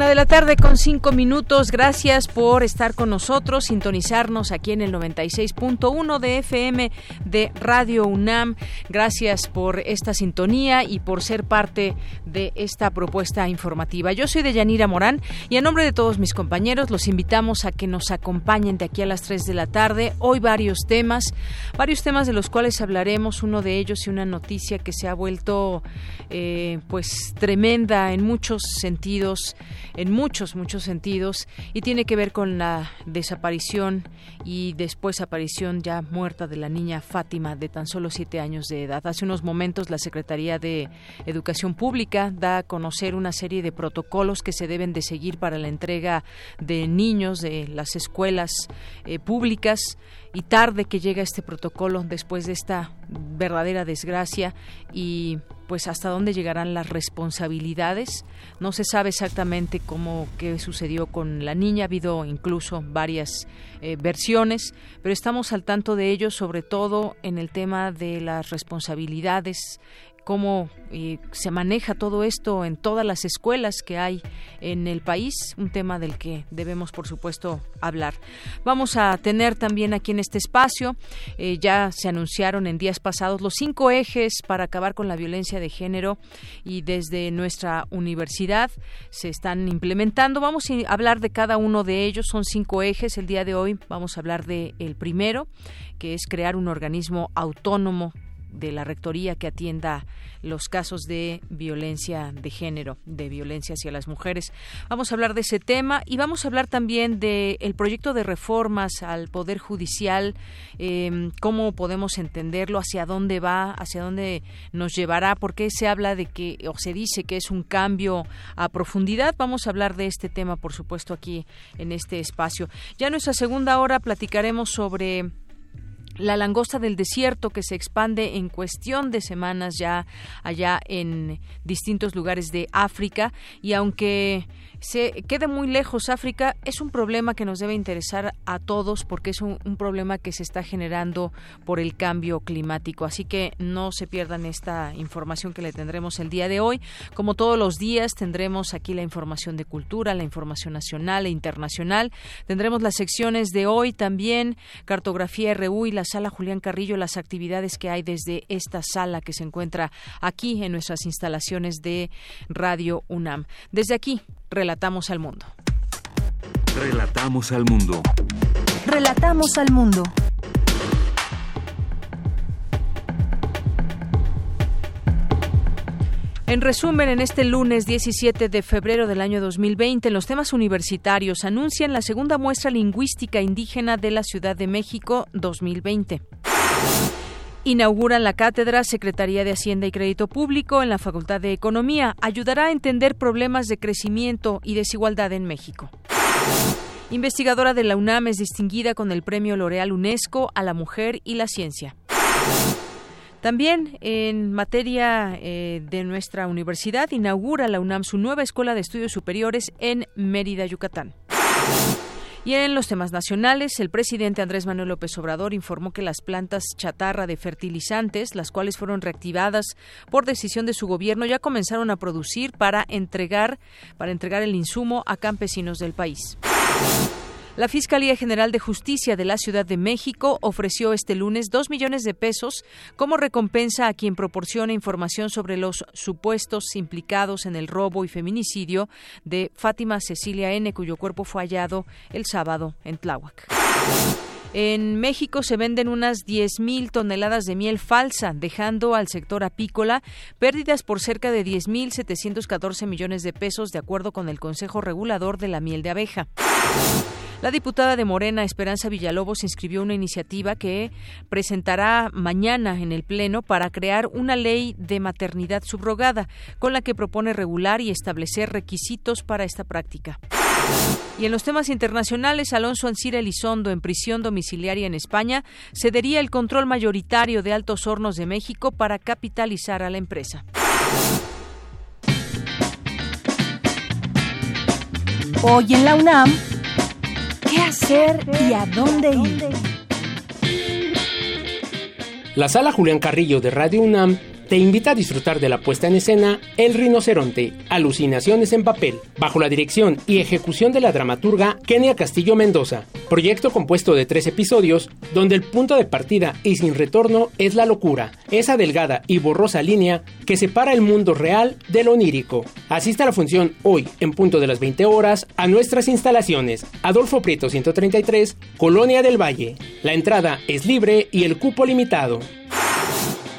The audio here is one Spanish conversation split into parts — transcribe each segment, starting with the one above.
Una de la tarde con cinco minutos. Gracias por estar con nosotros, sintonizarnos aquí en el 96.1 de FM de Radio UNAM. Gracias por esta sintonía y por ser parte de esta propuesta informativa. Yo soy Deyanira Morán y a nombre de todos mis compañeros los invitamos a que nos acompañen de aquí a las 3 de la tarde. Hoy varios temas, varios temas de los cuales hablaremos. Uno de ellos y una noticia que se ha vuelto eh, pues tremenda en muchos sentidos en muchos, muchos sentidos y tiene que ver con la desaparición y después aparición ya muerta de la niña Fátima de tan solo siete años de edad. Hace unos momentos la Secretaría de Educación Pública da a conocer una serie de protocolos que se deben de seguir para la entrega de niños de las escuelas eh, públicas y tarde que llega este protocolo después de esta verdadera desgracia y pues hasta dónde llegarán las responsabilidades. No se sabe exactamente cómo qué sucedió con la niña, ha habido incluso varias eh, versiones, pero estamos al tanto de ello, sobre todo en el tema de las responsabilidades cómo eh, se maneja todo esto en todas las escuelas que hay en el país, un tema del que debemos, por supuesto, hablar. Vamos a tener también aquí en este espacio, eh, ya se anunciaron en días pasados los cinco ejes para acabar con la violencia de género y desde nuestra universidad se están implementando. Vamos a hablar de cada uno de ellos, son cinco ejes. El día de hoy vamos a hablar de el primero, que es crear un organismo autónomo de la Rectoría que atienda los casos de violencia de género, de violencia hacia las mujeres. Vamos a hablar de ese tema y vamos a hablar también del el proyecto de reformas al Poder Judicial, em, cómo podemos entenderlo, hacia dónde va, hacia dónde nos llevará, porque se habla de que, o se dice que es un cambio a profundidad. Vamos a hablar de este tema, por supuesto, aquí en este espacio. Ya en nuestra segunda hora platicaremos sobre la langosta del desierto que se expande en cuestión de semanas ya allá en distintos lugares de África y aunque se quede muy lejos África, es un problema que nos debe interesar a todos porque es un, problema que se está generando por el cambio climático. Así que no se pierdan esta información que le tendremos el día de hoy. Como todos los días, tendremos aquí la información de cultura, la información nacional e internacional. Tendremos las secciones de hoy también, cartografía RU y la sala Julián Carrillo, las actividades que hay desde esta sala que se encuentra aquí en nuestras instalaciones de Radio UNAM. Desde aquí, Relatamos al mundo. Relatamos al mundo. Relatamos al mundo. En resumen, en este lunes 17 de febrero del año 2020, los temas universitarios anuncian la segunda muestra lingüística indígena de la Ciudad de México 2020. Inauguran la cátedra Secretaría de Hacienda y Crédito Público en la Facultad de Economía. Ayudará a entender problemas de crecimiento y desigualdad en México. Investigadora de la UNAM es distinguida con el Premio L'Oreal UNESCO a la Mujer y la Ciencia. También en materia eh, de nuestra universidad inaugura la UNAM su nueva Escuela de Estudios Superiores en Mérida, Yucatán. Y en los temas nacionales, el presidente Andrés Manuel López Obrador informó que las plantas chatarra de fertilizantes, las cuales fueron reactivadas por decisión de su gobierno, ya comenzaron a producir para entregar para entregar el insumo a campesinos del país. La Fiscalía General de Justicia de la Ciudad de México ofreció este lunes dos millones de pesos como recompensa a quien proporciona información sobre los supuestos implicados en el robo y feminicidio de Fátima Cecilia N., cuyo cuerpo fue hallado el sábado en Tláhuac. En México se venden unas 10.000 toneladas de miel falsa, dejando al sector apícola pérdidas por cerca de 10.714 millones de pesos, de acuerdo con el Consejo Regulador de la Miel de Abeja. La diputada de Morena, Esperanza Villalobos, inscribió una iniciativa que presentará mañana en el Pleno para crear una ley de maternidad subrogada, con la que propone regular y establecer requisitos para esta práctica. Y en los temas internacionales, Alonso Ancira Elizondo, en prisión domiciliaria en España, cedería el control mayoritario de Altos Hornos de México para capitalizar a la empresa. Hoy en la UNAM, ¿qué hacer y a dónde ir? La sala Julián Carrillo de Radio UNAM te invita a disfrutar de la puesta en escena El Rinoceronte, Alucinaciones en Papel, bajo la dirección y ejecución de la dramaturga Kenia Castillo Mendoza. Proyecto compuesto de tres episodios, donde el punto de partida y sin retorno es la locura, esa delgada y borrosa línea que separa el mundo real de lo onírico. Asista a la función hoy, en punto de las 20 horas, a nuestras instalaciones, Adolfo Prieto 133, Colonia del Valle. La entrada es libre y el cupo limitado.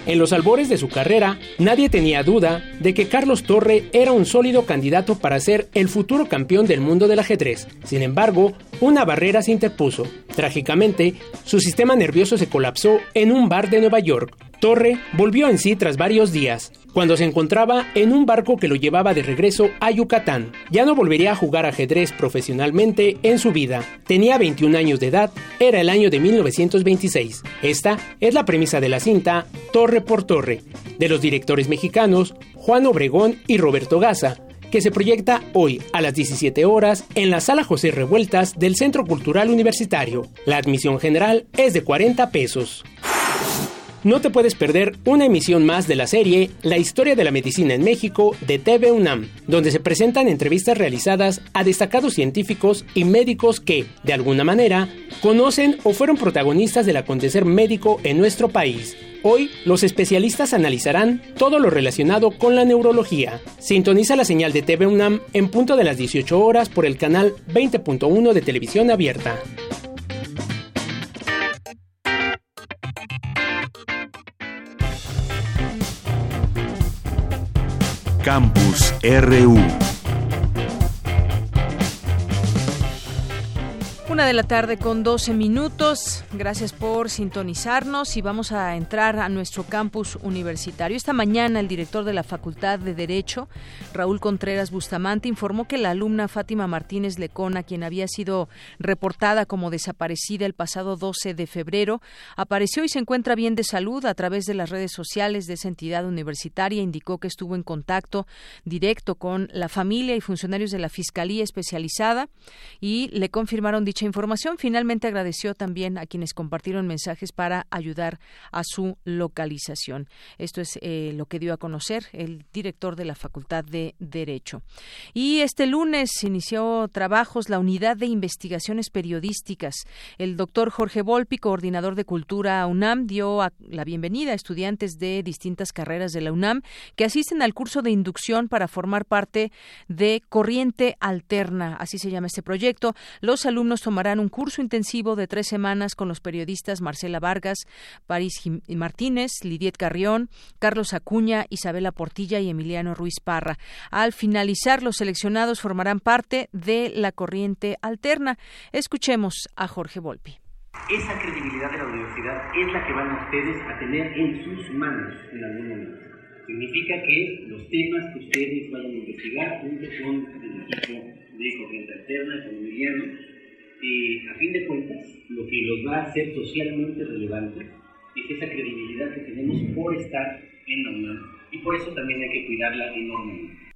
En los albores de su carrera, nadie tenía duda de que Carlos Torre era un sólido candidato para ser el futuro campeón del mundo del ajedrez. Sin embargo, una barrera se interpuso. Trágicamente, su sistema nervioso se colapsó en un bar de Nueva York. Torre volvió en sí tras varios días, cuando se encontraba en un barco que lo llevaba de regreso a Yucatán. Ya no volvería a jugar ajedrez profesionalmente en su vida. Tenía 21 años de edad, era el año de 1926. Esta es la premisa de la cinta Torre por Torre, de los directores mexicanos Juan Obregón y Roberto Gaza, que se proyecta hoy a las 17 horas en la Sala José Revueltas del Centro Cultural Universitario. La admisión general es de 40 pesos. No te puedes perder una emisión más de la serie La historia de la medicina en México de TV UNAM, donde se presentan entrevistas realizadas a destacados científicos y médicos que, de alguna manera, conocen o fueron protagonistas del acontecer médico en nuestro país. Hoy, los especialistas analizarán todo lo relacionado con la neurología. Sintoniza la señal de TV UNAM en punto de las 18 horas por el canal 20.1 de televisión abierta. Campus RU. Una de la tarde con 12 minutos. Gracias por sintonizarnos y vamos a entrar a nuestro campus universitario. Esta mañana el director de la Facultad de Derecho, Raúl Contreras Bustamante, informó que la alumna Fátima Martínez Lecona, quien había sido reportada como desaparecida el pasado 12 de febrero, apareció y se encuentra bien de salud a través de las redes sociales de esa entidad universitaria. Indicó que estuvo en contacto directo con la familia y funcionarios de la Fiscalía Especializada y le confirmaron dicha información. Finalmente agradeció también a quienes compartieron mensajes para ayudar a su localización. Esto es eh, lo que dio a conocer el director de la Facultad de Derecho. Y este lunes inició trabajos la Unidad de Investigaciones Periodísticas. El doctor Jorge Volpi, coordinador de Cultura UNAM, dio la bienvenida a estudiantes de distintas carreras de la UNAM que asisten al curso de inducción para formar parte de Corriente Alterna, así se llama este proyecto. Los alumnos tomarán un curso intensivo de tres semanas con los periodistas Marcela Vargas, París Martínez, Lidiet Carrión, Carlos Acuña, Isabela Portilla y Emiliano Ruiz Parra. Al finalizar, los seleccionados formarán parte de la corriente alterna. Escuchemos a Jorge Volpi. Esa credibilidad de la universidad es la que van ustedes a tener en sus manos en algún momento. Significa que los temas que ustedes van a investigar junto con el equipo de corriente alterna, con Emiliano, eh, a fin de cuentas, lo que los va a hacer socialmente relevantes es esa credibilidad que tenemos por estar en la UNAM y por eso también hay que cuidarla enormemente.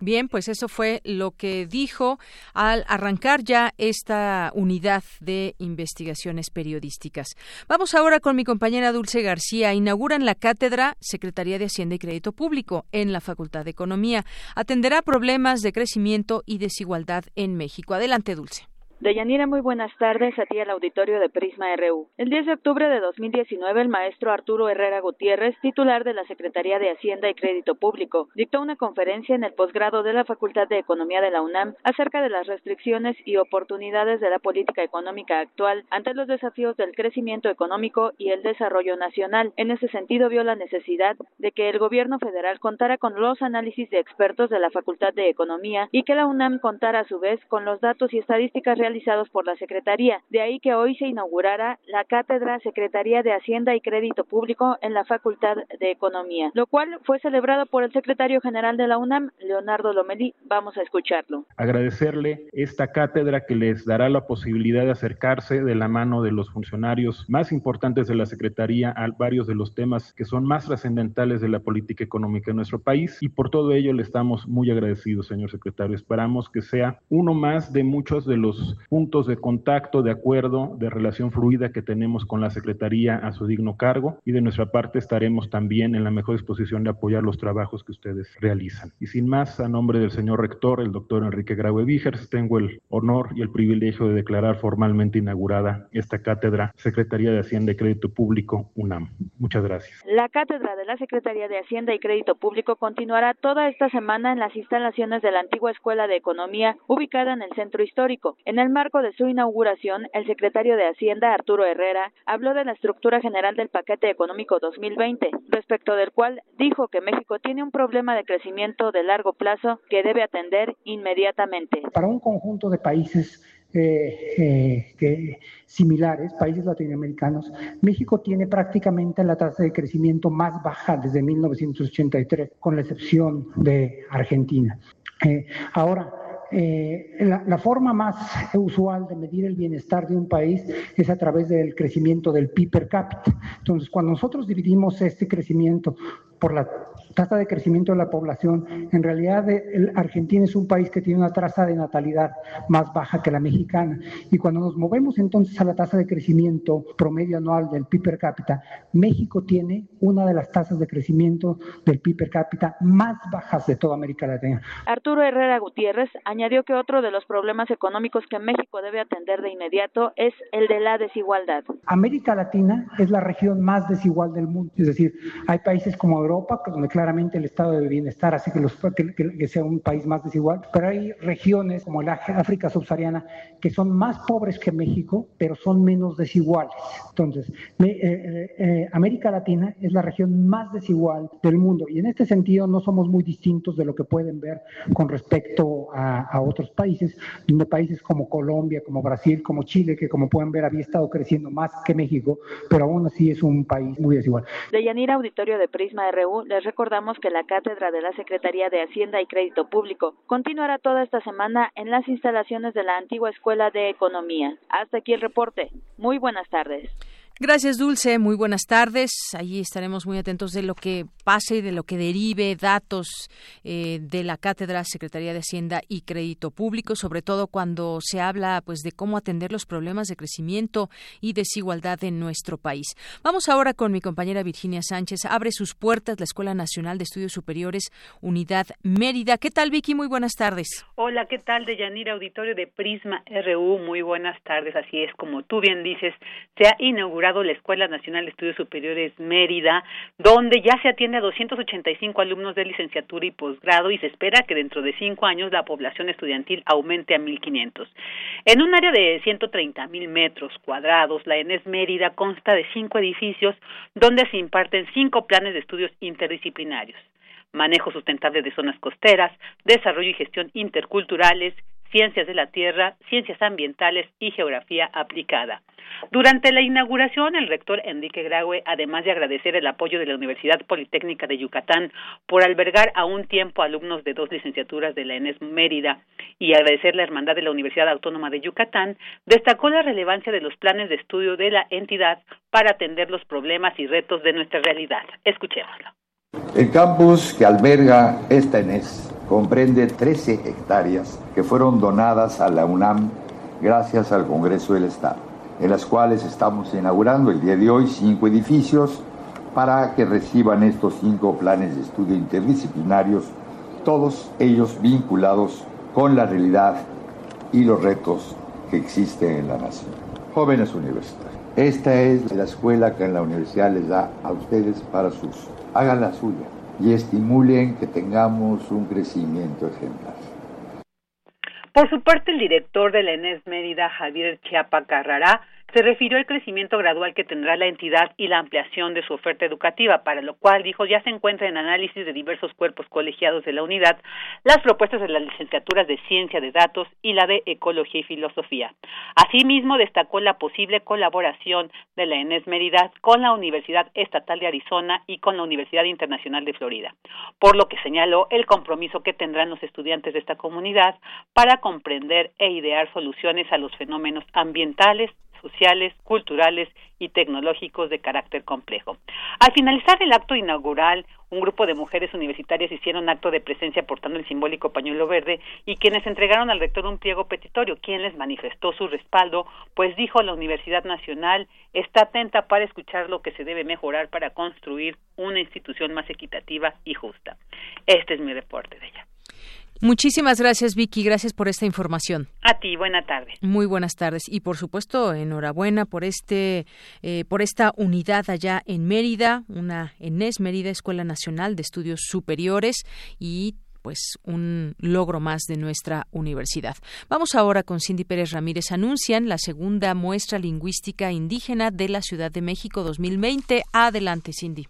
Bien, pues eso fue lo que dijo al arrancar ya esta unidad de investigaciones periodísticas. Vamos ahora con mi compañera Dulce García. Inauguran la cátedra Secretaría de Hacienda y Crédito Público en la Facultad de Economía. Atenderá problemas de crecimiento y desigualdad en México. Adelante, Dulce. Deyanira, muy buenas tardes a ti al auditorio de Prisma RU. El 10 de octubre de 2019, el maestro Arturo Herrera Gutiérrez, titular de la Secretaría de Hacienda y Crédito Público, dictó una conferencia en el posgrado de la Facultad de Economía de la UNAM acerca de las restricciones y oportunidades de la política económica actual ante los desafíos del crecimiento económico y el desarrollo nacional. En ese sentido, vio la necesidad de que el gobierno federal contara con los análisis de expertos de la Facultad de Economía y que la UNAM contara a su vez con los datos y estadísticas realizados por la Secretaría. De ahí que hoy se inaugurara la Cátedra Secretaría de Hacienda y Crédito Público en la Facultad de Economía, lo cual fue celebrado por el secretario general de la UNAM, Leonardo Lomelí. Vamos a escucharlo. Agradecerle esta cátedra que les dará la posibilidad de acercarse de la mano de los funcionarios más importantes de la Secretaría a varios de los temas que son más trascendentales de la política económica en nuestro país y por todo ello le estamos muy agradecidos, señor secretario. Esperamos que sea uno más de muchos de los puntos de contacto, de acuerdo, de relación fluida que tenemos con la Secretaría a su digno cargo y de nuestra parte estaremos también en la mejor disposición de apoyar los trabajos que ustedes realizan. Y sin más, a nombre del señor rector, el doctor Enrique Graue Vígers, tengo el honor y el privilegio de declarar formalmente inaugurada esta cátedra Secretaría de Hacienda y Crédito Público UNAM. Muchas gracias. La cátedra de la Secretaría de Hacienda y Crédito Público continuará toda esta semana en las instalaciones de la antigua Escuela de Economía ubicada en el centro histórico. En el marco de su inauguración, el secretario de Hacienda, Arturo Herrera, habló de la estructura general del paquete económico 2020, respecto del cual dijo que México tiene un problema de crecimiento de largo plazo que debe atender inmediatamente. Para un conjunto de países eh, eh, similares, países latinoamericanos, México tiene prácticamente la tasa de crecimiento más baja desde 1983, con la excepción de Argentina. Eh, ahora, eh, la, la, forma más usual de medir el bienestar de un país es a través del crecimiento del PIB per cápita. Entonces, cuando nosotros dividimos este crecimiento por la tasa de crecimiento de la población, en realidad eh, el Argentina es un país que tiene una tasa de natalidad más baja que la mexicana. Y cuando nos movemos entonces a la tasa de crecimiento promedio anual del PIB per cápita, México tiene una de las tasas de crecimiento del PIB per cápita más bajas de toda América Latina. Arturo Herrera Gutiérrez añadió que otro de los problemas económicos que México debe atender de inmediato es el de la desigualdad. América Latina es la región más desigual del mundo, es decir, hay países como Europa donde claramente el estado de bienestar hace que, los, que, que, sea un país más desigual, pero hay regiones como la África subsahariana que son más pobres que México, pero son menos desiguales. Entonces, me, eh, eh, eh, América Latina es la región más desigual del mundo y en este sentido no somos muy distintos de lo que pueden ver con respecto a, a otros países, donde países como Colombia, como Brasil, como Chile, que como pueden ver había estado creciendo más que México, pero aún así es un país muy desigual. De Yanira Auditorio de Prisma RU, les recordamos que la cátedra de la Secretaría de Hacienda y Crédito Público continuará toda esta semana en las instalaciones de la antigua Escuela de Economía. Hasta aquí el reporte. Muy buenas tardes. Gracias, Dulce. Muy buenas tardes. Allí estaremos muy atentos de lo que pase y de lo que derive datos eh, de la Cátedra Secretaría de Hacienda y Crédito Público, sobre todo cuando se habla pues de cómo atender los problemas de crecimiento y desigualdad en nuestro país. Vamos ahora con mi compañera Virginia Sánchez. Abre sus puertas la Escuela Nacional de Estudios Superiores Unidad Mérida. ¿Qué tal, Vicky? Muy buenas tardes. Hola, ¿qué tal? De Yanira Auditorio de Prisma RU. Muy buenas tardes. Así es, como tú bien dices, se ha inaugurado la Escuela Nacional de Estudios Superiores Mérida, donde ya se atiende a 285 alumnos de licenciatura y posgrado y se espera que dentro de cinco años la población estudiantil aumente a 1.500. En un área de 130 mil metros cuadrados, la ENES Mérida consta de cinco edificios donde se imparten cinco planes de estudios interdisciplinarios manejo sustentable de zonas costeras, desarrollo y gestión interculturales, ciencias de la tierra, ciencias ambientales y geografía aplicada. Durante la inauguración, el rector Enrique Graue, además de agradecer el apoyo de la Universidad Politécnica de Yucatán por albergar a un tiempo alumnos de dos licenciaturas de la ENES Mérida y agradecer la hermandad de la Universidad Autónoma de Yucatán, destacó la relevancia de los planes de estudio de la entidad para atender los problemas y retos de nuestra realidad. Escuchémoslo. El campus que alberga esta ENES comprende 13 hectáreas que fueron donadas a la UNAM gracias al Congreso del Estado, en las cuales estamos inaugurando el día de hoy cinco edificios para que reciban estos cinco planes de estudio interdisciplinarios, todos ellos vinculados con la realidad y los retos que existe en la nación. Jóvenes universitarios, esta es la escuela que la universidad les da a ustedes para sus. Hagan la suya y estimulen que tengamos un crecimiento ejemplar. Por su parte, el director de la ENES Mérida, Javier Chiapa Carrará, se refirió al crecimiento gradual que tendrá la entidad y la ampliación de su oferta educativa, para lo cual, dijo, ya se encuentra en análisis de diversos cuerpos colegiados de la unidad las propuestas de las licenciaturas de Ciencia de Datos y la de Ecología y Filosofía. Asimismo, destacó la posible colaboración de la ENES Mérida con la Universidad Estatal de Arizona y con la Universidad Internacional de Florida, por lo que señaló el compromiso que tendrán los estudiantes de esta comunidad para comprender e idear soluciones a los fenómenos ambientales, sociales, culturales y tecnológicos de carácter complejo. Al finalizar el acto inaugural, un grupo de mujeres universitarias hicieron acto de presencia portando el simbólico pañuelo verde y quienes entregaron al rector un pliego petitorio, quien les manifestó su respaldo, pues dijo la Universidad Nacional está atenta para escuchar lo que se debe mejorar para construir una institución más equitativa y justa. Este es mi reporte de ella. Muchísimas gracias, Vicky. Gracias por esta información. A ti, buena tarde. Muy buenas tardes. Y por supuesto, enhorabuena por este, eh, por esta unidad allá en Mérida, una ENES Mérida, Escuela Nacional de Estudios Superiores y pues un logro más de nuestra universidad. Vamos ahora con Cindy Pérez Ramírez. Anuncian la segunda muestra lingüística indígena de la Ciudad de México 2020. Adelante, Cindy.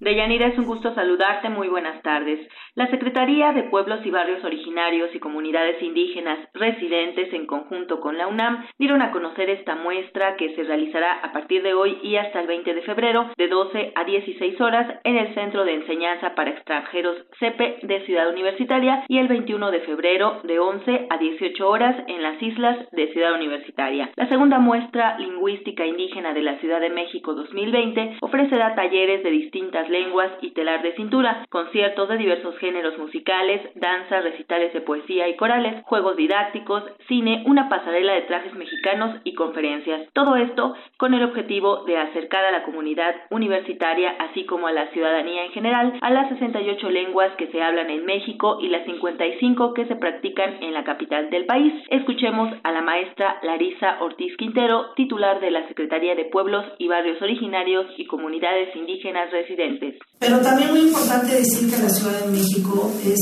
Deyanira, es un gusto saludarte. Muy buenas tardes. La Secretaría de Pueblos y Barrios Originarios y Comunidades Indígenas residentes en conjunto con la UNAM dieron a conocer esta muestra que se realizará a partir de hoy y hasta el 20 de febrero de 12 a 16 horas en el Centro de Enseñanza para Extranjeros CEPE de Ciudad Universitaria y el 21 de febrero de 11 a 18 horas en las islas de Ciudad Universitaria. La segunda muestra lingüística indígena de la Ciudad de México 2020 ofrecerá talleres de distintas lenguas y telar de cintura, conciertos de diversos géneros musicales, danza, recitales de poesía y corales, juegos didácticos, cine, una pasarela de trajes mexicanos y conferencias. Todo esto con el objetivo de acercar a la comunidad universitaria, así como a la ciudadanía en general, a las 68 lenguas que se hablan en México y las 55 que se practican en la capital del país. Escuchemos a la maestra Larisa Ortiz Quintero, titular de la Secretaría de Pueblos y Barrios Originarios y Comunidades Indígenas Residentes. Pero también muy importante decir que la Ciudad de México es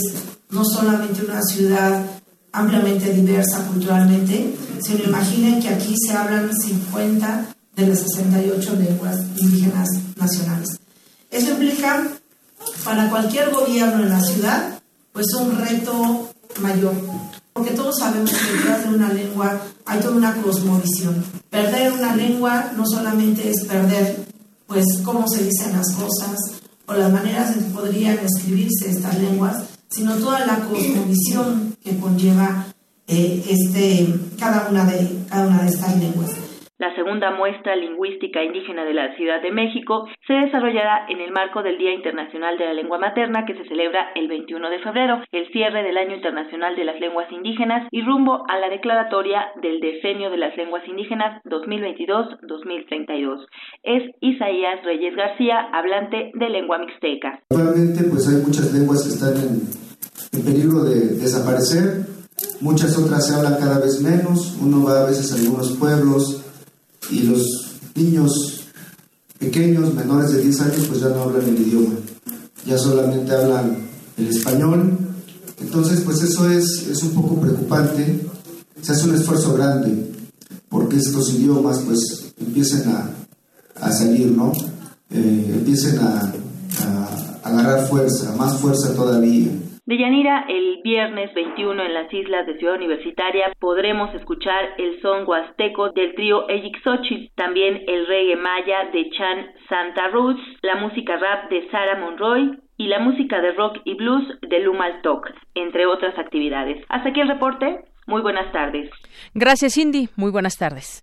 no solamente una ciudad ampliamente diversa culturalmente, sino imaginen que aquí se hablan 50 de las 68 lenguas indígenas nacionales. Eso implica para cualquier gobierno en la ciudad, pues un reto mayor, porque todos sabemos que detrás de una lengua hay toda una cosmovisión. Perder una lengua no solamente es perder pues cómo se dicen las cosas o las maneras en que podrían escribirse estas lenguas, sino toda la cosmovisión que conlleva eh, este, cada, una de, cada una de estas lenguas. La segunda muestra lingüística indígena de la Ciudad de México se desarrollará en el marco del Día Internacional de la Lengua Materna que se celebra el 21 de febrero, el cierre del Año Internacional de las Lenguas Indígenas y rumbo a la declaratoria del Decenio de las Lenguas Indígenas 2022-2032. Es Isaías Reyes García, hablante de lengua mixteca. Actualmente pues hay muchas lenguas que están en, en peligro de desaparecer, muchas otras se hablan cada vez menos, uno va a veces a algunos pueblos y los niños pequeños, menores de 10 años, pues ya no hablan el idioma, ya solamente hablan el español. Entonces, pues eso es, es un poco preocupante. Se hace un esfuerzo grande porque estos idiomas pues empiecen a, a salir, ¿no? Eh, empiecen a, a agarrar fuerza, más fuerza todavía. De Yanira, el viernes 21 en las islas de Ciudad Universitaria podremos escuchar el son huasteco del trío Xochitl, también el reggae maya de Chan Santa Roots, la música rap de Sarah Monroy y la música de rock y blues de Lumal Talk, entre otras actividades. Hasta aquí el reporte. Muy buenas tardes. Gracias, Cindy. Muy buenas tardes.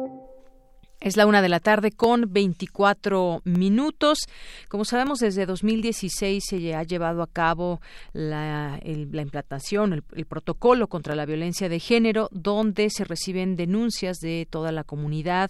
Es la una de la tarde con 24 minutos. Como sabemos, desde 2016 se ha llevado a cabo la, la implantación, el, el, protocolo contra la violencia de género, donde se reciben denuncias de toda la comunidad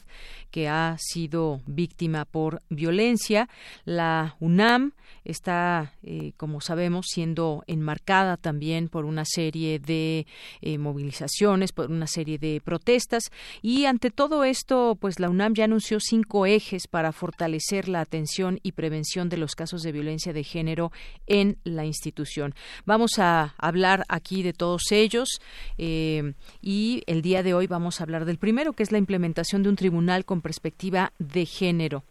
que ha sido víctima por violencia. La UNAM está, eh, como sabemos, siendo enmarcada también por una serie de eh, movilizaciones, por una serie de protestas. Y ante todo esto, pues la UNAM ya anunció cinco ejes para fortalecer la atención y prevención de los casos de violencia de género en la institución. Vamos a hablar aquí de todos ellos eh, y el día de hoy vamos a hablar del primero, que es la implementación de un tribunal con perspectiva de género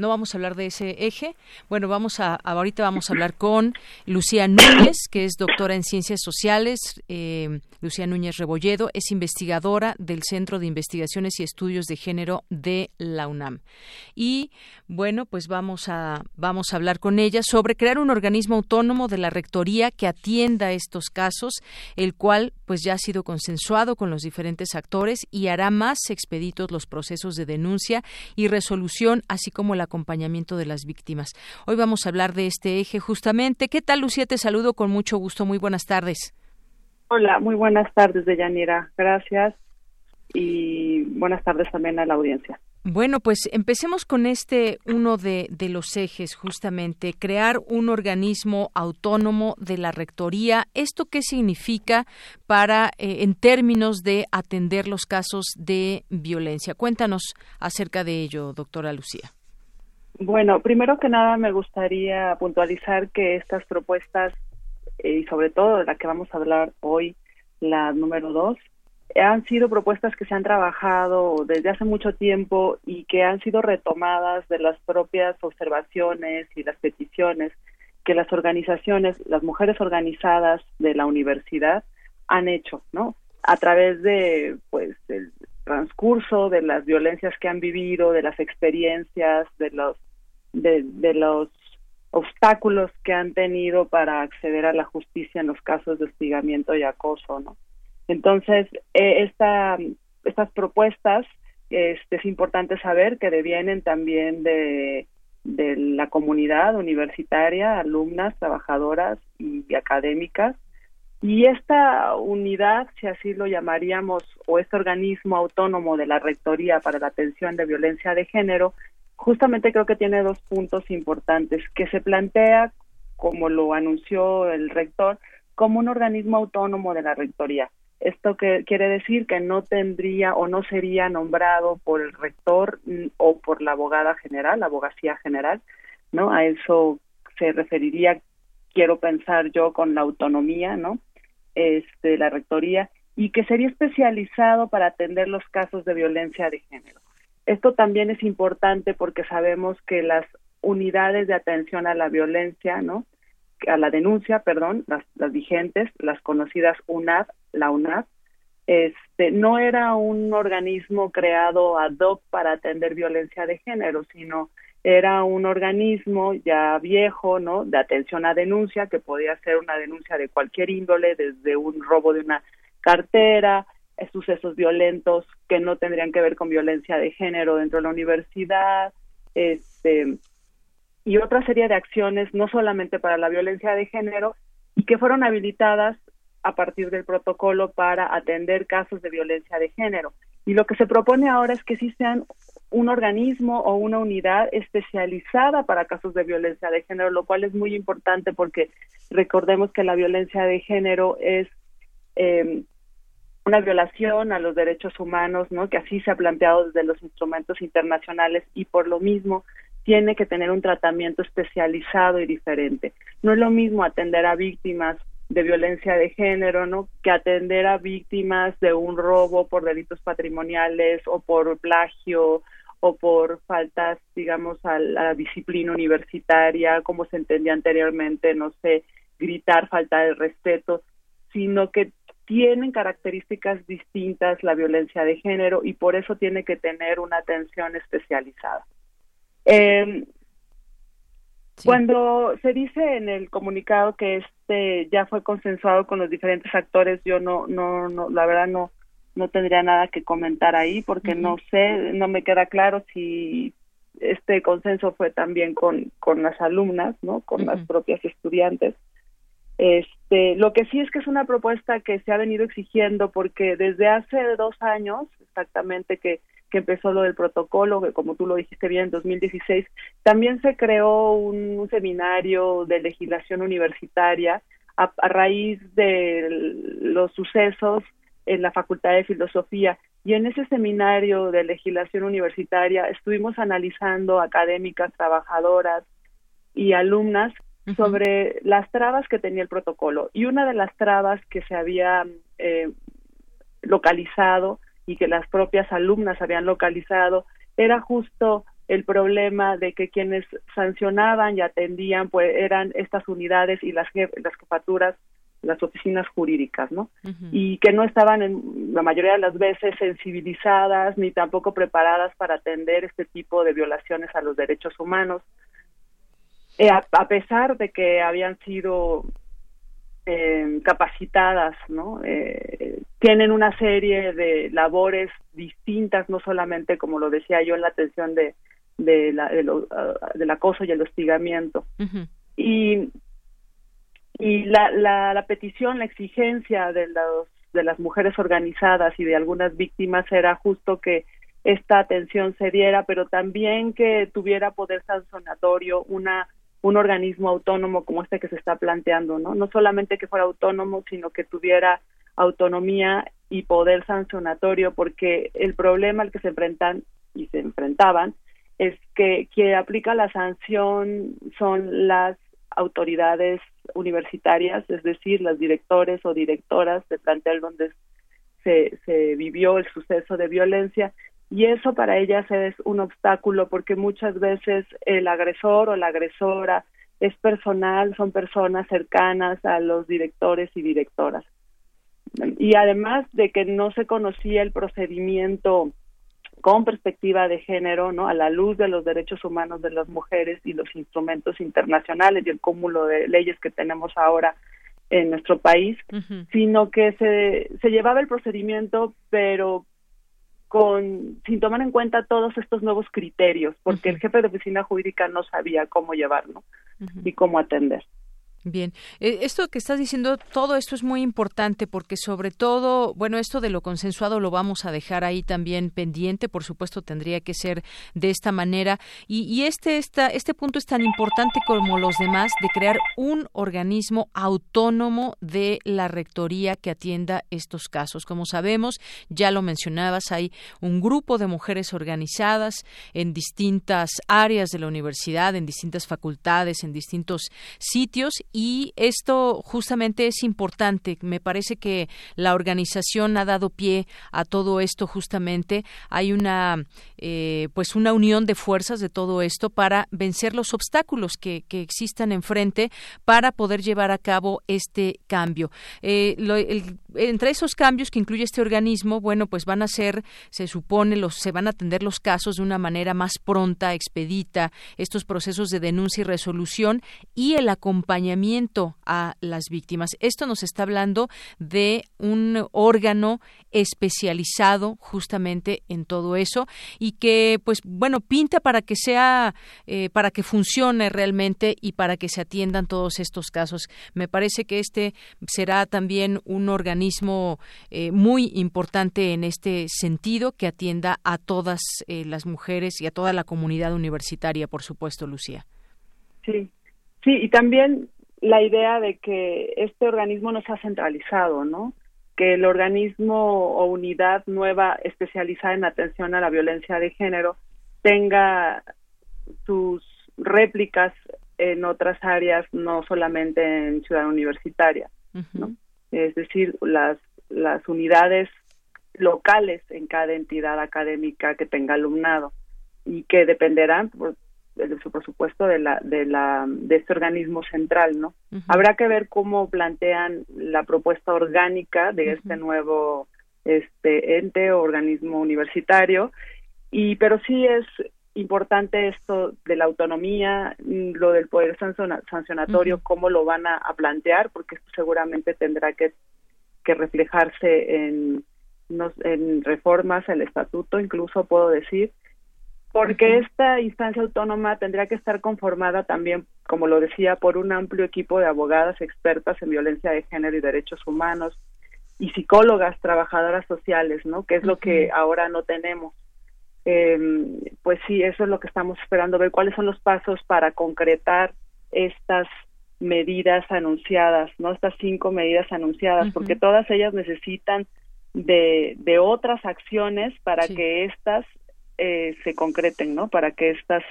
no vamos a hablar de ese eje. Bueno, vamos a, ahorita vamos a hablar con Lucía Núñez, que es doctora en ciencias sociales. Eh, Lucía Núñez Rebolledo es investigadora del Centro de Investigaciones y Estudios de Género de la UNAM. Y bueno, pues vamos a vamos a hablar con ella sobre crear un organismo autónomo de la rectoría que atienda estos casos, el cual pues ya ha sido consensuado con los diferentes actores y hará más expeditos los procesos de denuncia y resolución, así como la acompañamiento de las víctimas. Hoy vamos a hablar de este eje justamente. ¿Qué tal, Lucía? Te saludo con mucho gusto. Muy buenas tardes. Hola, muy buenas tardes, Deyanira. Gracias. Y buenas tardes también a la audiencia. Bueno, pues empecemos con este uno de, de, los ejes, justamente, crear un organismo autónomo de la rectoría. ¿Esto qué significa para, eh, en términos de atender los casos de violencia? Cuéntanos acerca de ello, doctora Lucía. Bueno, primero que nada me gustaría puntualizar que estas propuestas, eh, y sobre todo la que vamos a hablar hoy, la número dos, han sido propuestas que se han trabajado desde hace mucho tiempo y que han sido retomadas de las propias observaciones y las peticiones que las organizaciones, las mujeres organizadas de la universidad han hecho, ¿no? A través de, pues, el transcurso de las violencias que han vivido, de las experiencias, de los de, los obstáculos que han tenido para acceder a la justicia en los casos de hostigamiento y acoso, ¿no? Entonces, esta, estas propuestas este, es importante saber que devienen también de, de la comunidad universitaria, alumnas, trabajadoras y académicas. Y esta unidad, si así lo llamaríamos, o este organismo autónomo de la Rectoría para la Atención de Violencia de Género, justamente creo que tiene dos puntos importantes, que se plantea, como lo anunció el rector, como un organismo autónomo de la rectoría. Esto que quiere decir que no tendría o no sería nombrado por el rector mm, o por la abogada general, la abogacía general, ¿no? A eso se referiría, quiero pensar yo, con la autonomía, ¿no? Este, la rectoría, y que sería especializado para atender los casos de violencia de género. Esto también es importante porque sabemos que las unidades de atención a la violencia, ¿no? a la denuncia, perdón, las, las vigentes, las conocidas UNAD, la UNAD, este, no era un organismo creado ad hoc para atender violencia de género, sino era un organismo ya viejo, ¿no? De atención a denuncia, que podía ser una denuncia de cualquier índole, desde un robo de una cartera, sucesos violentos que no tendrían que ver con violencia de género dentro de la universidad, este, y otra serie de acciones, no solamente para la violencia de género, y que fueron habilitadas a partir del protocolo para atender casos de violencia de género. Y lo que se propone ahora es que sí sean un organismo o una unidad especializada para casos de violencia de género, lo cual es muy importante porque recordemos que la violencia de género es eh, una violación a los derechos humanos, ¿no? Que así se ha planteado desde los instrumentos internacionales y por lo mismo tiene que tener un tratamiento especializado y diferente. No es lo mismo atender a víctimas de violencia de género, ¿no? Que atender a víctimas de un robo por delitos patrimoniales o por plagio o por faltas, digamos, a la disciplina universitaria, como se entendía anteriormente, no sé, gritar, falta de respeto, sino que tienen características distintas la violencia de género y por eso tiene que tener una atención especializada. Eh, Cuando se dice en el comunicado que este ya fue consensuado con los diferentes actores, yo no, no, no la verdad no, no tendría nada que comentar ahí porque no sé, no me queda claro si este consenso fue también con, con las alumnas, ¿no? Con las propias estudiantes. Este, lo que sí es que es una propuesta que se ha venido exigiendo porque desde hace dos años, exactamente que, que empezó lo del protocolo, que como tú lo dijiste bien, en 2016, también se creó un, seminario de legislación universitaria a, a raíz de los sucesos en la Facultad de Filosofía. Y en ese seminario de legislación universitaria estuvimos analizando académicas, trabajadoras y alumnas sobre las trabas que tenía el protocolo. Y una de las trabas que se había eh, localizado y que las propias alumnas habían localizado era justo el problema de que quienes sancionaban y atendían pues eran estas unidades y las, las jefaturas las oficinas jurídicas, ¿no? Y que no estaban en la mayoría de las veces sensibilizadas ni tampoco preparadas para atender este tipo de violaciones a los derechos humanos. Eh, a, pesar de que habían sido eh, capacitadas, ¿no? Eh, tienen una serie de labores distintas, no solamente, como lo decía yo, en la atención de, de la, ah, del acoso y el hostigamiento. Y y la, la, la petición, la exigencia de, los, de las mujeres organizadas y de algunas víctimas era justo que esta atención se diera, pero también que tuviera poder sancionatorio una un organismo autónomo como este que se está planteando, ¿no? No solamente que fuera autónomo, sino que tuviera autonomía y poder sancionatorio, porque el problema al que se enfrentan y se enfrentaban es que quien aplica la sanción son las autoridades universitarias, es decir, las directores o directoras de plantel donde se, se vivió el suceso de violencia y eso para ellas es un obstáculo porque muchas veces el agresor o la agresora es personal, son personas cercanas a los directores y directoras. Y además de que no se conocía el procedimiento con perspectiva de género, ¿no? A la luz de los derechos humanos de las mujeres y los instrumentos internacionales y el cúmulo de leyes que tenemos ahora en nuestro país, sino que se, se llevaba el procedimiento, pero con sin tomar en cuenta todos estos nuevos criterios, porque el jefe de oficina jurídica no sabía cómo llevarlo y cómo atender. Bien, eh, esto que estás diciendo, todo esto es muy importante porque sobre todo, bueno, esto de lo consensuado lo vamos a dejar ahí también pendiente, por supuesto tendría que ser de esta manera y, este, esta, este punto es tan importante como los demás de crear un organismo autónomo de la rectoría que atienda estos casos. Como sabemos, ya lo mencionabas, hay un grupo de mujeres organizadas en distintas áreas de la universidad, en distintas facultades, en distintos sitios y esto justamente es importante. Me parece que la organización ha dado pie a todo esto justamente. Hay una eh, pues una unión de fuerzas de todo esto para vencer los obstáculos que, que existan enfrente para poder llevar a cabo este cambio. Eh, entre esos cambios que incluye este organismo, bueno, pues van a ser, se supone, los, se van a atender los casos de una manera más pronta, expedita, estos procesos de denuncia y resolución y el acompañamiento a las víctimas. Esto nos está hablando de un órgano especializado justamente en todo eso y que, pues, bueno, pinta para que sea, eh, para que funcione realmente y para que se atiendan todos estos casos. Me parece que este será también un organismo eh, muy importante en este sentido que atienda a todas eh, las mujeres y a toda la comunidad universitaria, por supuesto, Lucía. Sí, sí, y también la idea de que este organismo no sea centralizado, ¿no? Que el organismo o unidad nueva especializada en atención a la violencia de género tenga sus réplicas en otras áreas, no solamente en Ciudad Universitaria, ¿no? Es decir, las, las unidades locales en cada entidad académica que tenga alumnado y que dependerán, por, por supuesto de la de la de este organismo central no habrá que ver cómo plantean la propuesta orgánica de este nuevo este ente o organismo universitario. Y pero sí es importante esto de la autonomía lo del poder sancionatorio cómo lo van a, plantear porque esto seguramente tendrá que que reflejarse en en reformas al estatuto, incluso puedo decir, porque esta instancia autónoma tendría que estar conformada también, como lo decía, por un amplio equipo de abogadas expertas en violencia de género y derechos humanos y psicólogas, trabajadoras sociales, ¿no? Que es lo que ahora no tenemos. Eh, pues sí, eso es lo que estamos esperando, ver cuáles son los pasos para concretar estas medidas anunciadas, ¿no? Estas cinco medidas anunciadas, porque todas ellas necesitan de, de otras acciones para que estas eh, se concreten, ¿no? Para que estas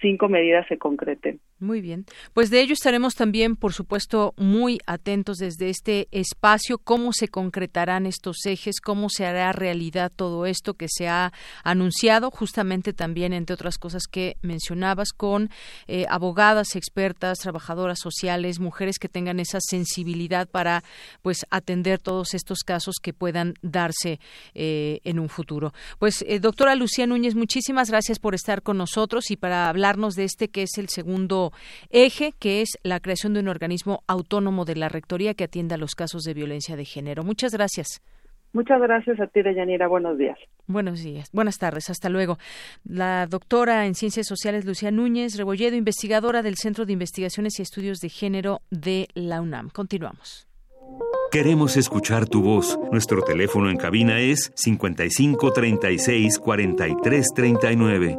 cinco medidas se concreten. Muy bien. Pues de ello estaremos también, por supuesto, muy atentos desde este espacio, cómo se concretarán estos ejes, cómo se hará realidad todo esto que se ha anunciado, justamente también, entre otras cosas que mencionabas, con eh, abogadas, expertas, trabajadoras sociales, mujeres que tengan esa sensibilidad para, pues, atender todos estos casos que puedan darse eh, en un futuro. Pues, eh, doctora Lucía Núñez, muchísimas gracias por estar con nosotros y para hablarnos de este que es el segundo eje, que es la creación de un organismo autónomo de la Rectoría que atienda los casos de violencia de género. Muchas gracias. Muchas gracias a ti, Deyanira. Buenos días. Buenos días. Buenas tardes. Hasta luego. La doctora en Ciencias Sociales, Lucía Núñez Rebolledo, investigadora del Centro de Investigaciones y Estudios de Género de la UNAM. Continuamos. Queremos escuchar tu voz. Nuestro teléfono en cabina es 55 36 43 39.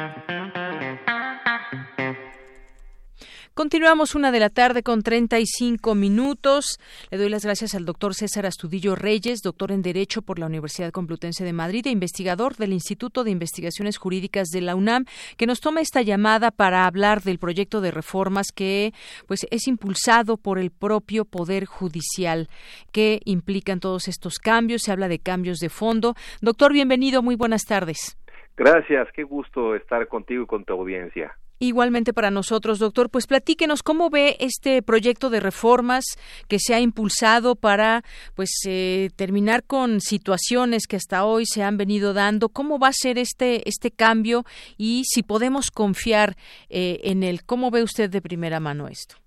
Continuamos una de la tarde con 35 minutos. Le doy las gracias al doctor César Astudillo Reyes, doctor en Derecho por la Universidad Complutense de Madrid e investigador del Instituto de Investigaciones Jurídicas de la UNAM, que nos toma esta llamada para hablar del proyecto de reformas que pues es impulsado por el propio Poder Judicial, que implican todos estos cambios. Se habla de cambios de fondo. Doctor, bienvenido. Muy buenas tardes. Gracias. Qué gusto estar contigo y con tu audiencia. Igualmente para nosotros, doctor, pues platíquenos cómo ve este proyecto de reformas que se ha impulsado para pues eh, terminar con situaciones que hasta hoy se han venido dando. ¿Cómo va a ser este este cambio y si podemos confiar eh, en él? ¿Cómo ve usted de primera mano esto?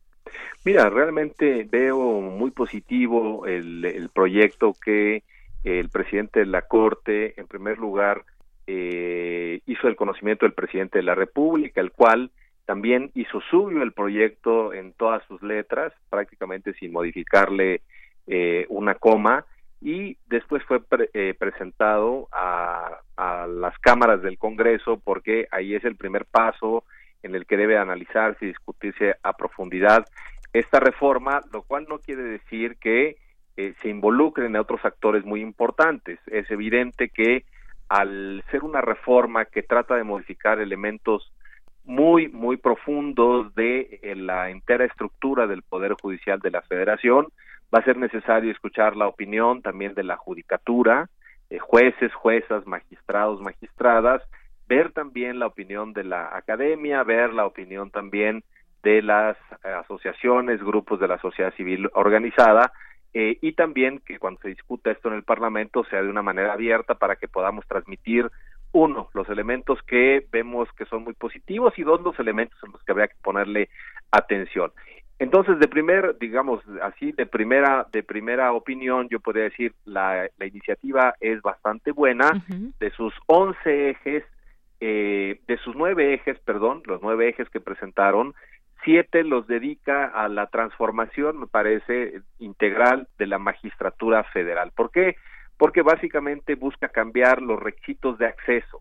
Mira, realmente veo muy positivo el, el proyecto que el presidente de la Corte, en primer lugar, eh, hizo el conocimiento del presidente de la República, el cual también hizo suyo el proyecto en todas sus letras, prácticamente sin modificarle eh, una coma, y después fue eh, presentado a, a, las cámaras del Congreso porque ahí es el primer paso en el que debe analizarse y discutirse a profundidad esta reforma, lo cual no quiere decir que eh, se involucren a otros actores muy importantes. Es evidente que al ser una reforma que trata de modificar elementos muy, muy profundos de eh, la entera estructura del Poder Judicial de la Federación, va a ser necesario escuchar la opinión también de la judicatura, de jueces, juezas, magistrados, magistradas, ver también la opinión de la academia, ver la opinión también de las eh, asociaciones, grupos de la sociedad civil organizada, eh, y también que cuando se discuta esto en el Parlamento sea de una manera abierta para que podamos transmitir uno, los elementos que vemos que son muy positivos y dos, los elementos en los que habría que ponerle atención. Entonces, de primer, digamos así, de primera, de primera opinión, yo podría decir la, la iniciativa es bastante buena. De sus once ejes, eh, de sus nueve ejes, perdón, los nueve ejes que presentaron, siete los dedica a la transformación, me parece, integral de la magistratura federal. ¿Por qué? Porque básicamente busca cambiar los requisitos de acceso.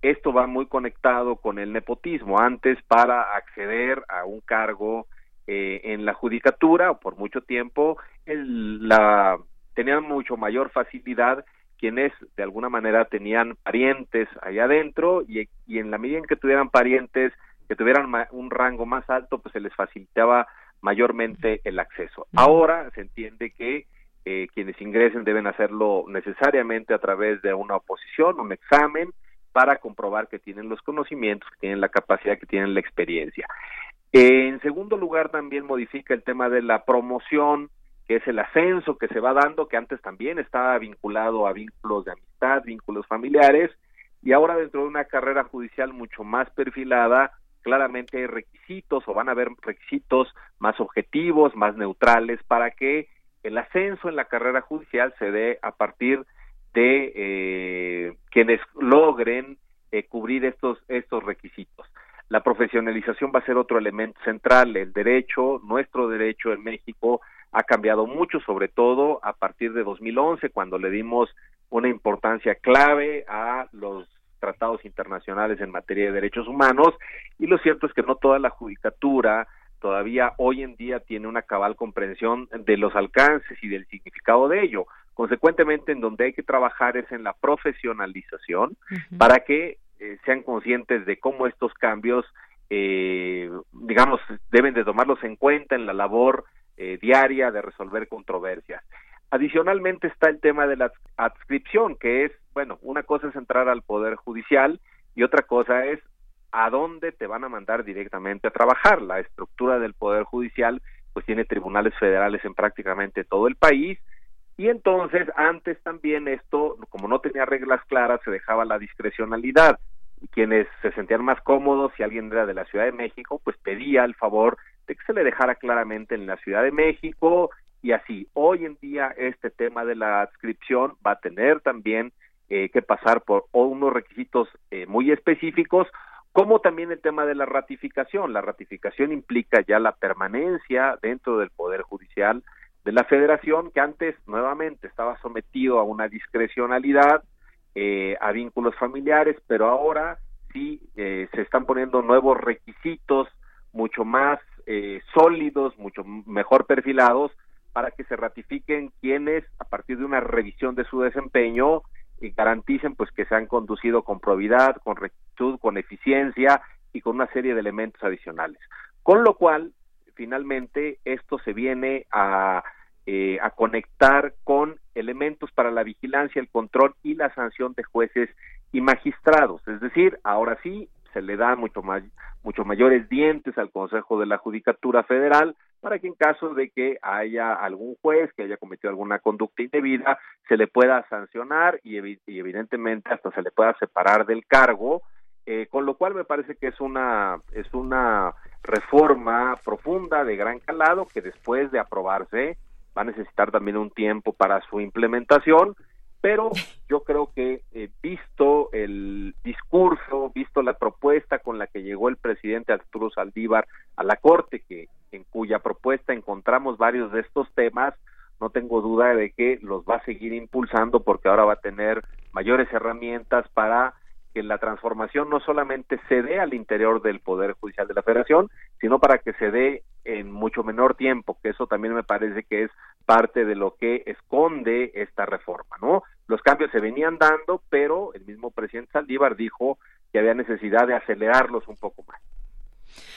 Esto va muy conectado con el nepotismo. Antes, para acceder a un cargo eh, en la judicatura, o por mucho tiempo, tenían mucho mayor facilidad quienes de alguna manera tenían parientes allá adentro y en la medida en que tuvieran parientes que tuvieran un rango más alto, pues se les facilitaba mayormente el acceso. Ahora se entiende que eh, quienes ingresen deben hacerlo necesariamente a través de una oposición, un examen, para comprobar que tienen los conocimientos, que tienen la capacidad, que tienen la experiencia. En segundo lugar, también modifica el tema de la promoción, que es el ascenso que se va dando, que antes también estaba vinculado a vínculos de amistad, vínculos familiares, y ahora dentro de una carrera judicial mucho más perfilada, claramente hay requisitos o van a haber requisitos más objetivos, más neutrales para que el ascenso en la carrera judicial se dé a partir de eh, quienes logren eh, cubrir estos estos requisitos. La profesionalización va a ser otro elemento central. El derecho, nuestro derecho en México, ha cambiado mucho, sobre todo a partir de 2011, cuando le dimos una importancia clave a los tratados internacionales en materia de derechos humanos y lo cierto es que no toda la judicatura todavía hoy en día tiene una cabal comprensión de los alcances y del significado de ello. Consecuentemente, en donde hay que trabajar es en la profesionalización para que eh, sean conscientes de cómo estos cambios, eh, digamos, deben de tomarlos en cuenta en la labor eh, diaria de resolver controversias. Adicionalmente está el tema de la adscripción, que es, bueno, una cosa es entrar al Poder Judicial y otra cosa es a dónde te van a mandar directamente a trabajar. La estructura del Poder Judicial pues tiene tribunales federales en prácticamente todo el país y entonces antes también esto, como no tenía reglas claras, se dejaba la discrecionalidad y quienes se sentían más cómodos, si alguien era de la Ciudad de México, pues pedía el favor de que se le dejara claramente en la Ciudad de México y así. Hoy en día este tema de la adscripción va a tener también eh, que pasar por unos requisitos eh, muy específicos, como también el tema de la ratificación. La ratificación implica ya la permanencia dentro del Poder Judicial de la Federación, que antes nuevamente estaba sometido a una discrecionalidad, eh, a vínculos familiares, pero ahora sí se están poniendo nuevos requisitos mucho más sólidos, mucho mejor perfilados para que se ratifiquen quienes, a partir de una revisión de su desempeño, y garanticen pues que se han conducido con probidad, con rectitud, con eficiencia y con una serie de elementos adicionales. Con lo cual, finalmente, esto se viene a, eh, a conectar con elementos para la vigilancia, el control y la sanción de jueces y magistrados. Es decir, ahora sí se le da mucho, más, mucho mayores dientes al Consejo de la Judicatura Federal para que en caso de que haya algún juez que haya cometido alguna conducta indebida, se le pueda sancionar y, evidentemente hasta se le pueda separar del cargo, eh, con lo cual me parece que es una, es una reforma profunda de gran calado que después de aprobarse va a necesitar también un tiempo para su implementación, pero yo creo que eh, visto el discurso, visto la propuesta con la que llegó el presidente Arturo Saldívar a la Corte, que en cuya propuesta encontramos varios de estos temas, no tengo duda de que los va a seguir impulsando porque ahora va a tener mayores herramientas para que la transformación no solamente se dé al interior del Poder Judicial de la Federación, sino para que se dé en mucho menor tiempo, que eso también me parece que es parte de lo que esconde esta reforma, ¿no? Los cambios se venían dando, pero el mismo presidente Saldívar dijo que había necesidad de acelerarlos un poco más.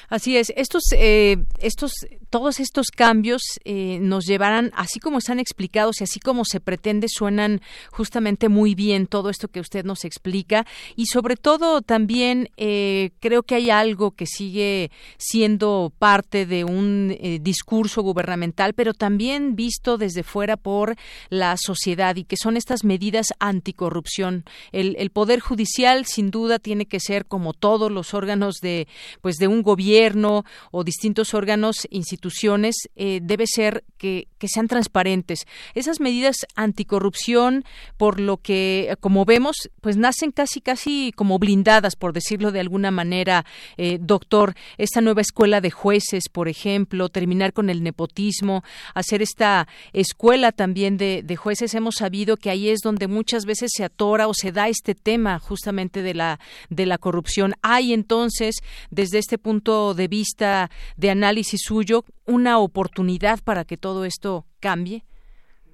Así es. Estos, eh, estos, todos estos cambios eh, nos llevarán, así como están explicados y así como se pretende, suenan justamente muy bien todo esto que usted nos explica y sobre todo también eh, creo que hay algo que sigue siendo parte de un discurso gubernamental, pero también visto desde fuera por la sociedad y que son estas medidas anticorrupción. El, el poder judicial, sin duda, tiene que ser como todos los órganos de, pues, de un gobierno o distintos órganos, instituciones, eh, debe ser que, sean transparentes. Esas medidas anticorrupción, por lo que, como vemos, pues nacen casi, casi como blindadas, por decirlo de alguna manera, eh, doctor. Esta nueva escuela de jueces, por ejemplo, terminar con el nepotismo, hacer esta escuela también de, de jueces. Hemos sabido que ahí es donde muchas veces se atora o se da este tema justamente de la, de la corrupción. Hay entonces, desde este punto de vista de análisis suyo una oportunidad para que todo esto cambie?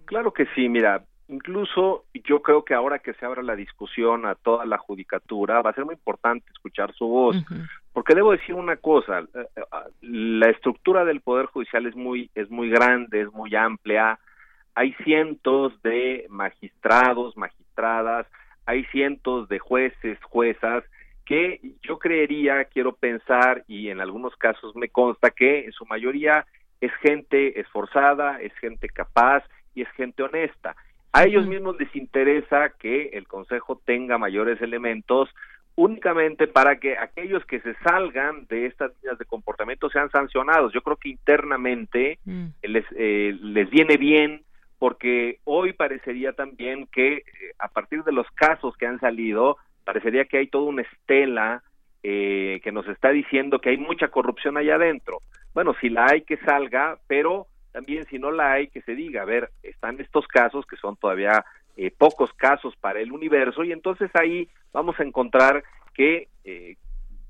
Claro que sí, mira, incluso yo creo que ahora que se abra la discusión a toda la judicatura, va a ser muy importante escuchar su voz, porque debo decir una cosa, eh, eh, la estructura del poder judicial es muy es muy grande, es muy amplia, hay cientos de magistrados, magistradas, hay cientos de jueces, juezas que yo creería, quiero pensar, y en algunos casos me consta que en su mayoría es gente esforzada, es gente capaz y es gente honesta. A ellos mismos les interesa que el Consejo tenga mayores elementos únicamente para que aquellos que se salgan de estas líneas de comportamiento sean sancionados. Yo creo que internamente mm. les, eh, les viene bien porque hoy parecería también que eh, a partir de los casos que han salido, parecería que hay toda una estela eh, que nos está diciendo que hay mucha corrupción allá adentro. Bueno, si la hay que salga, pero también si no la hay que se diga, a ver, están estos casos que son todavía eh, pocos casos para el universo y entonces ahí vamos a encontrar que eh,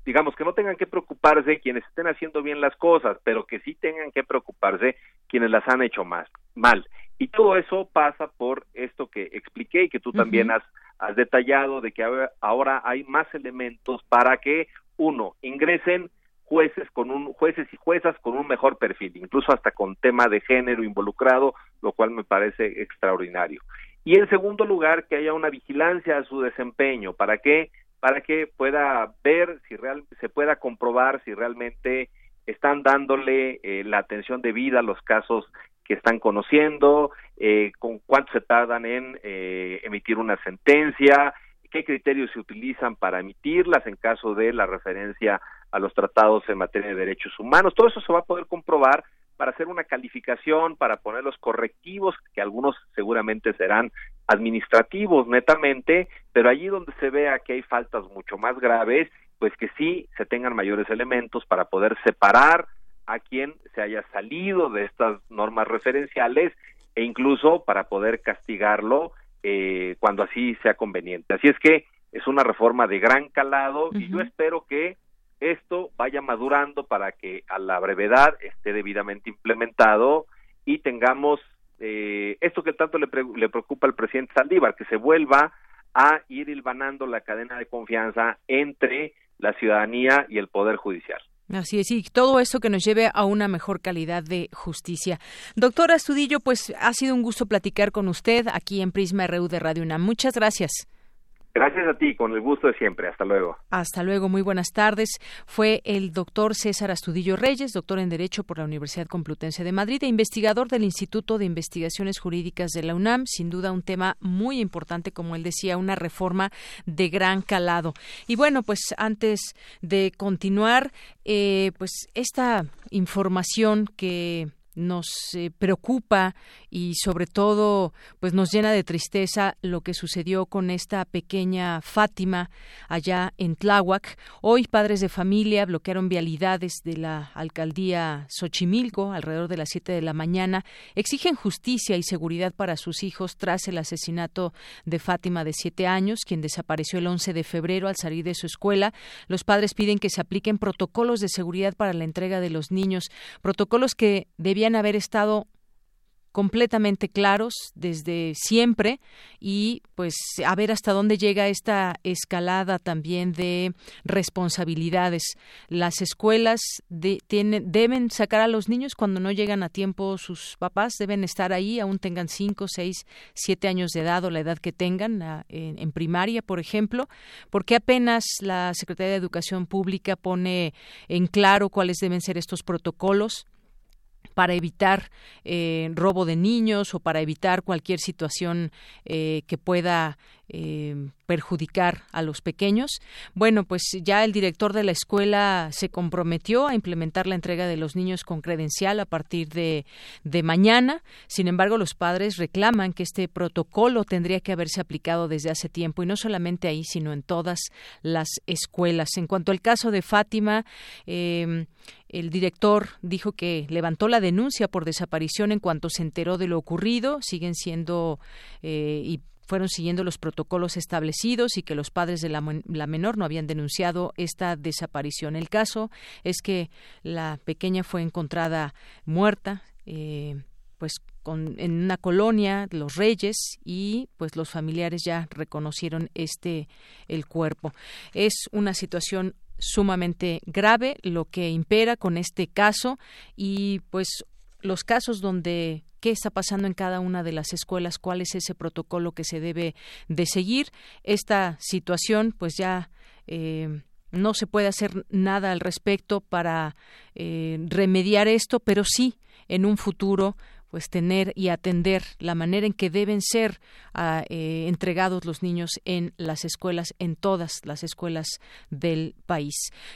digamos que no tengan que preocuparse quienes estén haciendo bien las cosas, pero que sí tengan que preocuparse quienes las han hecho más mal. Y todo eso pasa por esto que expliqué y que tú también has, has detallado de que ahora hay más elementos para que uno ingresen jueces con un jueces y juezas con un mejor perfil, incluso hasta con tema de género involucrado, lo cual me parece extraordinario. Y en segundo lugar, que haya una vigilancia a su desempeño, ¿para qué? Para que pueda ver si real, se pueda comprobar si realmente están dándole eh, la atención debida a los casos que están conociendo, eh, con cuánto se tardan en eh, emitir una sentencia, qué criterios se utilizan para emitirlas en caso de la referencia a los tratados en materia de derechos humanos. Todo eso se va a poder comprobar para hacer una calificación, para poner los correctivos, que algunos seguramente serán administrativos netamente, pero allí donde se vea que hay faltas mucho más graves, pues que sí se tengan mayores elementos para poder separar a quien se haya salido de estas normas referenciales e incluso para poder castigarlo eh, cuando así sea conveniente. Así es que es una reforma de gran calado y yo espero que esto vaya madurando para que a la brevedad esté debidamente implementado y tengamos eh, esto que tanto le, le preocupa al presidente Saldívar, que se vuelva a ir hilvanando la cadena de confianza entre la ciudadanía y el Poder Judicial. Así es, y todo esto que nos lleve a una mejor calidad de justicia. Doctora Astudillo, pues ha sido un gusto platicar con usted aquí en Prisma RU de Radio UNAM. Muchas gracias. Gracias a ti, con el gusto de siempre. Hasta luego. Hasta luego, muy buenas tardes. Fue el doctor César Astudillo Reyes, doctor en Derecho por la Universidad Complutense de Madrid e investigador del Instituto de Investigaciones Jurídicas de la UNAM. Sin duda, un tema muy importante, como él decía, una reforma de gran calado. Y bueno, pues antes de continuar, eh, pues esta información que nos eh, preocupa y sobre todo pues nos llena de tristeza lo que sucedió con esta pequeña Fátima allá en Tláhuac. Hoy padres de familia bloquearon vialidades de la alcaldía Xochimilco alrededor de las 7 de la mañana. Exigen justicia y seguridad para sus hijos tras el asesinato de Fátima de 7 años, quien desapareció el 11 de febrero al salir de su escuela. Los padres piden que se apliquen protocolos de seguridad para la entrega de los niños, protocolos que debían haber estado completamente claros desde siempre y pues a ver hasta dónde llega esta escalada también de responsabilidades. Las escuelas deben sacar a los niños cuando no llegan a tiempo sus papás, deben estar ahí, aún tengan cinco, seis, siete años de edad o la edad que tengan en, en primaria, por ejemplo, porque apenas la Secretaría de Educación Pública pone en claro cuáles deben ser estos protocolos para evitar eh, robo de niños o para evitar cualquier situación eh, que pueda eh, perjudicar a los pequeños. Bueno, pues ya el director de la escuela se comprometió a implementar la entrega de los niños con credencial a partir de, de mañana. Sin embargo, los padres reclaman que este protocolo tendría que haberse aplicado desde hace tiempo y no solamente ahí, sino en todas las escuelas. En cuanto al caso de Fátima, eh, el director dijo que levantó la denuncia por desaparición en cuanto se enteró de lo ocurrido. Siguen siendo eh, y fueron siguiendo los protocolos establecidos y que los padres de la, menor no habían denunciado esta desaparición. El caso es que la pequeña fue encontrada muerta. Eh, pues con, en una colonia los Reyes y pues los familiares ya reconocieron este el cuerpo es una situación sumamente grave lo que impera con este caso y pues los casos donde qué está pasando en cada una de las escuelas, cuál es ese protocolo que se debe de seguir. Esta situación, pues ya eh, no se puede hacer nada al respecto para eh, remediar esto, pero sí en un futuro pues tener y atender la manera en que deben ser ah, eh, entregados los niños en las escuelas, en todas las escuelas del país.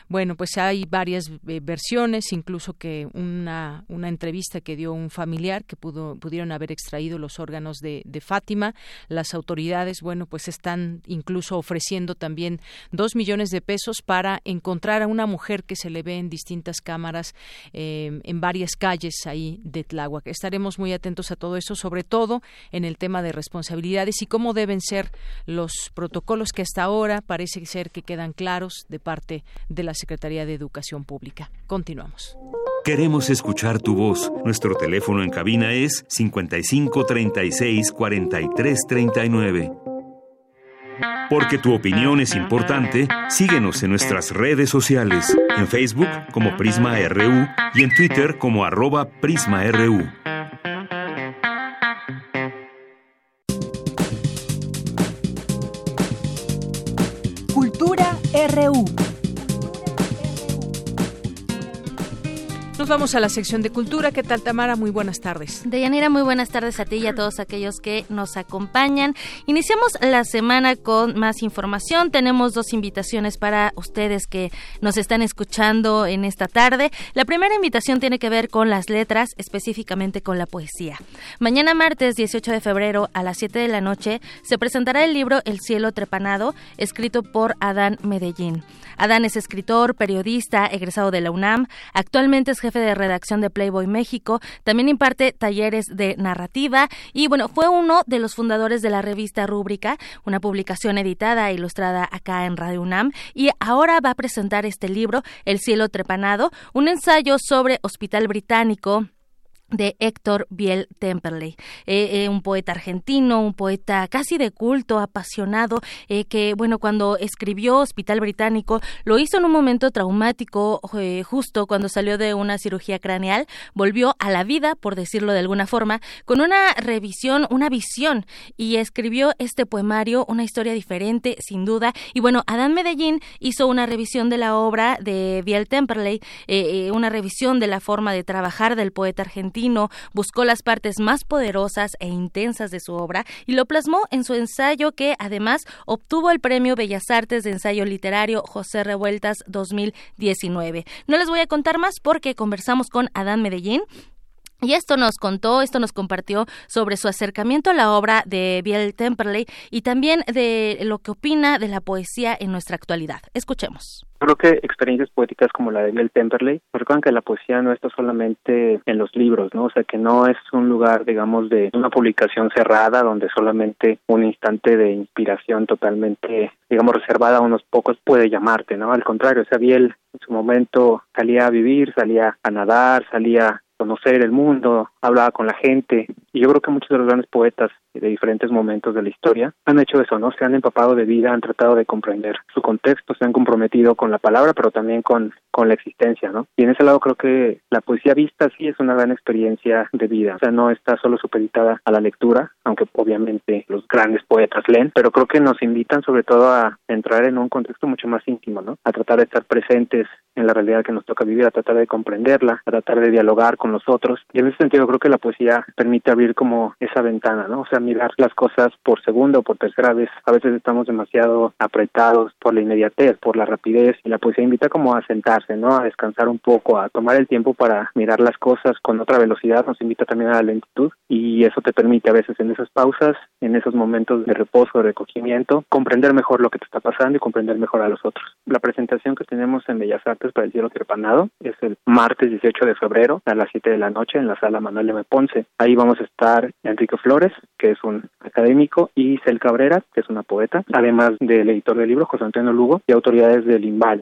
Bueno, pues hay varias eh, versiones, incluso que una, una entrevista que dio un familiar que pudo, pudieron haber extraído los órganos de, de Fátima. Las autoridades, bueno, pues están incluso ofreciendo también dos millones de pesos para encontrar a una mujer que se le ve en distintas cámaras eh, en varias calles ahí de Tláhuac. Estaremos muy atentos a todo eso, sobre todo en el tema de responsabilidades y cómo deben ser los protocolos que hasta ahora parece ser que quedan claros de parte de la Secretaría de Educación Pública. Continuamos. Queremos escuchar tu voz. Nuestro teléfono en cabina es 55 36 43 39. Porque tu opinión es importante, síguenos en nuestras redes sociales, en Facebook como Prisma RU y en Twitter como arroba PrismaRU. Cultura RU. Vamos a la sección de cultura. ¿Qué tal, Tamara? Muy buenas tardes. Deyanira, muy buenas tardes a ti y a todos aquellos que nos acompañan. Iniciamos la semana con más información. Tenemos dos invitaciones para ustedes que nos están escuchando en esta tarde. La primera invitación tiene que ver con las letras, específicamente con la poesía. Mañana martes 18 de febrero a las 7 de la noche se presentará el libro El cielo trepanado, escrito por Adán Medellín. Adán es escritor, periodista, egresado de la UNAM. Actualmente es jefe de redacción de Playboy México. También imparte talleres de narrativa y, bueno, fue uno de los fundadores de la revista Rúbrica, una publicación editada e ilustrada acá en Radio UNAM. Y ahora va a presentar este libro, El cielo trepanado, un ensayo sobre Hospital Británico de Héctor Biel Temperley, eh, eh, un poeta argentino, un poeta casi de culto, apasionado, eh, que bueno, cuando escribió Hospital Británico, lo hizo en un momento traumático, justo cuando salió de una cirugía craneal, volvió a la vida, por decirlo de alguna forma, con una revisión, una visión, y escribió este poemario, una historia diferente, sin duda, y bueno, Adán Medellín hizo una revisión de la obra de Biel Temperley, una revisión de la forma de trabajar del poeta argentino, buscó las partes más poderosas e intensas de su obra y lo plasmó en su ensayo que además obtuvo el Premio Bellas Artes de Ensayo Literario José Revueltas 2019. No les voy a contar más porque conversamos con Adán Medellín, y esto nos contó, esto nos compartió sobre su acercamiento a la obra de Biel Temperley y también de lo que opina de la poesía en nuestra actualidad. Escuchemos. Creo que experiencias poéticas como la de Biel Temperley recuerdan que la poesía no está solamente en los libros, ¿no? O sea, que no es un lugar, digamos, de una publicación cerrada donde solamente un instante de inspiración totalmente, digamos, reservada a unos pocos puede llamarte, ¿no? Al contrario, o sea, Biel en su momento salía a vivir, salía a nadar, salía conocer el mundo, hablaba con la gente. Y yo creo que muchos de los grandes poetas de diferentes momentos de la historia han hecho eso, ¿no? Se han empapado de vida, han tratado de comprender su contexto, se han comprometido con la palabra, pero también con, con la existencia, ¿no? Y en ese lado creo que la poesía vista sí es una gran experiencia de vida. O sea, no está solo supeditada a la lectura, aunque obviamente los grandes poetas leen, pero creo que nos invitan sobre todo a entrar en un contexto mucho más íntimo, ¿no? A tratar de estar presentes en la realidad que nos toca vivir, a tratar de comprenderla, a tratar de dialogar con los otros. Y en ese sentido creo que la poesía permite abrir como esa ventana, ¿no? O sea, mirar las cosas por segunda o por tercera vez. A veces estamos demasiado apretados por la inmediatez, por la rapidez, y la poesía invita como a sentarse, ¿no? A descansar un poco, a tomar el tiempo para mirar las cosas con otra velocidad, nos invita también a la lentitud, y eso te permite a veces en esas pausas, en esos momentos de reposo, de recogimiento, comprender mejor lo que te está pasando y comprender mejor a los otros. La presentación que tenemos en Bellas Artes para el cielo trepanado es el martes 18 de febrero a las 7 de la noche en la sala Manuel M. Ponce. Ahí vamos a estar Enrique Flores, que es un académico, y Cel Cabrera, que es una poeta, además del editor del libro, José Antonio Lugo, y autoridades del IMBAL.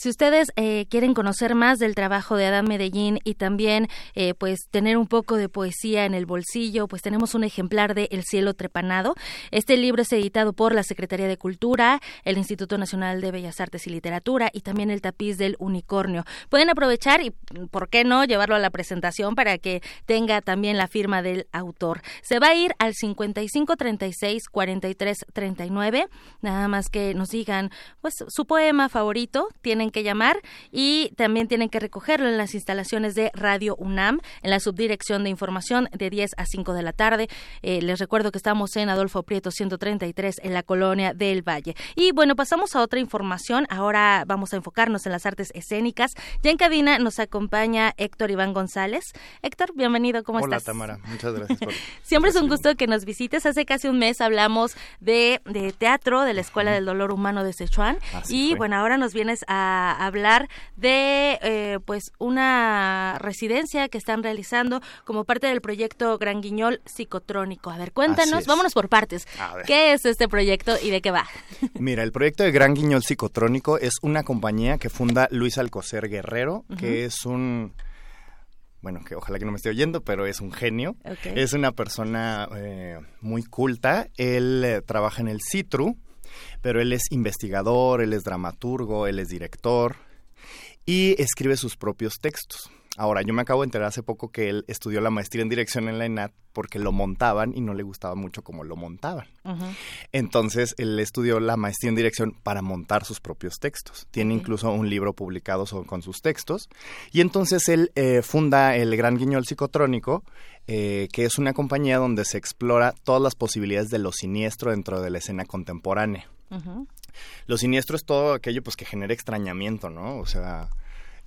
Si ustedes eh, quieren conocer más del trabajo de Adán Medellín y también eh, pues tener un poco de poesía en el bolsillo, pues tenemos un ejemplar de El cielo trepanado. Este libro es editado por la Secretaría de Cultura, el Instituto Nacional de Bellas Artes y Literatura y también el tapiz del unicornio. Pueden aprovechar y, ¿por qué no?, llevarlo a la presentación para que tenga también la firma del autor. Se va a ir al 55 36 43 39. Nada más que nos digan pues su poema favorito. Tienen tienen que llamar y también tienen que recogerlo en las instalaciones de Radio UNAM, en la subdirección de información de 10 a 5 de la tarde. Eh, les recuerdo que estamos en Adolfo Prieto 133 en la colonia del Valle. Y bueno, pasamos a otra información. Ahora vamos a enfocarnos en las artes escénicas. Ya en cabina nos acompaña Héctor Iván González. Héctor, bienvenido, ¿cómo estás? Hola, Tamara, muchas gracias. Por... Siempre es un gusto que nos visites. Hace casi un mes hablamos de, de teatro de la Escuela del Dolor Humano de Sichuan. y bueno, ahora nos vienes a hablar de eh, pues una residencia que están realizando como parte del proyecto Gran Guiñol Psicotrónico. A ver, cuéntanos, vámonos por partes. ¿Qué es este proyecto y de qué va? Mira, el proyecto de Gran Guiñol Psicotrónico es una compañía que funda Luis Alcocer Guerrero, que es un bueno, que ojalá que no me esté oyendo, pero es un genio. Es una persona eh, muy culta. Él eh, trabaja en el CITRU, pero él es investigador, él es dramaturgo, él es director y escribe sus propios textos. Ahora, yo me acabo de enterar hace poco que él estudió la maestría en dirección en la ENAT porque lo montaban y no le gustaba mucho cómo lo montaban. Entonces, él estudió la maestría en dirección para montar sus propios textos. Tiene incluso un libro publicado con sus textos. Y entonces él eh, funda el Gran Guiñol Psicotrónico, eh, que es una compañía donde se explora todas las posibilidades de lo siniestro dentro de la escena contemporánea. Lo siniestro es todo aquello pues que genera extrañamiento, ¿no? O sea,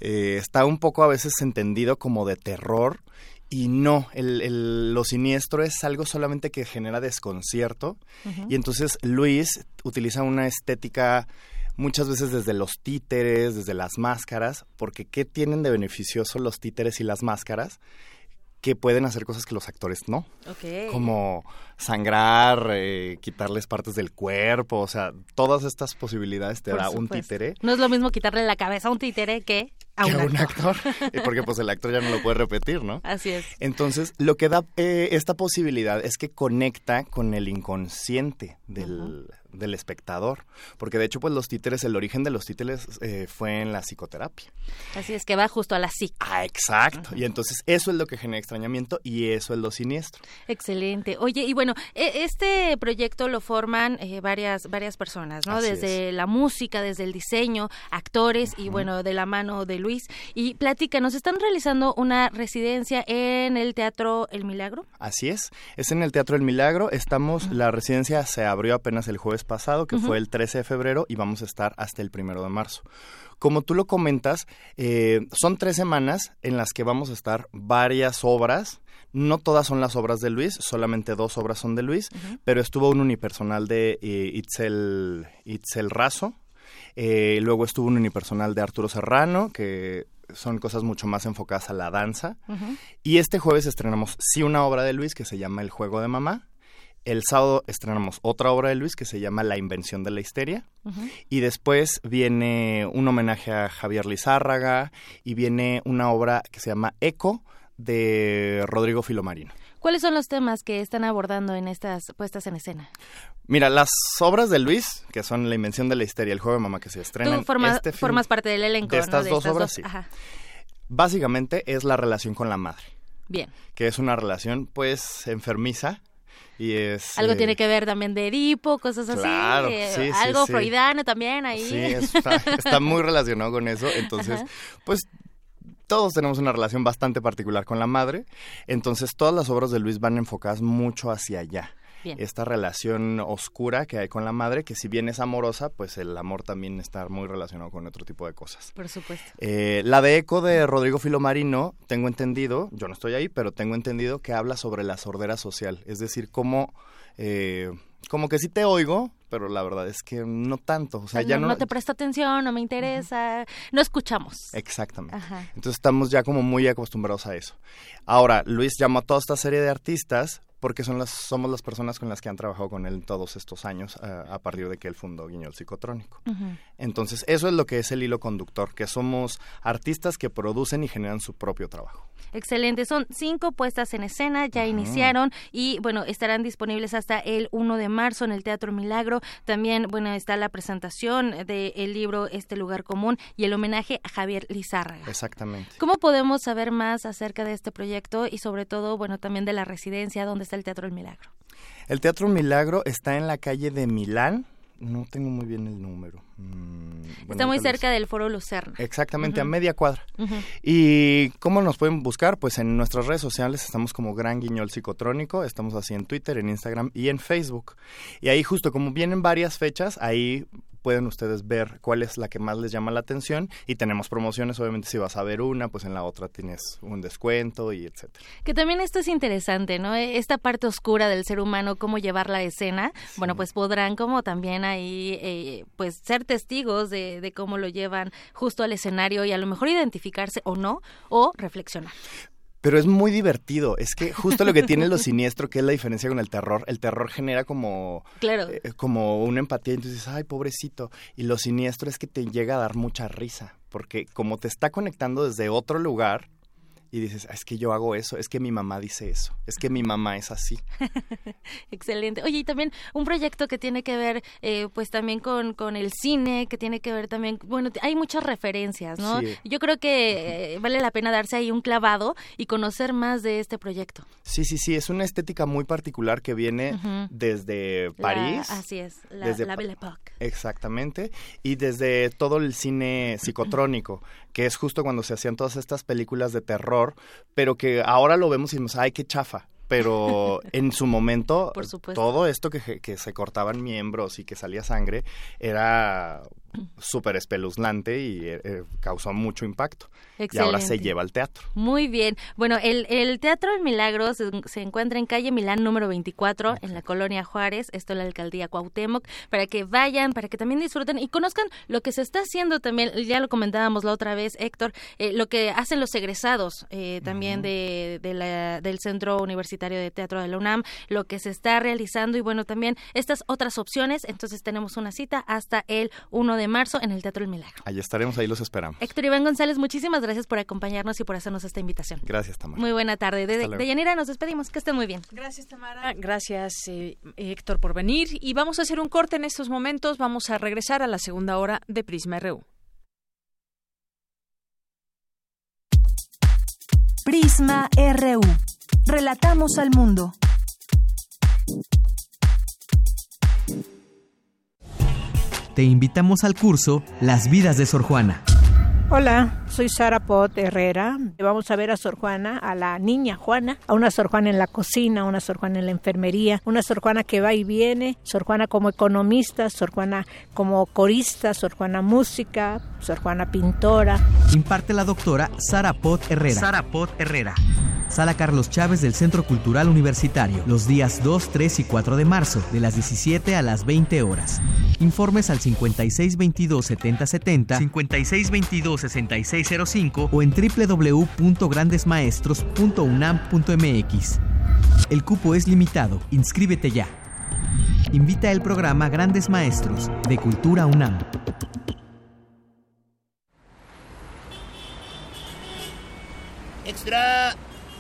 eh, está un poco a veces entendido como de terror y no, el, lo siniestro es algo solamente que genera desconcierto y entonces Luis utiliza una estética muchas veces desde los títeres, desde las máscaras, porque ¿qué tienen de beneficioso los títeres y las máscaras? que pueden hacer cosas que los actores no. Como sangrar, eh, quitarles partes del cuerpo, o sea, todas estas posibilidades te da un títere. No es lo mismo quitarle la cabeza a un títere que a un, actor. Porque pues el actor ya no lo puede repetir, ¿no? Así es. Entonces, lo que da eh, esta posibilidad es que conecta con el inconsciente del, del espectador, porque de hecho pues los títeres, el origen de los títeres eh, fue en la psicoterapia. Así es que va justo a la psic. Ah, exacto. Y entonces eso es lo que genera extrañamiento y eso es lo siniestro. Excelente. Oye, y bueno, e, este proyecto lo forman eh, varias varias personas, ¿no? desde la música, desde el diseño, actores y bueno, de la mano de Luis. Y nos ¿están realizando una residencia en el Teatro El Milagro? Así es, es en el Teatro El Milagro. Estamos, la residencia se abrió apenas el jueves pasado, que fue el 13 de febrero, y vamos a estar hasta el primero de marzo. Como tú lo comentas, eh, son tres semanas en las que vamos a estar varias obras. No todas son las obras de Luis, solamente dos obras son de Luis, pero estuvo un unipersonal de eh, Itzel, Itzel Razo, eh, luego estuvo un unipersonal de Arturo Serrano, que son cosas mucho más enfocadas a la danza. Y este jueves estrenamos sí una obra de Luis que se llama El juego de mamá, el sábado estrenamos otra obra de Luis que se llama La invención de la histeria. Y después viene un homenaje a Javier Lizárraga y viene una obra que se llama Eco de Rodrigo Filomarino. ¿Cuáles son los temas que están abordando en estas puestas en escena? Mira, las obras de Luis, que son La invención de la histeria, El juego de mamá que se estrena. Tú este formas parte del elenco. De estas dos obras, sí. Básicamente es la relación con la madre. Bien. Que es una relación, pues, enfermiza y es, algo tiene eh, que ver también de Edipo, cosas así. Claro, sí, algo freudiano también ahí. Sí, está, muy relacionado con eso. Entonces, pues todos tenemos una relación bastante particular con la madre. Entonces, todas las obras de Luis van enfocadas mucho hacia allá esta relación oscura que hay con la madre, que si bien es amorosa, pues el amor también está muy relacionado con otro tipo de cosas. Por supuesto. Eh, la de Eco de Rodrigo Filomarino, tengo entendido, yo no estoy ahí, pero tengo entendido que habla sobre la sordera social, es decir, cómo... Eh, como que sí te oigo, pero la verdad es que no tanto. O sea, ya no, no, te presta atención, no me interesa, no escuchamos. Exactamente. Entonces estamos ya como muy acostumbrados a eso. Ahora, Luis llamó a toda esta serie de artistas porque son las, somos las personas con las que han trabajado con él todos estos años eh, a partir de que él fundó Guiñol Psicotrónico. Entonces, eso es lo que es el hilo conductor, que somos artistas que producen y generan su propio trabajo. Excelente, son cinco puestas en escena, ya iniciaron y bueno, estarán disponibles hasta el 1 de marzo en el Teatro Milagro. También, bueno, está la presentación del libro Este lugar común y el homenaje a Javier Lizárraga. Exactamente. ¿Cómo podemos saber más acerca de este proyecto y sobre todo, bueno, también de la residencia donde está el Teatro El Milagro? El Teatro Milagro está en la calle de Milán, no tengo muy bien el número. Mm, Está muy cerca del Foro Lucerna. Exactamente, a media cuadra. ¿Y cómo nos pueden buscar? Pues en nuestras redes sociales estamos como Gran Guiñol Psicotrónico, estamos así en Twitter, en Instagram y en Facebook. Y ahí justo como vienen varias fechas, ahí pueden ustedes ver cuál es la que más les llama la atención y tenemos promociones, obviamente si vas a ver una, pues en la otra tienes un descuento y etcétera. Que también esto es interesante, ¿no? Esta parte oscura del ser humano, cómo llevar la escena, bueno, pues podrán como también ahí, eh, pues ser testigos de, de cómo lo llevan justo al escenario y a lo mejor identificarse o no, o reflexionar. Pero es muy divertido. Es que justo lo que tiene lo siniestro, que es la diferencia con el terror, el terror genera como, claro. Eh, como una empatía. Entonces dices, ay, pobrecito. Y lo siniestro es que te llega a dar mucha risa. Porque como te está conectando desde otro lugar, y dices, ah, es que yo hago eso, es que mi mamá dice eso, es que mi mamá es así. Excelente. Oye, y también un proyecto que tiene que ver, eh, pues también con, con el cine, que tiene que ver también, bueno, hay muchas referencias, ¿no? Yo creo que eh, vale la pena darse ahí un clavado y conocer más de este proyecto. Sí, sí, sí, es una estética muy particular que viene desde París. así es, la, la Belle Époque. Exactamente, y desde todo el cine psicotrónico que es justo cuando se hacían todas estas películas de terror, pero que ahora lo vemos y decimos, ay, qué chafa. Pero en su momento, todo esto que, que se cortaban miembros y que salía sangre era súper espeluznante y eh, eh, causó mucho impacto. Y ahora se lleva al teatro. Muy bien. Bueno, el, el Teatro del Milagro se, encuentra en calle Milán número 24, en la colonia Juárez, esto es la alcaldía Cuauhtémoc, para que vayan, para que también disfruten y conozcan lo que se está haciendo también, ya lo comentábamos la otra vez, Héctor, eh, lo que hacen los egresados también de, la, del Centro Universitario de Teatro de la UNAM, lo que se está realizando y bueno, también estas otras opciones. Entonces tenemos una cita hasta el 1 de de marzo en el Teatro El Milagro. Ahí estaremos, ahí los esperamos. Héctor Iván González, muchísimas gracias por acompañarnos y por hacernos esta invitación. Gracias, Tamara. Muy buena tarde. De, de Yanira nos despedimos. Que estén muy bien. Gracias, Tamara. Gracias, eh, Héctor, por venir. Y vamos a hacer un corte en estos momentos. Vamos a regresar a la segunda hora de Prisma RU. Prisma RU. Relatamos al mundo. Te invitamos al curso Las vidas de Sor Juana. Hola, soy Sara Pot Herrera. Vamos a ver a Sor Juana, a la niña Juana, a una Sor Juana en la cocina, una Sor Juana en la enfermería, una Sor Juana que va y viene, Sor Juana como economista, Sor Juana como corista, Sor Juana música, Sor Juana pintora. Imparte la doctora Sara Pot Herrera. Sara Pot Herrera. Sala Carlos Chávez del Centro Cultural Universitario, los días 2, 3 y 4 de marzo, de las 17 a las 20 horas. Informes al 5622 7070, 5622 6605 o en www.grandesmaestros.unam.mx. El cupo es limitado, inscríbete ya. Invita el programa Grandes Maestros de Cultura UNAM. Extra,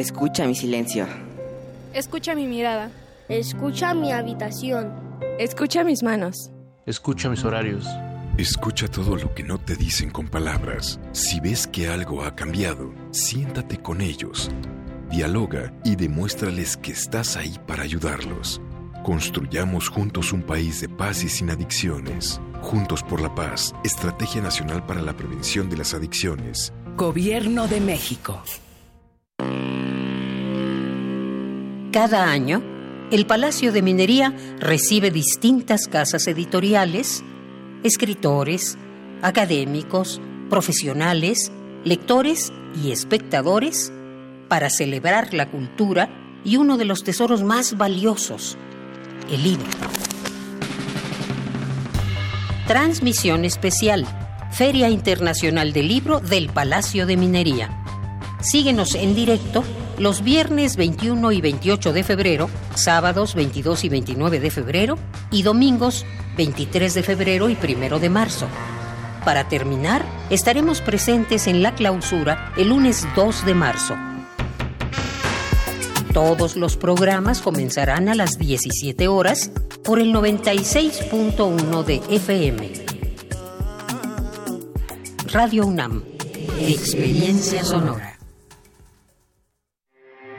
Escucha mi silencio. Escucha mi mirada. Escucha mi habitación. Escucha mis manos. Escucha mis horarios. Escucha todo lo que no te dicen con palabras. Si ves que algo ha cambiado, siéntate con ellos. Dialoga y demuéstrales que estás ahí para ayudarlos. Construyamos juntos un país de paz y sin adicciones. Juntos por la paz, Estrategia Nacional para la Prevención de las Adicciones. Gobierno de México. Cada año, el Palacio de Minería recibe distintas casas editoriales, escritores, académicos, profesionales, lectores y espectadores para celebrar la cultura y uno de los tesoros más valiosos, el libro. Transmisión especial, Feria Internacional del Libro del Palacio de Minería. Síguenos en directo los viernes 21 y 28 de febrero, sábados 22 y 29 de febrero y domingos 23 de febrero y 1 de marzo. Para terminar, estaremos presentes en la clausura el lunes 2 de marzo. Todos los programas comenzarán a las 17 horas por el 96.1 de FM. Radio UNAM. Experiencia sonora.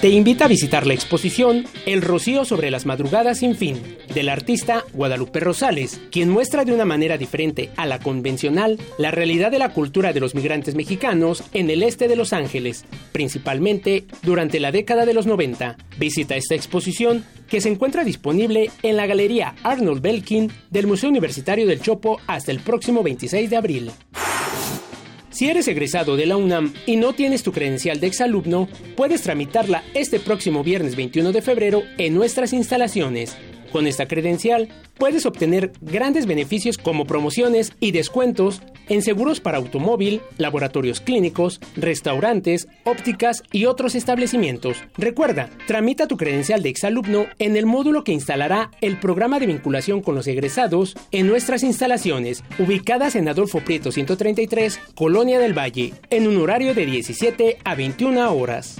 te invita a visitar la exposición El Rocío sobre las Madrugadas sin fin, del artista Guadalupe Rosales, quien muestra de una manera diferente a la convencional la realidad de la cultura de los migrantes mexicanos en el este de Los Ángeles, principalmente durante la década de los 90. Visita esta exposición que se encuentra disponible en la Galería Arnold Belkin del Museo Universitario del Chopo hasta el próximo 26 de abril. Si eres egresado de la UNAM y no tienes tu credencial de exalumno, puedes tramitarla este próximo viernes 21 de febrero en nuestras instalaciones. Con esta credencial puedes obtener grandes beneficios como promociones y descuentos en seguros para automóvil, laboratorios clínicos, restaurantes, ópticas y otros establecimientos. Recuerda, tramita tu credencial de exalumno en el módulo que instalará el programa de vinculación con los egresados en nuestras instalaciones, ubicadas en Adolfo Prieto 133, Colonia del Valle, en un horario de 17 a 21 horas.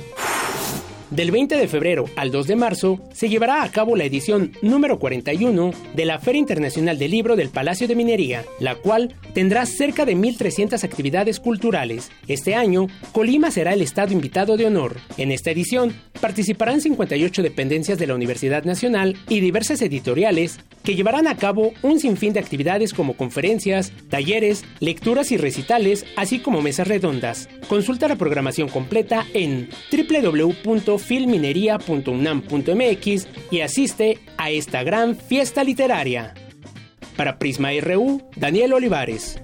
Del 20 de febrero al 2 de marzo se llevará a cabo la edición número 41 de la Feria Internacional del Libro del Palacio de Minería, la cual tendrá cerca de 1.300 actividades culturales. Este año, Colima será el estado invitado de honor. En esta edición participarán 58 dependencias de la Universidad Nacional y diversas editoriales que llevarán a cabo un sinfín de actividades como conferencias, talleres, lecturas y recitales, así como mesas redondas. Consulta la programación completa en www filminería.unam.mx y asiste a esta gran fiesta literaria. Para Prisma RU, Daniel Olivares.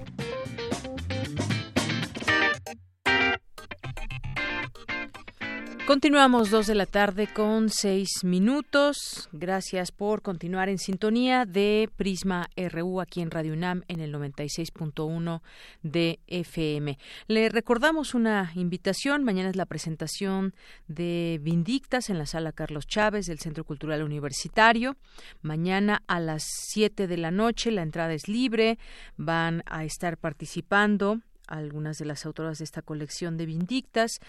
Continuamos dos de la tarde con seis minutos. Gracias por continuar en sintonía de Prisma RU aquí en Radio UNAM en el 96.1 de FM. Le recordamos una invitación. Mañana es la presentación de Vindictas en la sala Carlos Chávez del Centro Cultural Universitario. Mañana a las 7 de la noche la entrada es libre. Van a estar participando algunas de las autoras de esta colección de Vindictas.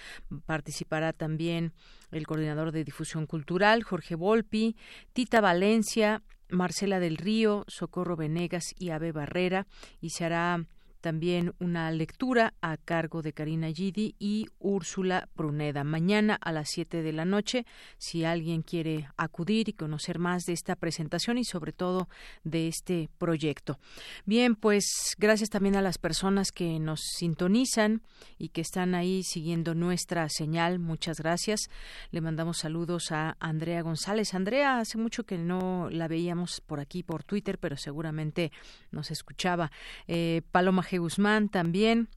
Participará también el coordinador de difusión cultural, Jorge Volpi, Tita Valencia, Marcela del Río, Socorro Venegas y Ave Barrera, y se hará también una lectura a cargo de Karina Gidi y Úrsula Pruneda. Mañana a las 7 de la noche, si alguien quiere acudir y conocer más de esta presentación y sobre todo de este proyecto. Bien, pues gracias también a las personas que nos sintonizan y que están ahí siguiendo nuestra señal. Muchas gracias. Le mandamos saludos a Andrea González. Andrea, hace mucho que no la veíamos por aquí, por Twitter, pero seguramente nos escuchaba. Eh, Paloma G. Guzmán también.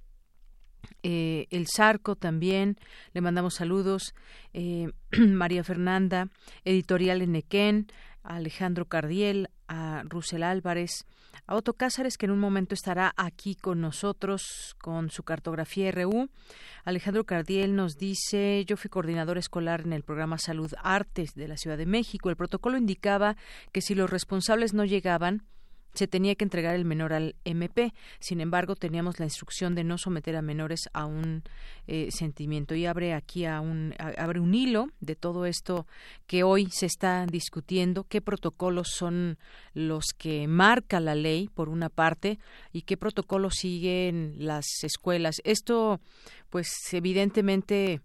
Eh, el Zarco también, le mandamos saludos. Eh, María Fernanda, editorial Enequén, a Alejandro Cardiel, a Rusel Álvarez, a Otto Cázares, que en un momento estará aquí con nosotros con su cartografía RU. Alejandro Cardiel nos dice, yo fui coordinador escolar en el programa Salud Artes de la Ciudad de México. El protocolo indicaba que si los responsables no llegaban, se tenía que entregar el menor al MP. Sin embargo, teníamos la instrucción de no someter a menores a un eh, sentimiento. Y abre aquí a un, abre un hilo de todo esto que hoy se está discutiendo, qué protocolos son los que marca la ley, por una parte, y qué protocolos siguen las escuelas. Esto, pues, evidentemente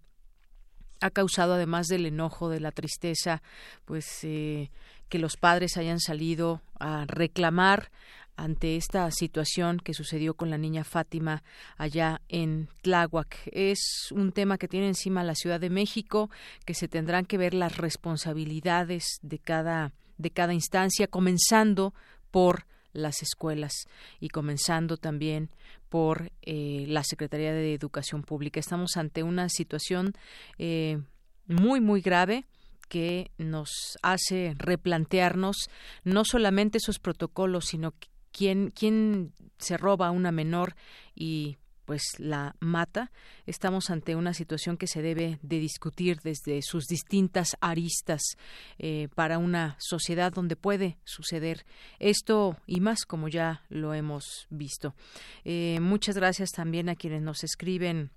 ha causado además del enojo, de la tristeza, pues eh, que los padres hayan salido a reclamar ante esta situación que sucedió con la niña Fátima allá en Tláhuac. Es un tema que tiene encima la Ciudad de México, que se tendrán que ver las responsabilidades de cada de cada instancia, comenzando por las escuelas y comenzando también por eh, la Secretaría de Educación Pública. Estamos ante una situación eh, muy, muy grave que nos hace replantearnos no solamente esos protocolos, sino quién, quién se roba a una menor y pues la mata. Estamos ante una situación que se debe de discutir desde sus distintas aristas eh, para una sociedad donde puede suceder esto y más como ya lo hemos visto. Eh, muchas gracias también a quienes nos escriben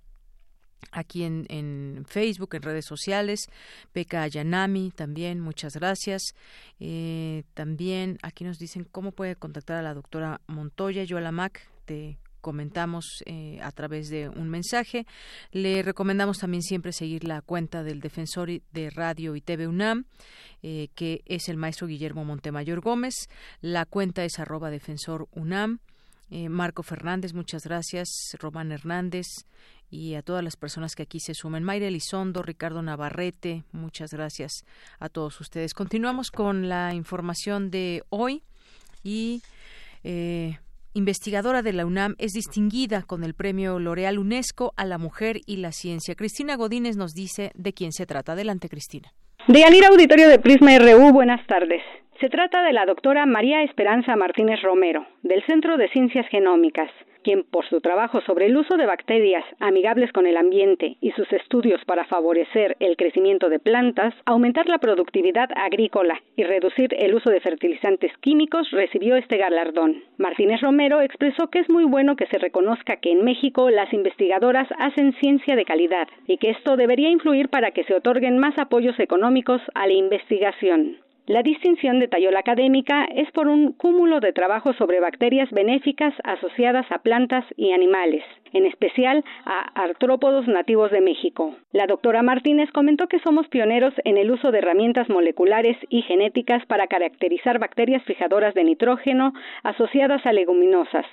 aquí en, Facebook, en redes sociales. Peka Ayanami también, muchas gracias. Eh, también aquí nos dicen cómo puede contactar a la doctora Montoya. Yo a la MAC te comentamos eh, a través de un mensaje. Le recomendamos también siempre seguir la cuenta del defensor de radio y TV UNAM, eh, que es el maestro Guillermo Montemayor Gómez. La cuenta es arroba defensor UNAM. Marco Fernández, muchas gracias. Román Hernández, y a todas las personas que aquí se sumen. Mayra Elizondo, Ricardo Navarrete, muchas gracias a todos ustedes. Continuamos con la información de hoy y eh, investigadora de la UNAM es distinguida con el premio L'Oreal UNESCO a la mujer y la ciencia. Cristina Godínez nos dice de quién se trata. Adelante, Cristina. De Yanira Auditorio de Prisma RU, buenas tardes. Se trata de la doctora María Esperanza Martínez Romero, del Centro de Ciencias Genómicas quien por su trabajo sobre el uso de bacterias amigables con el ambiente y sus estudios para favorecer el crecimiento de plantas, aumentar la productividad agrícola y reducir el uso de fertilizantes químicos, recibió este galardón. Martínez Romero expresó que es muy bueno que se reconozca que en México las investigadoras hacen ciencia de calidad y que esto debería influir para que se otorguen más apoyos económicos a la investigación. La distinción, detalló la académica, es por un cúmulo de trabajos sobre bacterias benéficas asociadas a plantas y animales, en especial a artrópodos nativos de México. La doctora Martínez comentó que somos pioneros en el uso de herramientas moleculares y genéticas para caracterizar bacterias fijadoras de nitrógeno asociadas a leguminosas.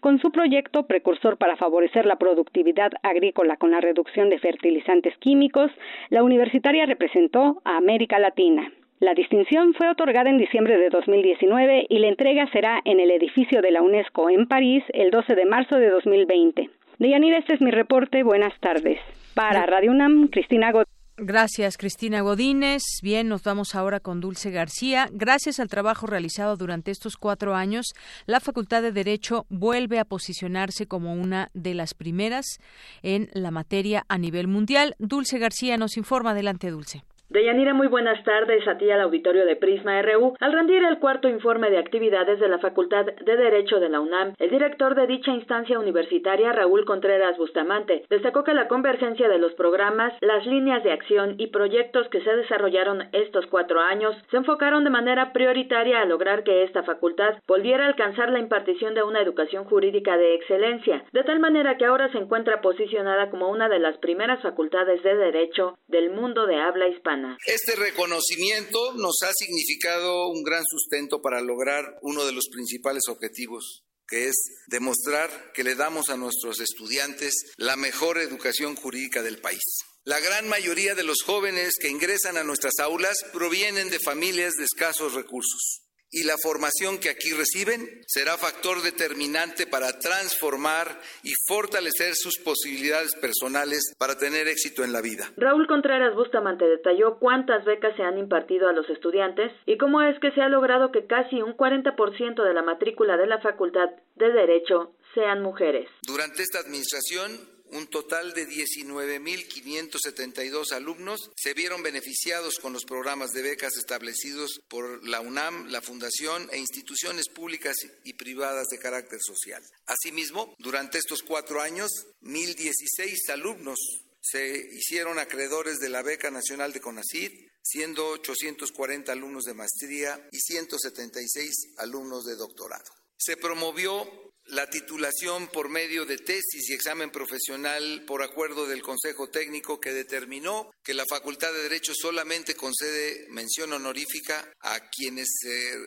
Con su proyecto precursor para favorecer la productividad agrícola con la reducción de fertilizantes químicos, la universitaria representó a América Latina. La distinción fue otorgada en diciembre de 2019 y la entrega será en el edificio de la UNESCO en París el 12 de marzo de 2020. Deyanira, este es mi reporte. Buenas tardes. Para Radio UNAM, Cristina Godínez. Gracias, Cristina Godínez. Bien, nos vamos ahora con Dulce García. Gracias al trabajo realizado durante estos cuatro años, la Facultad de Derecho vuelve a posicionarse como una de las primeras en la materia a nivel mundial. Dulce García nos informa. Adelante, Dulce. Deyanira, muy buenas tardes a ti al auditorio de Prisma RU. Al rendir el cuarto informe de actividades de la Facultad de Derecho de la UNAM, el director de dicha instancia universitaria, Raúl Contreras Bustamante, destacó que la convergencia de los programas, las líneas de acción y proyectos que se desarrollaron estos cuatro años se enfocaron de manera prioritaria a lograr que esta facultad volviera a alcanzar la impartición de una educación jurídica de excelencia, de tal manera que ahora se encuentra posicionada como una de las primeras facultades de derecho del mundo de habla hispana. Este reconocimiento nos ha significado un gran sustento para lograr uno de los principales objetivos que es demostrar que le damos a nuestros estudiantes la mejor educación jurídica del país. La gran mayoría de los jóvenes que ingresan a nuestras aulas provienen de familias de escasos recursos y la formación que aquí reciben será factor determinante para transformar y fortalecer sus posibilidades personales para tener éxito en la vida. Raúl Contreras Bustamante detalló cuántas becas se han impartido a los estudiantes y cómo es que se ha logrado que casi un 40% de la matrícula de la Facultad de Derecho sean mujeres. Durante esta administración un total de 19.572 alumnos se vieron beneficiados con los programas de becas establecidos por la UNAM, la Fundación e instituciones públicas y privadas de carácter social. Asimismo, durante estos cuatro años, 1.016 alumnos se hicieron acreedores de la beca nacional de CONACYT, siendo 840 alumnos de maestría y 176 alumnos de doctorado. Se promovió la titulación por medio de tesis y examen profesional por acuerdo del Consejo Técnico que determinó que la Facultad de Derecho solamente concede mención honorífica a quienes se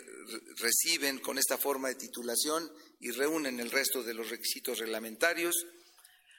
reciben con esta forma de titulación y reúnen el resto de los requisitos reglamentarios,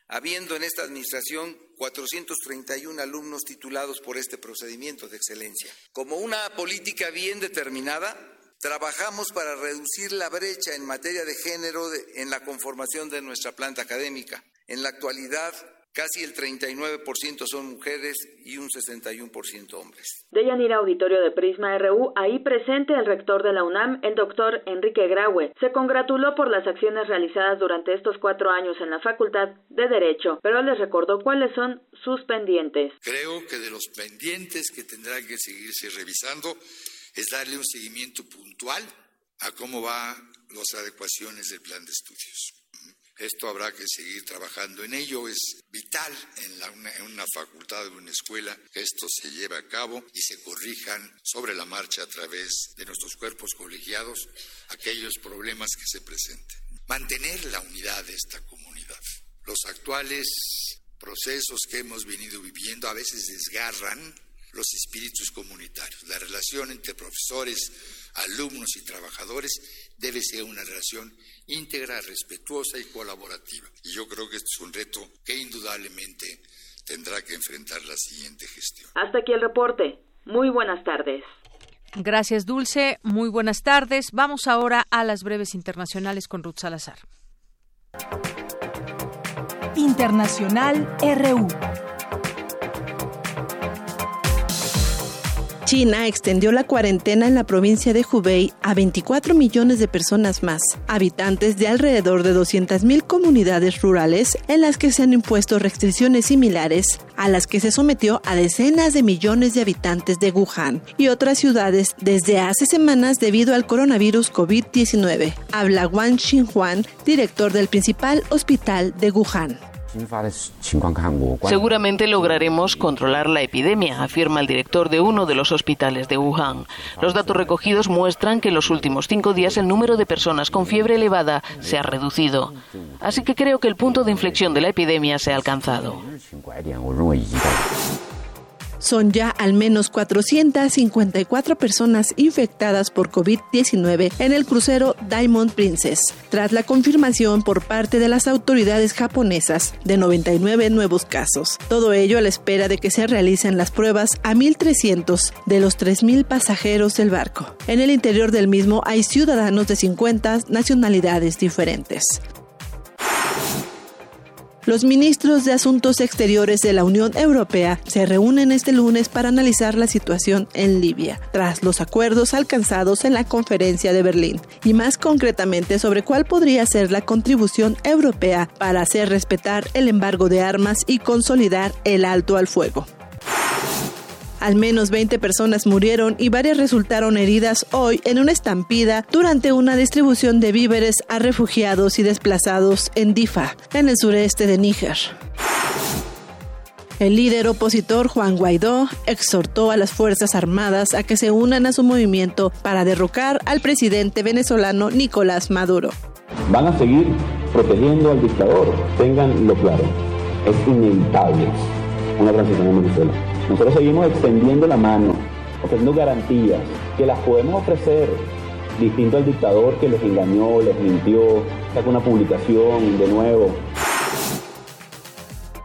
habiendo en esta administración 431 alumnos titulados por este procedimiento de excelencia. Como una política bien determinada, Trabajamos para reducir la brecha en materia de género en la conformación de nuestra planta académica. En la actualidad, casi el 39% son mujeres y un 61% hombres. De Yanira Auditorio de Prisma RU, ahí presente el rector de la UNAM, el doctor Enrique Graue, se congratuló por las acciones realizadas durante estos cuatro años en la Facultad de Derecho, pero les recordó cuáles son sus pendientes. Creo que de los pendientes que tendrán que seguirse revisando es darle un seguimiento puntual a cómo van las adecuaciones del plan de estudios. Esto habrá que seguir trabajando en ello. Es vital en, en, una facultad o una escuela que esto se lleve a cabo y se corrijan sobre la marcha a través de nuestros cuerpos colegiados aquellos problemas que se presenten. Mantener la unidad de esta comunidad. Los actuales procesos que hemos venido viviendo a veces desgarran los espíritus comunitarios. La relación entre profesores, alumnos y trabajadores debe ser una relación íntegra, respetuosa y colaborativa. Y yo creo que este es un reto que indudablemente tendrá que enfrentar la siguiente gestión. Hasta aquí el reporte. Muy buenas tardes. Gracias, Dulce. Muy buenas tardes. Vamos ahora a las breves internacionales con Ruth Salazar. Internacional RU. China extendió la cuarentena en la provincia de Hubei a 24 millones de personas más, habitantes de alrededor de 200.000 comunidades rurales en las que se han impuesto restricciones similares a las que se sometió a decenas de millones de habitantes de Wuhan y otras ciudades desde hace semanas debido al coronavirus COVID-19. Habla Wang Xinhuan, director del principal hospital de Wuhan. Seguramente lograremos controlar la epidemia, afirma el director de uno de los hospitales de Wuhan. Los datos recogidos muestran que en los últimos cinco días el número de personas con fiebre elevada se ha reducido. Así que creo que el punto de inflexión de la epidemia se ha alcanzado. Son ya al menos 454 personas infectadas por COVID-19 en el crucero Diamond Princess, tras la confirmación por parte de las autoridades japonesas de 99 nuevos casos. Todo ello a la espera de que se realicen las pruebas a 1.300 de los 3.000 pasajeros del barco. En el interior del mismo hay ciudadanos de 50 nacionalidades diferentes. Los ministros de Asuntos Exteriores de la Unión Europea se reúnen este lunes para analizar la situación en Libia, tras los acuerdos alcanzados en la conferencia de Berlín, y más concretamente sobre cuál podría ser la contribución europea para hacer respetar el embargo de armas y consolidar el alto al fuego. Al menos 20 personas murieron y varias resultaron heridas hoy en una estampida durante una distribución de víveres a refugiados y desplazados en Difa, en el sureste de Níger. El líder opositor Juan Guaidó exhortó a las Fuerzas Armadas a que se unan a su movimiento para derrocar al presidente venezolano Nicolás Maduro. Van a seguir protegiendo al dictador, tenganlo claro. Es inevitable una transición en Venezuela. Nosotros seguimos extendiendo la mano, ofreciendo garantías que las podemos ofrecer distinto al dictador que les engañó, les mintió, saca una publicación de nuevo.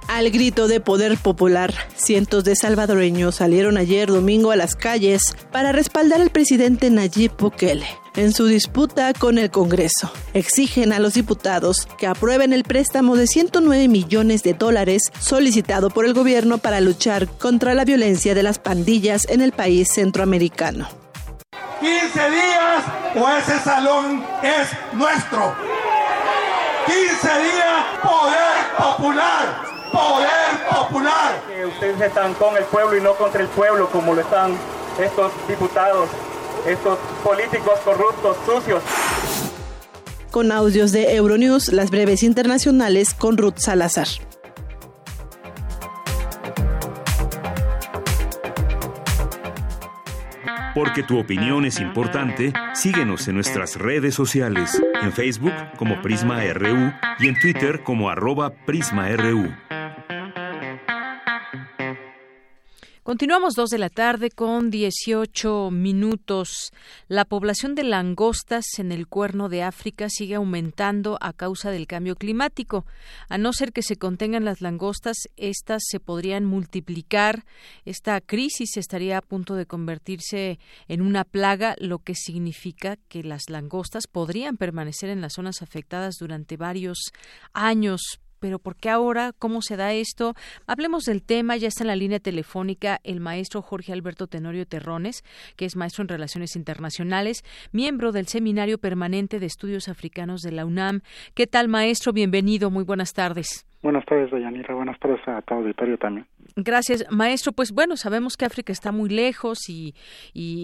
Al grito de poder popular, cientos de salvadoreños salieron ayer domingo a las calles para respaldar al presidente Nayib Bukele en su disputa con el Congreso. Exigen a los diputados que aprueben el préstamo de 109 millones de dólares solicitado por el gobierno para luchar contra la violencia de las pandillas en el país centroamericano. 15 días o ese salón es nuestro. 15 días, poder popular, poder popular. Que ustedes están con el pueblo y no contra el pueblo, como lo están estos diputados, estos políticos corruptos, sucios. Con audios de Euronews, las breves internacionales con Ruth Salazar. Porque tu opinión es importante, síguenos en nuestras redes sociales, en Facebook como Prisma RU y en Twitter como arroba PrismaRU. Continuamos dos de la tarde con 18 minutos. La población de langostas en el cuerno de África sigue aumentando a causa del cambio climático. A no ser que se contengan las langostas, estas se podrían multiplicar. Esta crisis estaría a punto de convertirse en una plaga, lo que significa que las langostas podrían permanecer en las zonas afectadas durante varios años pero ¿por qué ahora? ¿Cómo se da esto? Hablemos del tema. Ya está en la línea telefónica el maestro Jorge Alberto Tenorio Terrones, que es maestro en Relaciones Internacionales, miembro del Seminario Permanente de Estudios Africanos de la UNAM. ¿Qué tal, maestro? Bienvenido. Muy buenas tardes. Buenas tardes, Dayanira. Buenas tardes a todo auditorio también. Gracias, maestro. Pues bueno, sabemos que África está muy lejos y,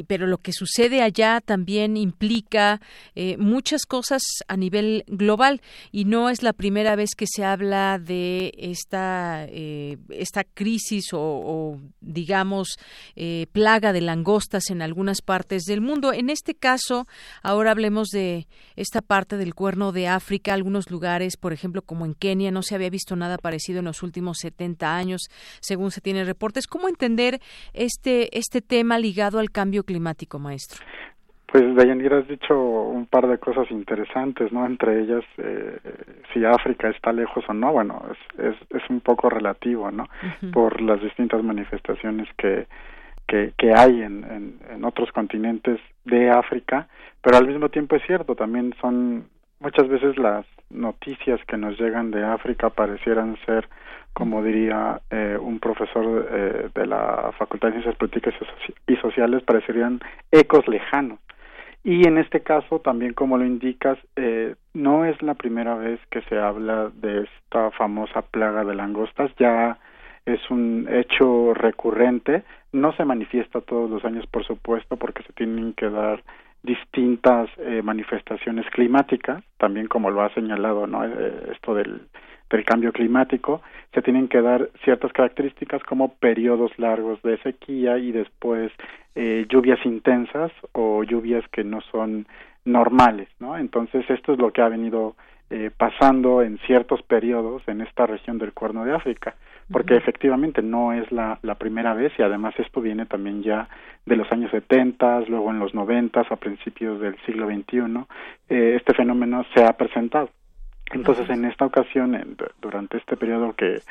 pero lo que sucede allá también implica eh, muchas cosas a nivel global y no es la primera vez que se habla de esta eh, esta crisis o, digamos eh, plaga de langostas en algunas partes del mundo. En este caso, ahora hablemos de esta parte del Cuerno de África. Algunos lugares, por ejemplo, como en Kenia, no se había visto nada parecido en los últimos 70 años según se tiene reportes. ¿Cómo entender este, este tema ligado al cambio climático, maestro? Pues, Dayanira, has dicho un par de cosas interesantes, ¿no? Entre ellas, eh, si África está lejos o no, bueno, es, es, un poco relativo, ¿no? Por las distintas manifestaciones que, que, que hay en, en, otros continentes de África, pero al mismo tiempo es cierto, también son muchas veces las noticias que nos llegan de África parecieran ser como diría eh, un profesor eh, de la Facultad de Ciencias Políticas y Sociales, parecerían ecos lejanos. Y en este caso, también como lo indicas, eh, no es la primera vez que se habla de esta famosa plaga de langostas, ya es un hecho recurrente, no se manifiesta todos los años, por supuesto, porque se tienen que dar distintas manifestaciones climáticas, también como lo ha señalado, ¿no? esto del del cambio climático, se tienen que dar ciertas características como periodos largos de sequía y después eh, lluvias intensas o lluvias que no son normales, ¿no? Entonces esto es lo que ha venido eh, pasando en ciertos periodos en esta región del Cuerno de África, porque efectivamente no es la, la primera vez y además esto viene también ya de los años 70, luego en los 90, a principios del siglo XXI, eh, este fenómeno se ha presentado. Entonces, en esta ocasión, durante este periodo que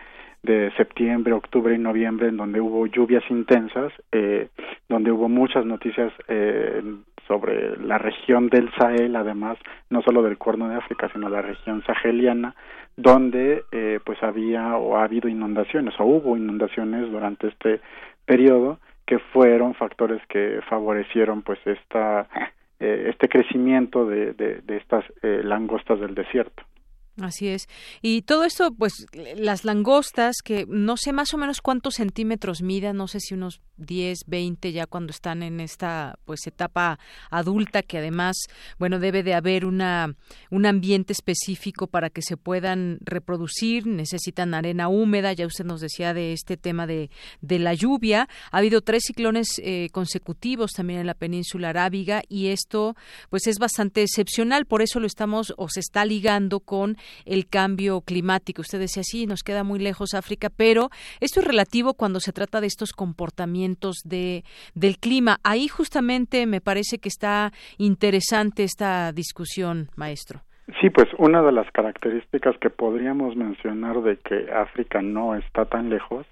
de septiembre, octubre y noviembre, en donde hubo lluvias intensas, eh, donde hubo muchas noticias eh, sobre la región del Sahel, además, no solo del Cuerno de África, sino la región saheliana, donde eh, pues había o ha habido inundaciones o hubo inundaciones durante este periodo que fueron factores que favorecieron pues esta eh, este crecimiento de, de, de estas eh, langostas del desierto. Así es. Y todo esto, pues las langostas, que no sé más o menos cuántos centímetros midan, no sé si unos 10, 20 ya cuando están en esta pues etapa adulta que además, bueno, debe de haber una un ambiente específico para que se puedan reproducir, necesitan arena húmeda, ya usted nos decía de este tema de, de la lluvia. Ha habido tres ciclones eh, consecutivos también en la península arábiga y esto pues es bastante excepcional, por eso lo estamos o se está ligando con el cambio climático. Usted decía, sí, nos queda muy lejos África, pero esto es relativo cuando se trata de estos comportamientos de, del clima. Ahí justamente me parece que está interesante esta discusión, maestro. Sí, pues una de las características que podríamos mencionar de que África no está tan lejos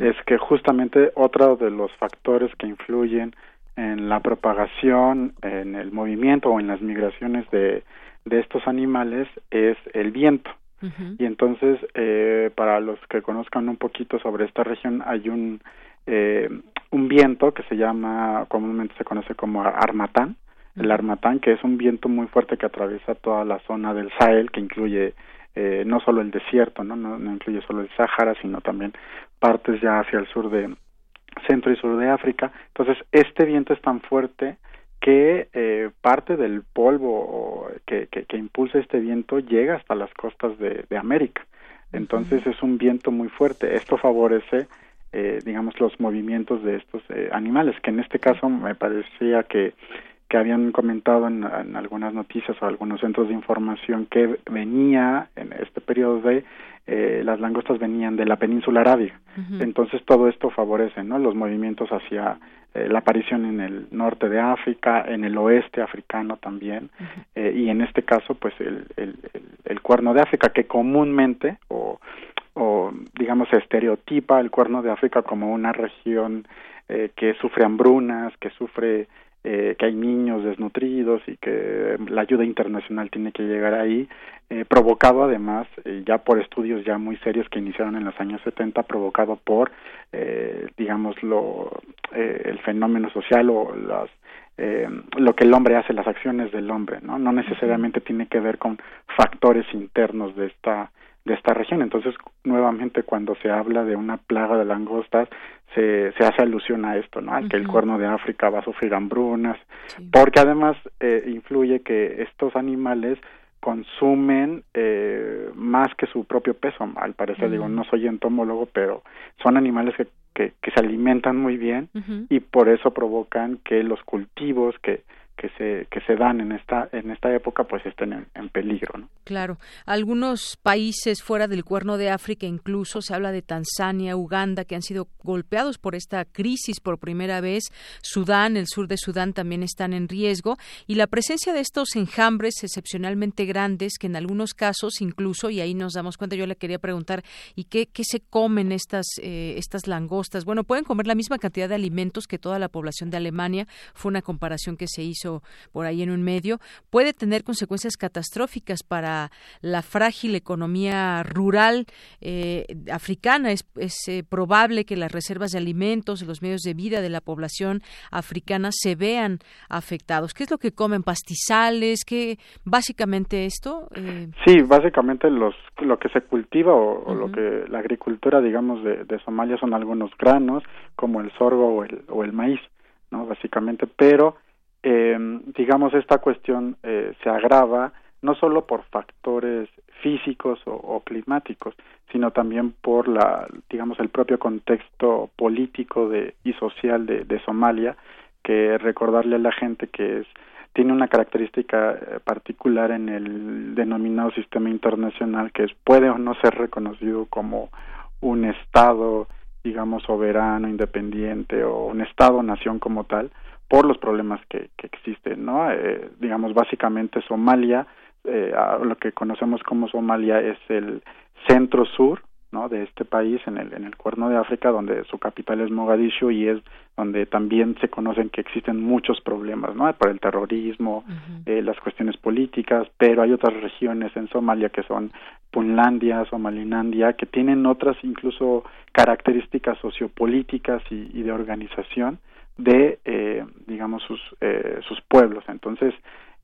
es que justamente otro de los factores que influyen en la propagación, en el movimiento o en las migraciones de, de estos animales es el viento. Y entonces, eh, para los que conozcan un poquito sobre esta región, hay un, eh, un viento que se llama, comúnmente se conoce como armatán, el Armatán, que es un viento muy fuerte que atraviesa toda la zona del Sahel, que incluye eh, no solo el desierto, ¿no? ¿no? incluye solo el Sáhara, sino también partes ya hacia el sur de centro y sur de África. Entonces, este viento es tan fuerte que eh, parte del polvo que, que, que, impulsa este viento llega hasta las costas de, de América. Entonces es un viento muy fuerte. Esto favorece, eh, digamos, los movimientos de estos eh, animales, que en este caso me parecía que, que habían comentado en, en, algunas noticias o algunos centros de información que venía en este periodo de eh, las langostas venían de la península arábiga. Entonces todo esto favorece ¿no? los movimientos hacia eh, la aparición en el norte de África, en el oeste africano también, eh, y en este caso pues el, el, el, cuerno de África que comúnmente o, o digamos estereotipa el cuerno de África como una región eh, que sufre hambrunas, que sufre eh, que hay niños desnutridos y que la ayuda internacional tiene que llegar ahí, eh, provocado además, eh, ya por estudios ya muy serios que iniciaron en los años 70, provocado por, eh, digamos, lo, eh, el fenómeno social o las eh, lo que el hombre hace, las acciones del hombre, ¿no? No necesariamente tiene que ver con factores internos de esta de esta región. Entonces, nuevamente, cuando se habla de una plaga de langostas, se, se hace alusión a esto, ¿no? A que el cuerno de África va a sufrir hambrunas, porque además eh, influye que estos animales consumen eh, más que su propio peso, al parecer, digo, no soy entomólogo, pero son animales que, que, que se alimentan muy bien y por eso provocan que los cultivos que que se que se dan en esta en esta época pues estén en, en, peligro ¿no? claro. Algunos países fuera del cuerno de África incluso se habla de Tanzania Uganda que han sido golpeados por esta crisis por primera vez. Sudán el sur de Sudán también están en riesgo. Y la presencia de estos enjambres excepcionalmente grandes que en algunos casos incluso y ahí nos damos cuenta yo le quería preguntar y qué, qué se comen estas eh, estas langostas bueno pueden comer la misma cantidad de alimentos que toda la población de Alemania. Fue una comparación que se hizo por ahí en un medio, puede tener consecuencias catastróficas para la frágil economía rural eh, africana. Es, es eh, probable que las reservas de alimentos, los medios de vida de la población africana se vean afectados. ¿Qué es lo que comen? ¿Pastizales? ¿Qué básicamente esto? Eh... Sí, básicamente los, lo que se cultiva o, uh -huh. o lo que la agricultura, digamos, de, de, Somalia son algunos granos, como el sorgo o el, o el maíz, ¿no? Básicamente, pero eh, digamos, esta cuestión eh, se agrava no solo por factores físicos o, climáticos, sino también por la, digamos, el propio contexto político de, y social de, de Somalia, que recordarle a la gente que es tiene una característica eh, particular en el denominado sistema internacional que es puede o no ser reconocido como un estado digamos soberano independiente o un estado nación como tal por los problemas que, que existen, ¿no? Eh, digamos, básicamente Somalia, eh, lo que conocemos como Somalia es el centro-sur, ¿no? De este país en el, en el Cuerno de África, donde su capital es Mogadishu y es donde también se conocen que existen muchos problemas, ¿no? Por el terrorismo, uh -huh. eh, las cuestiones políticas, pero hay otras regiones en Somalia que son Punlandia, Somalilandia, que tienen otras incluso características sociopolíticas y, y de organización, de eh, digamos sus eh, sus pueblos. Entonces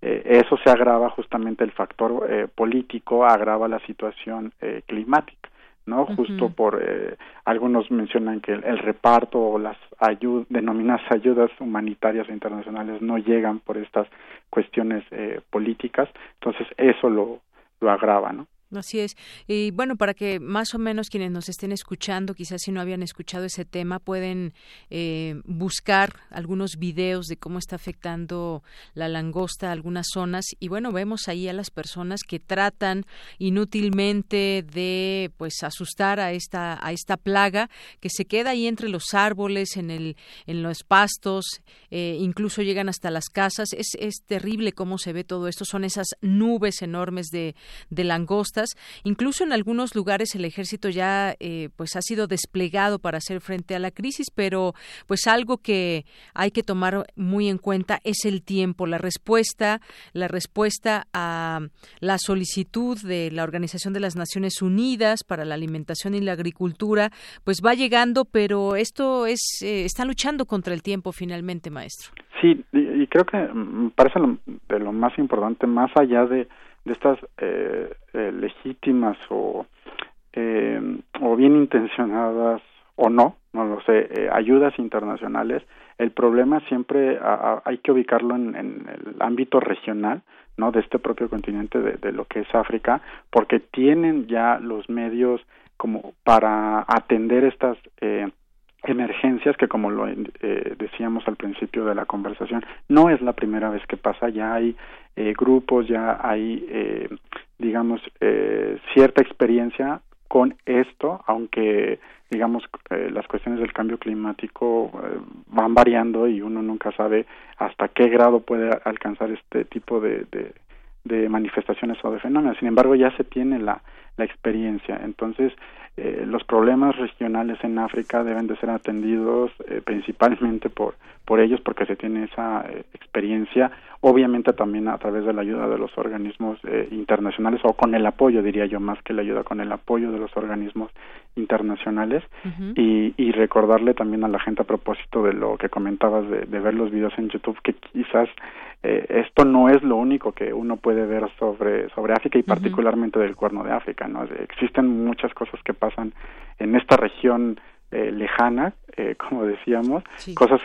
eh, eso se agrava justamente el factor eh, político agrava la situación eh, climática no uh -huh. justo por eh, algunos mencionan que el, el reparto o las ayud denominadas ayudas humanitarias internacionales no llegan por estas cuestiones eh, políticas. Entonces eso lo lo agrava no Así es. Y bueno, para que más o menos quienes nos estén escuchando, quizás si no habían escuchado ese tema, pueden eh, buscar algunos videos de cómo está afectando la langosta a algunas zonas. Y bueno, vemos ahí a las personas que tratan inútilmente de pues asustar a esta, a esta plaga que se queda ahí entre los árboles, en, el, en los pastos, eh, incluso llegan hasta las casas. Es, es terrible cómo se ve todo esto. Son esas nubes enormes de, de langosta Incluso en algunos lugares el ejército ya eh, pues ha sido desplegado para hacer frente a la crisis, pero pues algo que hay que tomar muy en cuenta es el tiempo, la respuesta, la respuesta a la solicitud de la Organización de las Naciones Unidas para la alimentación y la agricultura, pues va llegando, pero esto es eh, está luchando contra el tiempo finalmente, maestro. Sí, y creo que mm, me parece de lo más importante, más allá de, de estas eh, eh, legítimas o, eh, o bien intencionadas o no, no lo sé, eh, ayudas internacionales, el problema siempre hay que ubicarlo en, en, el ámbito regional, ¿no? De este propio continente, de, de, lo que es África, porque tienen ya los medios como para atender estas eh, emergencias que como lo eh, decíamos al principio de la conversación no es la primera vez que pasa. Ya hay eh, grupos ya hay eh, digamos eh, cierta experiencia con esto aunque digamos eh, las cuestiones del cambio climático eh, van variando y uno nunca sabe hasta qué grado puede alcanzar este tipo de, de, de manifestaciones o de fenómenos. Sin embargo ya se tiene la la experiencia. Entonces eh, los problemas regionales en África deben de ser atendidos eh, principalmente por por ellos porque se tiene esa eh, experiencia obviamente también a través de la ayuda de los organismos eh, internacionales o con el apoyo diría yo más que la ayuda con el apoyo de los organismos internacionales. Uh -huh. y, y recordarle también a la gente a propósito de lo que comentabas de, de ver los videos en YouTube que quizás eh, esto no es lo único que uno puede ver sobre sobre África y particularmente uh -huh. del Cuerno de África no existen muchas cosas que pasan en esta región eh, lejana, eh, como decíamos, sí. cosas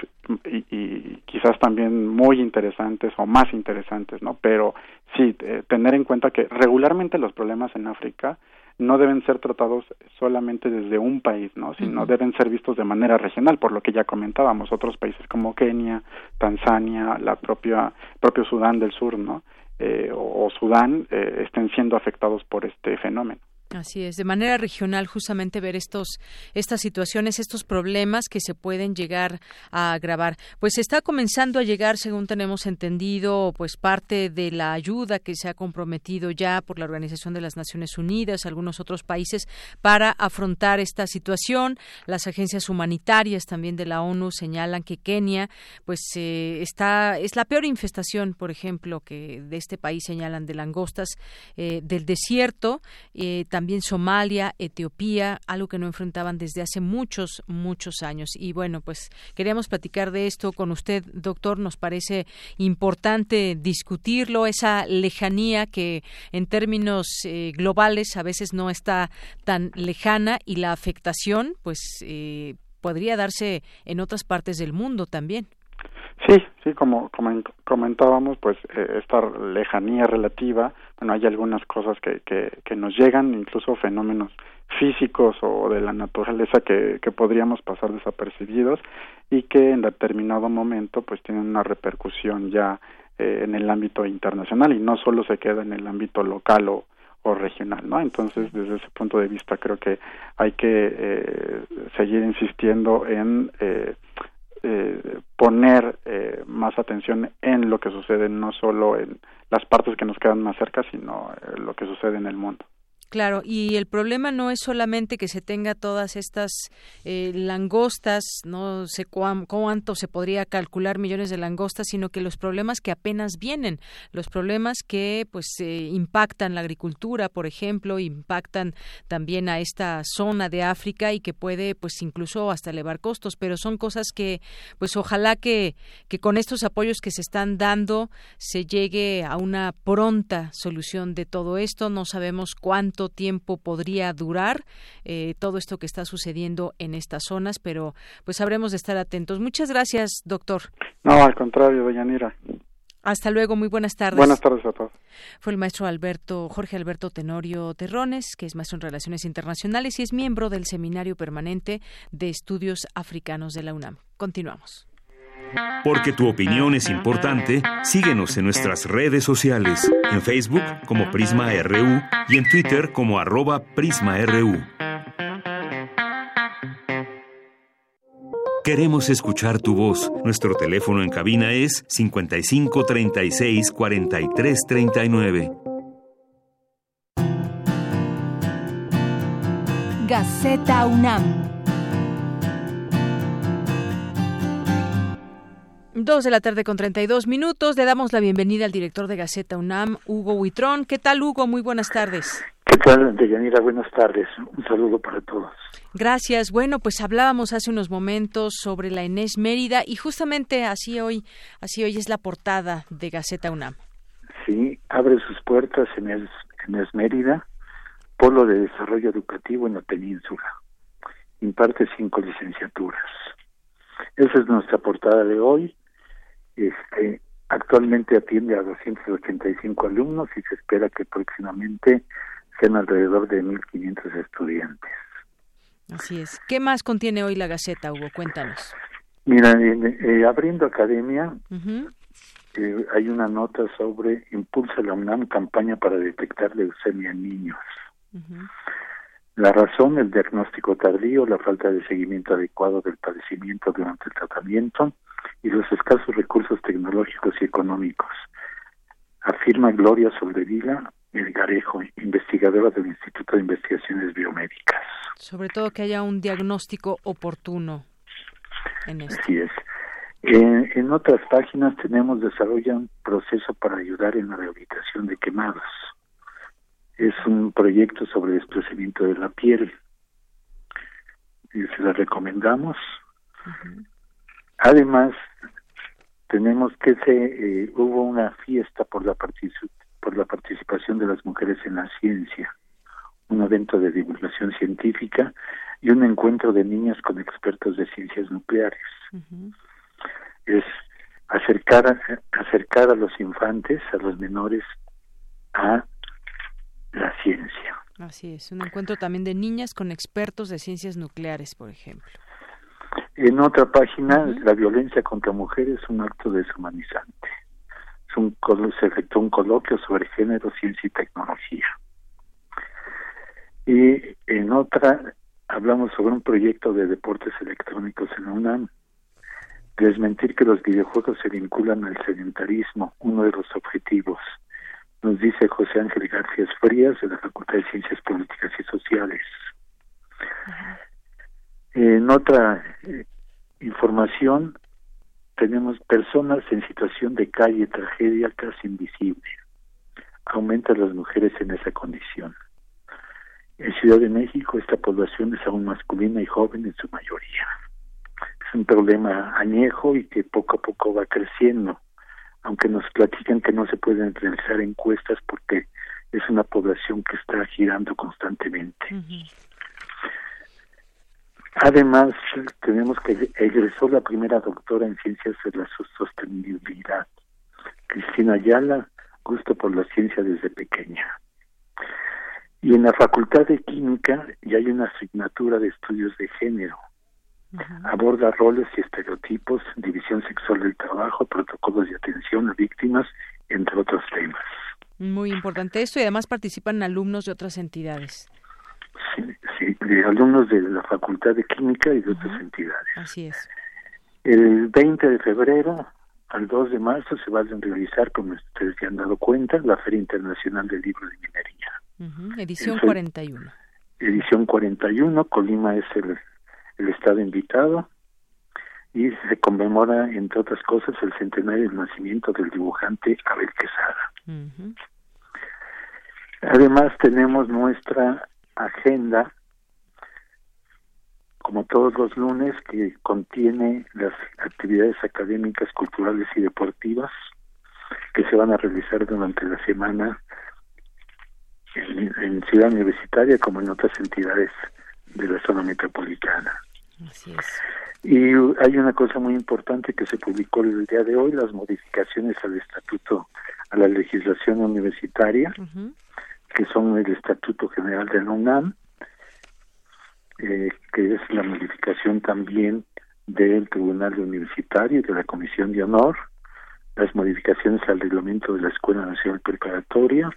y, y, quizás también muy interesantes o más interesantes, ¿no? Pero sí, eh, tener en cuenta que regularmente los problemas en África no deben ser tratados solamente desde un país, ¿no? sino uh -huh. deben ser vistos de manera regional, por lo que ya comentábamos, otros países como Kenia, Tanzania, la propia propio Sudán del Sur, ¿no? Eh, o, o Sudán eh, estén siendo afectados por este fenómeno. Así es, de manera regional justamente ver estos estas situaciones, estos problemas que se pueden llegar a agravar. Pues está comenzando a llegar, según tenemos entendido, pues parte de la ayuda que se ha comprometido ya por la Organización de las Naciones Unidas, algunos otros países para afrontar esta situación. Las agencias humanitarias también de la ONU señalan que Kenia pues eh, está es la peor infestación, por ejemplo, que de este país señalan de langostas eh, del desierto. Eh, también Somalia, Etiopía, algo que no enfrentaban desde hace muchos, muchos años. Y bueno, pues queríamos platicar de esto con usted, doctor. Nos parece importante discutirlo, esa lejanía que en términos eh, globales a veces no está tan lejana y la afectación, pues, eh, podría darse en otras partes del mundo también. Sí, sí, como, comentábamos, pues eh, esta lejanía relativa, bueno, hay algunas cosas que, que, que nos llegan, incluso fenómenos físicos o de la naturaleza que, que podríamos pasar desapercibidos y que en determinado momento pues tienen una repercusión ya eh, en el ámbito internacional y no solo se queda en el ámbito local o, o regional, ¿no? Entonces, desde ese punto de vista, creo que hay que eh, seguir insistiendo en eh, eh, poner eh, más atención en lo que sucede no solo en las partes que nos quedan más cerca, sino eh, lo que sucede en el mundo. Claro, y el problema no es solamente que se tenga todas estas eh, langostas, no sé cuánto se podría calcular millones de langostas, sino que los problemas que apenas vienen, los problemas que pues eh, impactan la agricultura, por ejemplo, impactan también a esta zona de África y que puede pues incluso hasta elevar costos, pero son cosas que pues ojalá que que con estos apoyos que se están dando se llegue a una pronta solución de todo esto. No sabemos cuánto tiempo podría durar eh, todo esto que está sucediendo en estas zonas, pero pues habremos de estar atentos. Muchas gracias, doctor. No, al contrario, doña Nira. Hasta luego, muy buenas tardes. Buenas tardes a todos. Fue el maestro Alberto, Jorge Alberto Tenorio Terrones, que es maestro en Relaciones Internacionales y es miembro del Seminario Permanente de Estudios Africanos de la UNAM. Continuamos. Porque tu opinión es importante, síguenos en nuestras redes sociales, en Facebook como Prisma RU y en Twitter como arroba PrismaRU. Queremos escuchar tu voz. Nuestro teléfono en cabina es 55 36 43 39. Gaceta UNAM Dos de la tarde con 32 minutos. Le damos la bienvenida al director de Gaceta UNAM, Hugo Huitrón. ¿Qué tal, Hugo? Muy buenas tardes. ¿Qué tal, Deyanira? Buenas tardes. Un saludo para todos. Gracias. Bueno, pues hablábamos hace unos momentos sobre la Inés Mérida y justamente así hoy, así hoy es la portada de Gaceta UNAM. Sí, abre sus puertas en Inés Mérida, polo de desarrollo educativo en la península. Imparte cinco licenciaturas. Esa es nuestra portada de hoy. Este, actualmente atiende a 285 alumnos y se espera que próximamente sean alrededor de 1.500 estudiantes. Así es. ¿Qué más contiene hoy la Gaceta, Hugo? Cuéntanos. Mira, eh, abriendo academia, eh, hay una nota sobre Impulsa la UNAM campaña para detectar leucemia en niños. La razón, el diagnóstico tardío, la falta de seguimiento adecuado del padecimiento durante el tratamiento y los escasos recursos tecnológicos y económicos. Afirma Gloria Soldevila, Garejo, investigadora del Instituto de Investigaciones Biomédicas. Sobre todo que haya un diagnóstico oportuno en esto. Así es. en otras páginas tenemos desarrolla un proceso para ayudar en la rehabilitación de quemados. Es un proyecto sobre el desprendimiento de la piel. Y se la recomendamos. Además, tenemos que se eh, hubo una fiesta por la participación por la participación de las mujeres en la ciencia, un evento de divulgación científica y un encuentro de niñas con expertos de ciencias nucleares. Es acercar a, acercar a los infantes, a los menores, a la ciencia. Así es, un encuentro también de niñas con expertos de ciencias nucleares, por ejemplo. En otra página, la violencia contra mujeres es un acto deshumanizante un, se efectuó un coloquio sobre género, ciencia y tecnología. Y en otra hablamos sobre un proyecto de deportes electrónicos en la UNAM. Desmentir que los videojuegos se vinculan al sedentarismo, uno de los objetivos, nos dice José Ángel García Frías de la Facultad de Ciencias Políticas y Sociales. En otra eh, información, tenemos personas en situación de calle, tragedia casi invisible. Aumentan las mujeres en esa condición. En Ciudad de México esta población es aún masculina y joven en su mayoría. Es un problema añejo y que poco a poco va creciendo, aunque nos platican que no se pueden realizar encuestas porque es una población que está girando constantemente. Además, tenemos que egresó la primera doctora en ciencias de la sostenibilidad, Cristina Ayala, gusto por la ciencia desde pequeña. Y en la Facultad de Química ya hay una asignatura de estudios de género. Aborda roles y estereotipos, división sexual del trabajo, protocolos de atención a víctimas, entre otros temas. Muy importante esto y además participan alumnos de otras entidades. Sí, de alumnos de la Facultad de Química y de otras entidades. Así es. El 20 de febrero al 2 de marzo se va a realizar, como ustedes ya han dado cuenta, la Feria Internacional del Libro de Minería. Edición 41. Edición 41, Colima es el, el estado invitado y se conmemora, entre otras cosas, el centenario del nacimiento del dibujante Abel Quesada. Además tenemos nuestra agenda, como todos los lunes, que contiene las actividades académicas, culturales y deportivas que se van a realizar durante la semana en, Ciudad Universitaria como en otras entidades de la zona metropolitana. Y hay una cosa muy importante que se publicó el día de hoy, las modificaciones al estatuto, a la legislación universitaria, que son el Estatuto General de la UNAM, eh, que es la modificación también del Tribunal Universitario y de la Comisión de Honor, las modificaciones al reglamento de la Escuela Nacional Preparatoria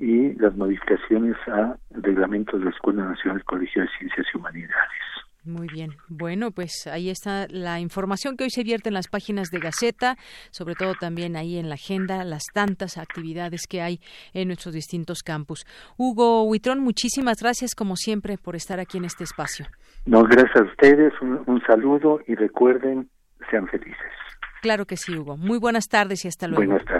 y las modificaciones al reglamento de la Escuela Nacional Colegio de Ciencias y Humanidades. Muy bien. Bueno, pues ahí está la información que hoy se vierte en las páginas de Gaceta, sobre todo también ahí en la agenda, las tantas actividades que hay en nuestros distintos campus. Hugo Huitrón, muchísimas gracias como siempre por estar aquí en este espacio. No, gracias a ustedes, un, un saludo y recuerden, sean felices. Claro que sí, Hugo. Muy buenas tardes y hasta luego. Buenas tardes,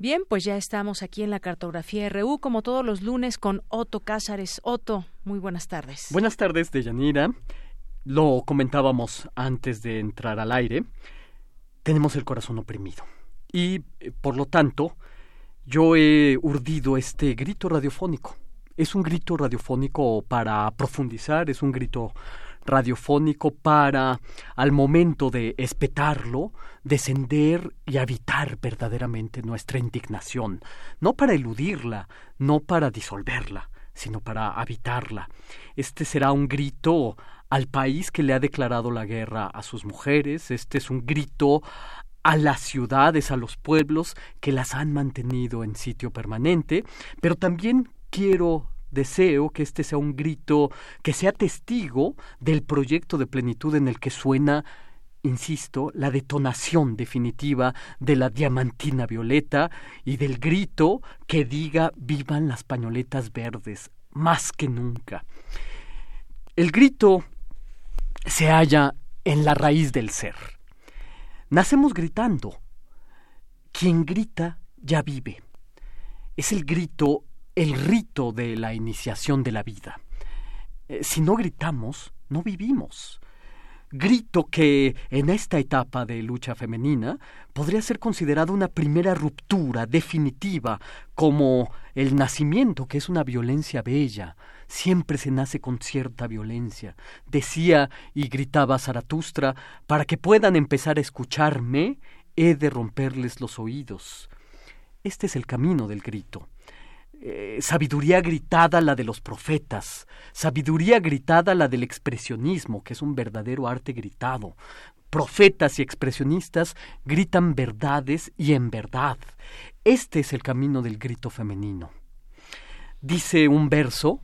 Bien, pues ya estamos aquí en la cartografía RU, como todos los lunes, con Otto Cázares. Otto, muy buenas tardes. Buenas tardes, Deyanira. Lo comentábamos antes de entrar al aire. Tenemos el corazón oprimido. Y, eh, por lo tanto, yo he urdido este grito radiofónico. Es un grito radiofónico para profundizar, es un grito radiofónico para, al momento de espetarlo, descender y habitar verdaderamente nuestra indignación, no para eludirla, no para disolverla, sino para habitarla. Este será un grito al país que le ha declarado la guerra a sus mujeres, este es un grito a las ciudades, a los pueblos que las han mantenido en sitio permanente, pero también quiero deseo que este sea un grito que sea testigo del proyecto de plenitud en el que suena insisto, la detonación definitiva de la diamantina violeta y del grito que diga vivan las pañoletas verdes, más que nunca. El grito se halla en la raíz del ser. Nacemos gritando. Quien grita ya vive. Es el grito el rito de la iniciación de la vida. Eh, si no gritamos, no vivimos. Grito que en esta etapa de lucha femenina podría ser considerado una primera ruptura definitiva, como el nacimiento, que es una violencia bella. Siempre se nace con cierta violencia. Decía y gritaba Zaratustra, para que puedan empezar a escucharme, he de romperles los oídos. Este es el camino del grito. Eh, sabiduría gritada la de los profetas, sabiduría gritada la del expresionismo, que es un verdadero arte gritado. Profetas y expresionistas gritan verdades y en verdad. Este es el camino del grito femenino. Dice un verso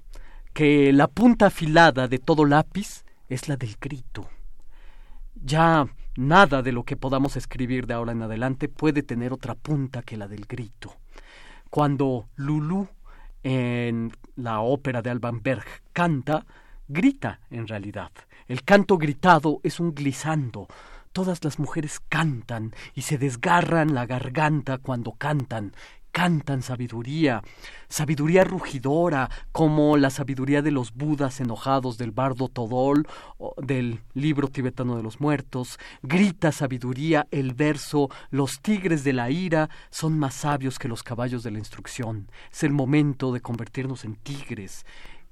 que la punta afilada de todo lápiz es la del grito. Ya nada de lo que podamos escribir de ahora en adelante puede tener otra punta que la del grito cuando Lulu en la ópera de Alban Berg canta, grita en realidad. El canto gritado es un glissando. Todas las mujeres cantan y se desgarran la garganta cuando cantan cantan sabiduría, sabiduría rugidora, como la sabiduría de los budas enojados del bardo Todol, del libro tibetano de los muertos, grita sabiduría el verso, los tigres de la ira son más sabios que los caballos de la instrucción, es el momento de convertirnos en tigres.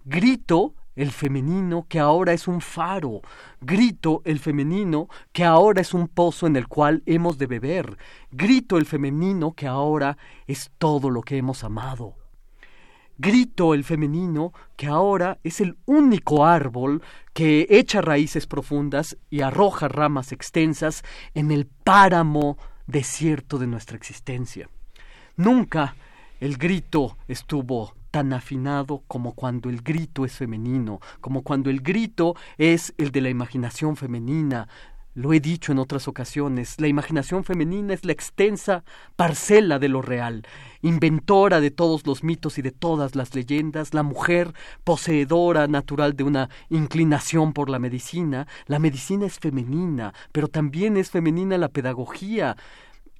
Grito el femenino que ahora es un faro, grito el femenino que ahora es un pozo en el cual hemos de beber, grito el femenino que ahora es todo lo que hemos amado. Grito el femenino que ahora es el único árbol que echa raíces profundas y arroja ramas extensas en el páramo desierto de nuestra existencia. Nunca el grito estuvo tan afinado como cuando el grito es femenino, como cuando el grito es el de la imaginación femenina. Lo he dicho en otras ocasiones, la imaginación femenina es la extensa parcela de lo real, inventora de todos los mitos y de todas las leyendas, la mujer poseedora natural de una inclinación por la medicina. La medicina es femenina, pero también es femenina la pedagogía.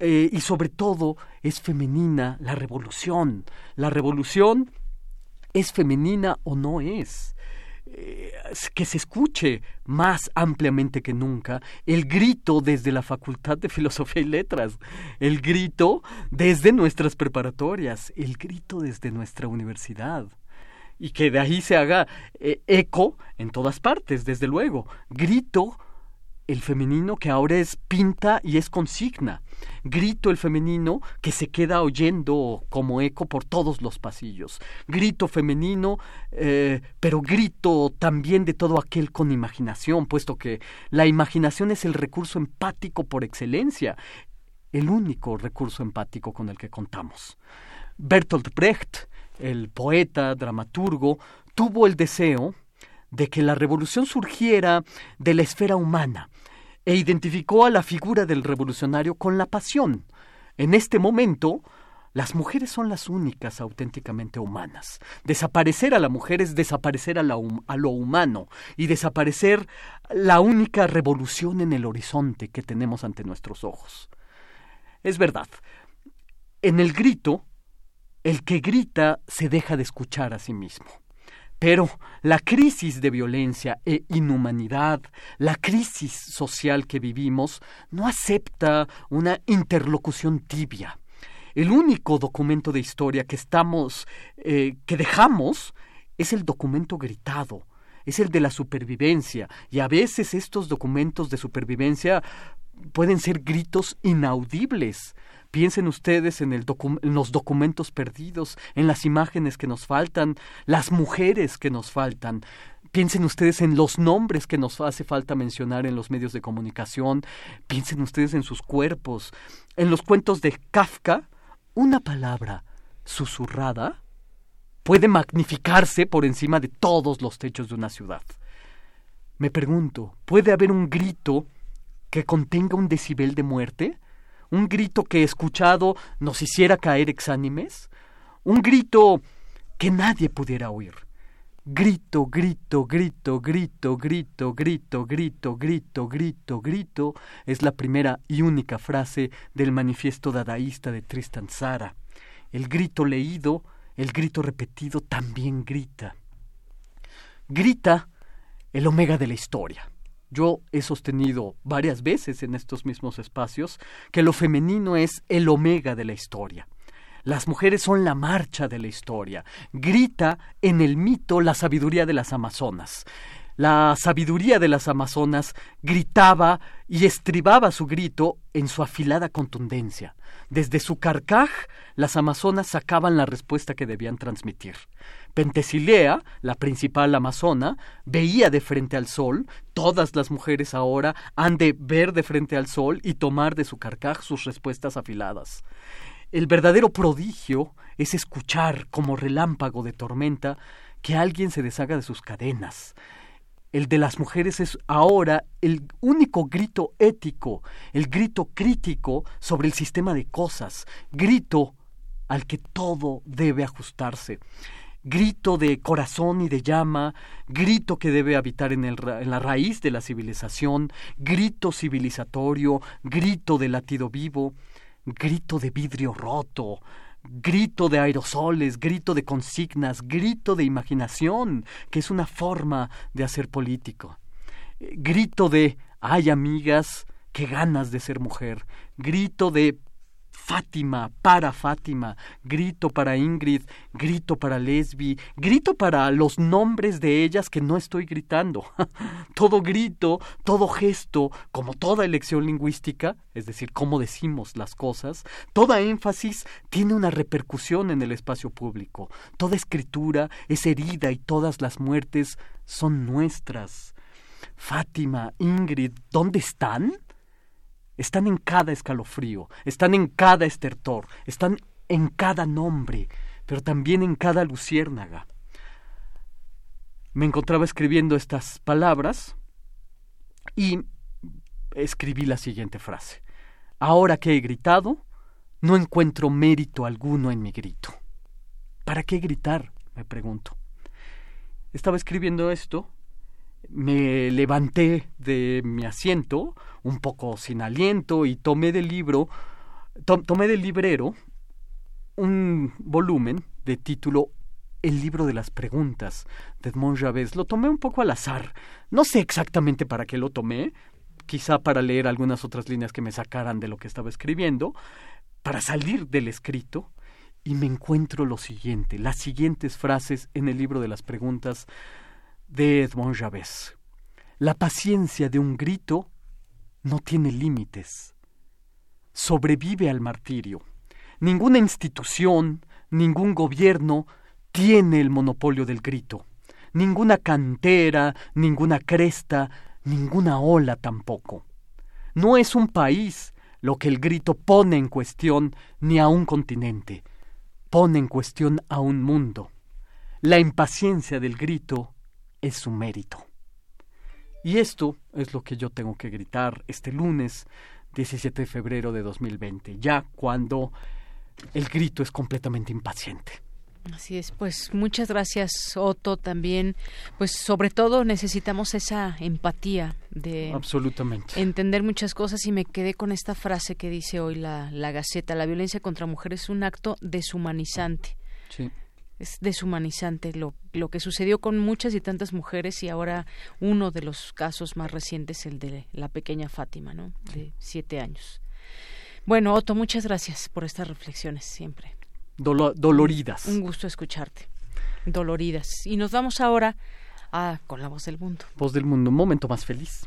Eh, y sobre todo es femenina la revolución. La revolución es femenina o no es. Eh, que se escuche más ampliamente que nunca el grito desde la Facultad de Filosofía y Letras, el grito desde nuestras preparatorias, el grito desde nuestra universidad. Y que de ahí se haga eh, eco en todas partes, desde luego. Grito el femenino que ahora es pinta y es consigna. Grito el femenino que se queda oyendo como eco por todos los pasillos. Grito femenino, eh, pero grito también de todo aquel con imaginación, puesto que la imaginación es el recurso empático por excelencia. el único recurso empático con el que contamos. Bertolt Brecht, el poeta, dramaturgo, tuvo el deseo de que la revolución surgiera de la esfera humana e identificó a la figura del revolucionario con la pasión. En este momento, las mujeres son las únicas auténticamente humanas. Desaparecer a la mujer es desaparecer a, a, lo humano y desaparecer la única revolución en el horizonte que tenemos ante nuestros ojos. Es verdad, en el grito, el que grita se deja de escuchar a sí mismo. Pero la crisis de violencia e inhumanidad, la crisis social que vivimos, no acepta una interlocución tibia. El único documento de historia que estamos, eh, que dejamos, es el documento gritado, es el de la supervivencia. Y a veces estos documentos de supervivencia pueden ser gritos inaudibles. Piensen ustedes en, los documentos perdidos, en las imágenes que nos faltan, las mujeres que nos faltan. Piensen ustedes en los nombres que nos hace falta mencionar en los medios de comunicación. Piensen ustedes en sus cuerpos. En los cuentos de Kafka, una palabra susurrada puede magnificarse por encima de todos los techos de una ciudad. Me pregunto, ¿puede haber un grito que contenga un decibel de muerte? Un grito que escuchado nos hiciera caer exánimes, un grito que nadie pudiera oír. Grito, grito, grito, grito, grito, grito, grito, grito, grito, grito es la primera y única frase del manifiesto dadaísta de Tristan Zara. El grito leído, el grito repetido también grita. Grita el omega de la historia. Yo he sostenido varias veces en estos mismos espacios que lo femenino es el omega de la historia. Las mujeres son la marcha de la historia. Grita en el mito la sabiduría de las Amazonas. La sabiduría de las Amazonas gritaba y estribaba su grito en su afilada contundencia. Desde su carcaj, las Amazonas sacaban la respuesta que debían transmitir. Pentesilea, la principal amazona, veía de frente al sol, todas las mujeres ahora han de ver de frente al sol y tomar de su carcaj sus respuestas afiladas. El verdadero prodigio es escuchar como relámpago de tormenta que alguien se deshaga de sus cadenas. El de las mujeres es ahora el único grito ético, el grito crítico sobre el sistema de cosas, grito al que todo debe ajustarse grito de corazón y de llama, grito que debe habitar en, la raíz de la civilización, grito civilizatorio, grito de latido vivo, grito de vidrio roto, grito de aerosoles, grito de consignas, grito de imaginación, que es una forma de hacer político. Grito de, ay amigas, qué ganas de ser mujer. Grito de Fátima, para Fátima, grito para Ingrid, grito para Lesbi, grito para los nombres de ellas que no estoy gritando. todo grito, todo gesto, como toda elección lingüística, es decir, cómo decimos las cosas, toda énfasis tiene una repercusión en el espacio público. Toda escritura es herida y todas las muertes son nuestras. Fátima, Ingrid, ¿dónde están? Están en cada escalofrío, están en cada estertor, están en cada nombre, pero también en cada luciérnaga. Me encontraba escribiendo estas palabras y escribí la siguiente frase. Ahora que he gritado, no encuentro mérito alguno en mi grito. ¿Para qué gritar? me pregunto. Estaba escribiendo esto me levanté de mi asiento, un poco sin aliento, y tomé del libro, tomé del librero un volumen de título El libro de las preguntas de Edmond Javés. Lo tomé un poco al azar. No sé exactamente para qué lo tomé, quizá para leer algunas otras líneas que me sacaran de lo que estaba escribiendo, para salir del escrito, y me encuentro lo siguiente, las siguientes frases en el libro de las preguntas de Edmond Javés. La paciencia de un grito no tiene límites. Sobrevive al martirio. Ninguna institución, ningún gobierno tiene el monopolio del grito. Ninguna cantera, ninguna cresta, ninguna ola tampoco. No es un país lo que el grito pone en cuestión ni a un continente, pone en cuestión a un mundo. La impaciencia del grito es su mérito. Y esto es lo que yo tengo que gritar este lunes 17 de febrero de 2020, ya cuando el grito es completamente impaciente. Así es, pues muchas gracias Otto también, pues sobre todo necesitamos esa empatía de absolutamente entender muchas cosas y me quedé con esta frase que dice hoy la, la Gaceta, la violencia contra mujeres es un acto deshumanizante. Sí. Es deshumanizante lo, lo que sucedió con muchas y tantas mujeres y ahora uno de los casos más recientes, el de la pequeña Fátima, ¿no? De siete años. Bueno, Otto, muchas gracias por estas reflexiones siempre doloridas. Un gusto escucharte. Doloridas. Y nos vamos ahora a con la voz del mundo. Voz del mundo, un momento más feliz.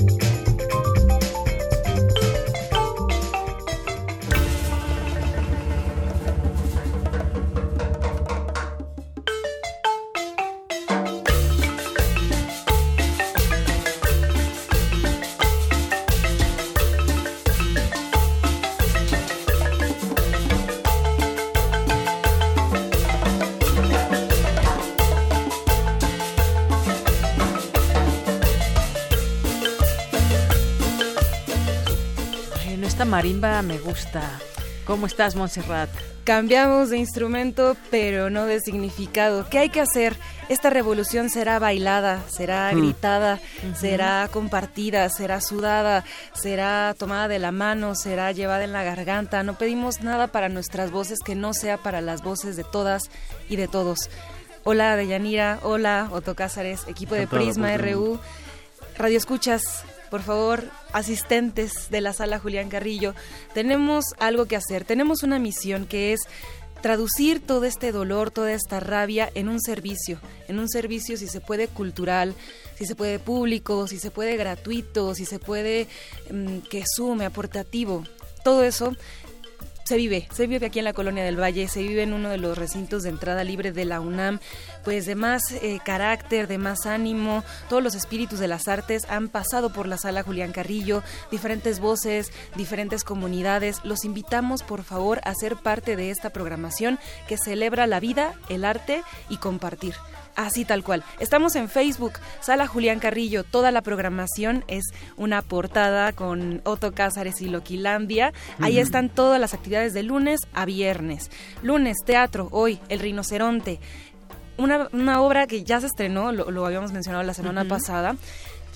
marimba me gusta. ¿Cómo estás, Montserrat? Cambiamos de instrumento, pero no de significado. ¿Qué hay que hacer? Esta revolución será bailada, será mm. gritada, será compartida, será sudada, será tomada de la mano, será llevada en la garganta. No pedimos nada para nuestras voces que no sea para las voces de todas y de todos. Hola, Deyanira. Hola, Otto Cázares, equipo de Prisma RU. Radio Escuchas, por favor, asistentes de la sala Julián Carrillo, tenemos algo que hacer, tenemos una misión que es traducir todo este dolor, toda esta rabia en un servicio, en un servicio si se puede cultural, si se puede público, si se puede gratuito, si se puede mm, que sume, aportativo. Todo eso se vive, se vive aquí en la Colonia del Valle, se vive en uno de los recintos de entrada libre de la UNAM, pues de más eh, carácter, de más ánimo, todos los espíritus de las artes han pasado por la sala Julián Carrillo, diferentes voces, diferentes comunidades. Los invitamos, por favor, a ser parte de esta programación que celebra la vida, el arte y compartir. Así tal cual. Estamos en Facebook, Sala Julián Carrillo. Toda la programación es una portada con Otto Cázares y Loquilandia. Ahí están todas las actividades de lunes a viernes. Lunes, teatro, hoy, El Rinoceronte. Una, una obra que ya se estrenó, lo, habíamos mencionado la semana pasada.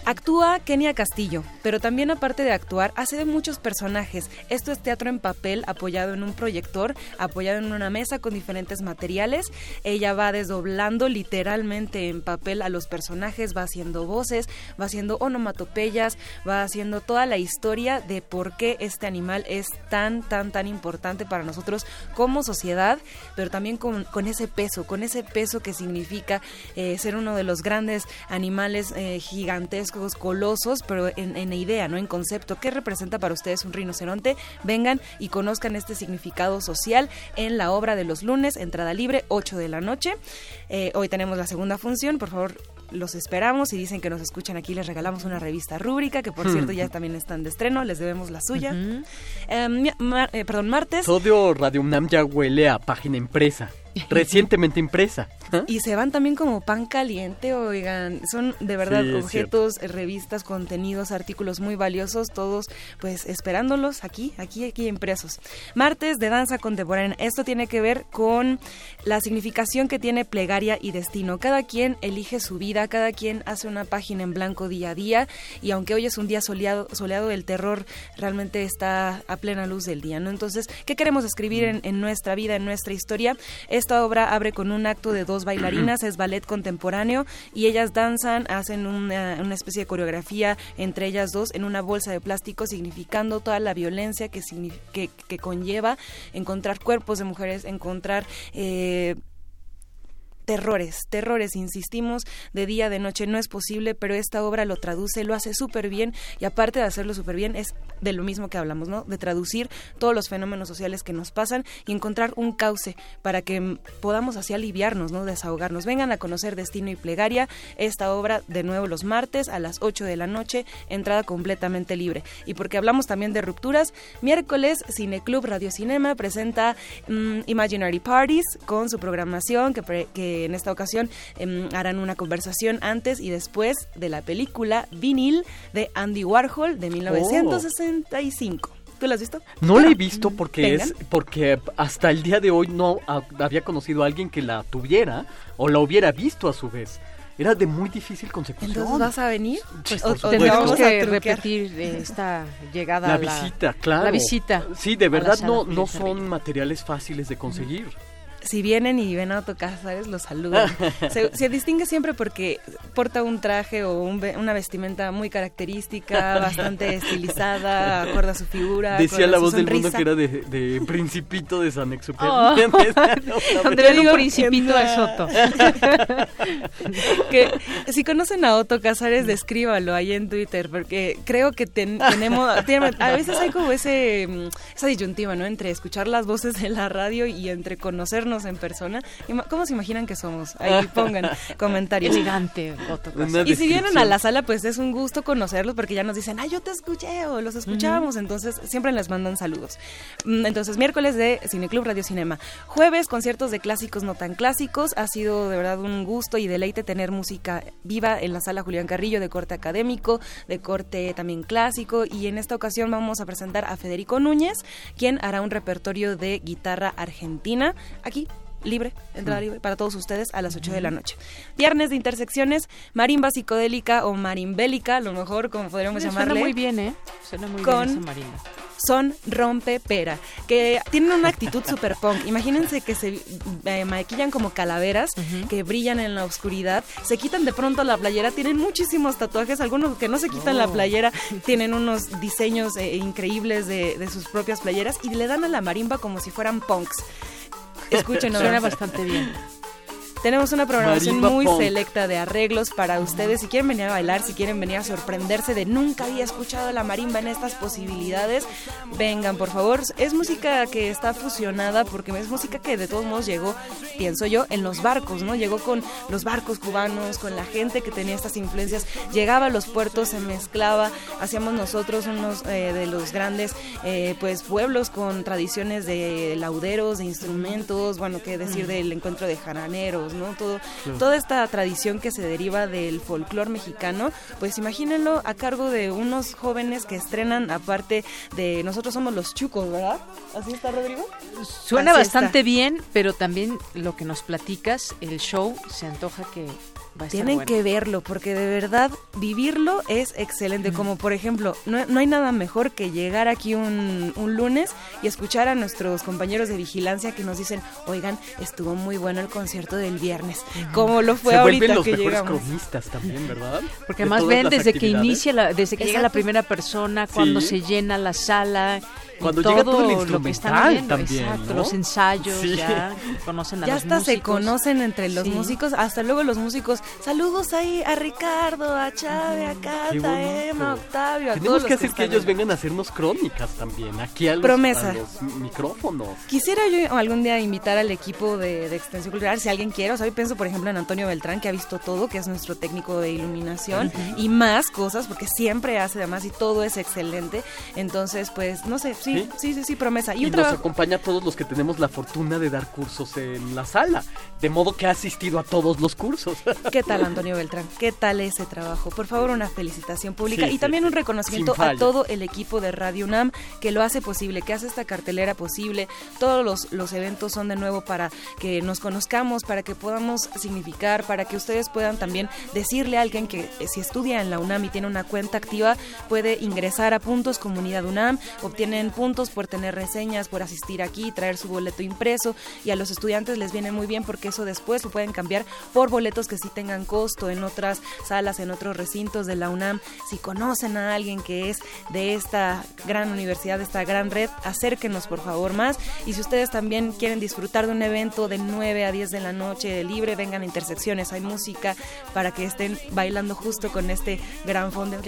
Actúa Kenia Castillo, pero también aparte de actuar, hace de muchos personajes. Esto es teatro en papel apoyado en un proyector, apoyado en una mesa con diferentes materiales. Ella va desdoblando literalmente en papel a los personajes, va haciendo voces, va haciendo onomatopeyas, va haciendo toda la historia de por qué este animal es tan, tan, tan importante para nosotros como sociedad, pero también con, ese peso, con ese peso que significa eh, ser uno de los grandes animales eh, gigantescos colosos, pero en, en, idea, no en concepto. ¿Qué representa para ustedes un rinoceronte? Vengan y conozcan este significado social en la obra de los lunes, entrada libre, 8 de la noche. Eh, hoy tenemos la segunda función, por favor los esperamos y dicen que nos escuchan aquí, les regalamos una revista rúbrica, que por cierto ya también están de estreno, les debemos la suya. Em, eh, perdón, martes. Todo Radio UNAM ya huele a página impresa. recientemente impresa. ¿Ah? Y se van también como pan caliente, oigan, son de verdad objetos, revistas, contenidos, artículos muy valiosos, todos pues esperándolos aquí, aquí, aquí impresos. Martes de danza contemporánea, esto tiene que ver con la significación que tiene plegaria y destino. Cada quien elige su vida, cada quien hace una página en blanco día a día y aunque hoy es un día soleado, soleado el terror realmente está a plena luz del día, ¿no? Entonces, ¿qué queremos escribir en, en nuestra vida, en nuestra historia? Esta obra abre con un acto de dos bailarinas, es ballet contemporáneo y ellas danzan, hacen una, especie de coreografía entre ellas dos en una bolsa de plástico, significando toda la violencia que, que, conlleva encontrar cuerpos de mujeres, encontrar... Eh, terrores, terrores, insistimos, de día, de noche, no es posible, pero esta obra lo traduce, lo hace súper bien y aparte de hacerlo súper bien es de lo mismo que hablamos, ¿no? De traducir todos los fenómenos sociales que nos pasan y encontrar un cauce para que podamos así aliviarnos, ¿no? Desahogarnos. Vengan a conocer Destino y Plegaria, esta obra de nuevo los martes a las 8 de la noche, entrada completamente libre. Y porque hablamos también de rupturas, miércoles Cineclub Radio Cinema presenta mm, Imaginary Parties con su programación que, que en esta ocasión em, harán una conversación antes y después de la película Vinil de Andy Warhol de 1965. ¿Tú la has visto? No la he visto porque es porque hasta el día de hoy no había conocido a alguien que la tuviera o la hubiera visto a su vez era de muy difícil consecución. Entonces vas a venir, pues, o, que repetir esta llegada. La a visita, claro. La visita. Sí, de verdad no, no son materiales fáciles de conseguir si vienen y ven a Otto Cázares, lo saludan. se, distingue siempre porque porta un traje o una vestimenta muy característica, bastante estilizada, acorde a su figura. Decía la voz del mundo que era de, Principito de San Exupéry. Oh. Donde un Principito de Soto. que si conocen a Otto Cázares, descríbalo ahí en Twitter, porque creo que tenemos, a veces hay como ese, mm, esa disyuntiva, ¿no? Entre escuchar las voces de la radio y entre conocernos en persona. ¿Cómo se imaginan que somos? Ahí pongan comentarios. Elegante, Y si vienen a la sala, pues es un gusto conocerlos porque ya nos dicen, ay, yo te escuché o los escuchábamos. Entonces siempre les mandan saludos. Mm, entonces, miércoles de Cineclub Radio Cinema. Jueves, conciertos de clásicos no tan clásicos. Ha sido de verdad un gusto y deleite tener música viva en la sala Julián Carrillo de corte académico, de corte también clásico. Y en esta ocasión vamos a presentar a Federico Núñez, quien hará un repertorio de guitarra argentina. Aquí libre, entrada libre para todos ustedes a las 8 de la noche. Viernes de intersecciones, marimba psicodélica o marimbélica, a lo mejor como podríamos llamarle. Suena muy bien, ¿eh? Suena muy bien esa marimba son rompe pera, que tienen una actitud super punk. Imagínense que se eh, maquillan como calaveras que brillan en la oscuridad, se quitan de pronto la playera, tienen muchísimos tatuajes, algunos que no se quitan la oh. playera, tienen unos diseños eh, increíbles de, de sus propias playeras y le dan a la marimba como si fueran punks. Escuchen, Suena bastante bien. Tenemos una programación muy selecta de arreglos para ustedes. Si quieren venir a bailar, si quieren venir a sorprenderse de nunca había escuchado la marimba en estas posibilidades, vengan por favor. Es música que está fusionada porque es música que de todos modos llegó, pienso yo, en los barcos, ¿no? Llegó con los barcos cubanos, con la gente que tenía estas influencias. Llegaba a los puertos, se mezclaba. Hacíamos nosotros unos eh, de los grandes eh, pues pueblos con tradiciones de lauderos, de instrumentos, bueno, qué decir del encuentro de jaraneros, todo, Toda esta tradición que se deriva del folclore mexicano, pues imagínenlo a cargo de unos jóvenes que estrenan, aparte de nosotros somos los chucos, ¿verdad? ¿Así está, Rodrigo? Suena bastante bien, pero también lo que nos platicas, el show, se antoja que tienen que verlo porque de verdad vivirlo es excelente. Como por ejemplo, no, hay nada mejor que llegar aquí un, lunes y escuchar a nuestros compañeros de vigilancia que nos dicen, oigan, estuvo muy bueno el concierto del viernes. Como lo fue ahorita los que llegamos. cronistas también, ¿verdad? Porque más ven desde que inicia, la, desde que llega la primera persona, cuando se llena la sala cuando llega todo el instrumental también, exacto, los ensayos, ya conocen a ya los hasta se conocen entre los músicos, hasta luego los músicos, saludos ahí a Ricardo, a Chávez, a Cata, a Emma, a Octavio, a Tenemos todos que hacer que, ellos vengan a hacernos crónicas también, aquí a los, Promesa. micrófonos. Quisiera yo algún día invitar al equipo de, de, Extensión Cultural, si alguien quiere, o sea, hoy pienso por ejemplo en Antonio Beltrán, que ha visto todo, que es nuestro técnico de iluminación, y más cosas, porque siempre hace además y todo es excelente, entonces pues, no sé, Sí, sí, sí, promesa. Y, nos acompaña a todos los que tenemos la fortuna de dar cursos en la sala, de modo que ha asistido a todos los cursos. ¿Qué tal, Antonio Beltrán? ¿Qué tal ese trabajo? Por favor, una felicitación pública y también un reconocimiento a todo el equipo de Radio UNAM que lo hace posible, que hace esta cartelera posible. Todos los, los eventos son de nuevo para que nos conozcamos, para que podamos significar, para que ustedes puedan también decirle a alguien que eh, si estudia en la UNAM y tiene una cuenta activa, puede ingresar a puntos comunidad UNAM, obtienen puntos, por tener reseñas, por asistir aquí, traer su boleto impreso y a los estudiantes les viene muy bien porque eso después lo pueden cambiar por boletos que sí tengan costo en otras salas, en otros recintos de la UNAM. Si conocen a alguien que es de esta gran universidad, de esta gran red, acérquenos por favor más. Y si ustedes también quieren disfrutar de un evento de 9 a 10 de la noche libre, vengan a Intersecciones, hay música para que estén bailando justo con este gran fondo.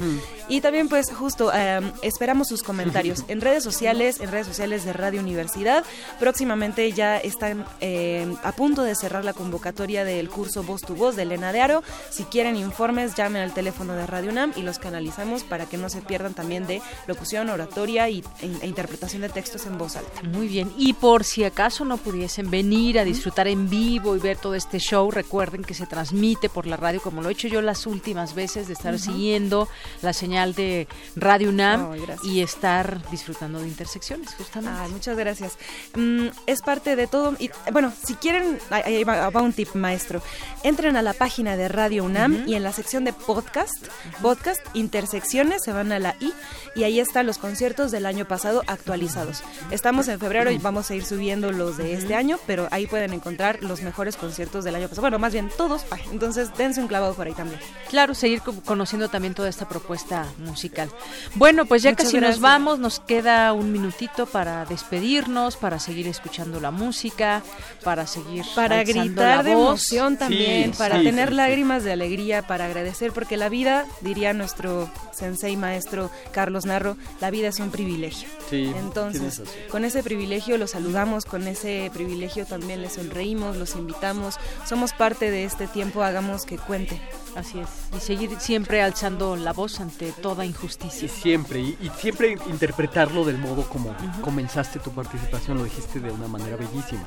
Mm. Y también pues justo em, esperamos sus comentarios en redes sociales, en redes sociales de Radio Universidad. Próximamente ya están em, a punto de cerrar la convocatoria del curso Voz tu Voz de Elena de Aro. Si quieren informes, llamen al teléfono de Radio UNAM y los canalizamos para que no se pierdan también de locución, oratoria y, e, e interpretación de textos en voz alta. Muy bien. Y por si acaso no pudiesen venir a disfrutar en vivo y ver todo este show, recuerden que se transmite por la radio, como lo he hecho yo las últimas veces, de estar siguiendo la señal de Radio UNAM y estar disfrutando de intersecciones, justamente. muchas gracias. Mm, es parte de todo. Y bueno, si quieren, ahí va, un tip maestro. Entren a la página de Radio UNAM y en la sección de podcast, podcast, intersecciones, se van a la I y ahí están los conciertos del año pasado actualizados. Estamos en febrero y vamos a ir subiendo los de este año, pero ahí pueden encontrar los mejores conciertos del año pasado. Bueno, más bien todos, entonces dense un clavado por ahí también. Claro, seguir conociendo también toda esta propuesta musical. Bueno, pues ya casi nos vamos, nos queda un minutito para despedirnos, para seguir escuchando la música, para seguir para gritar de emoción también, para tener lágrimas de alegría, para agradecer porque la vida, diría nuestro sensei maestro Carlos Narro, la vida es un privilegio. Entonces, con ese privilegio los saludamos, con ese privilegio también les sonreímos, los invitamos, somos parte de este tiempo, hagamos que cuente. Así es. Y seguir siempre alzando la voz ante toda injusticia. siempre, y, siempre interpretarlo del modo como comenzaste tu participación, lo dijiste de una manera bellísima.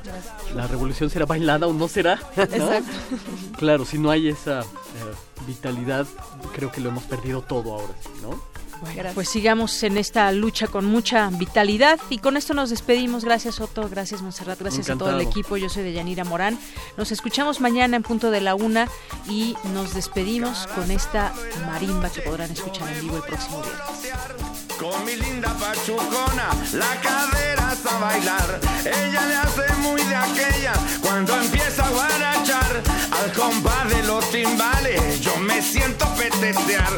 La revolución será bailada o no será. Exacto. claro, si no hay esa eh, vitalidad, creo que lo hemos perdido todo ahora, ¿no? pues sigamos en esta lucha con mucha vitalidad y con esto nos despedimos. Gracias Otto, gracias Monserrat, gracias a todo el equipo. Yo soy de Yanira Morán. Nos escuchamos mañana en punto de la una y nos despedimos con esta marimba que podrán escuchar en vivo el próximo día. Con mi linda pachucona, la cadera a bailar. Ella le hace muy de aquella cuando empieza a guarachar. Al compás de los timbales, yo me siento petetear.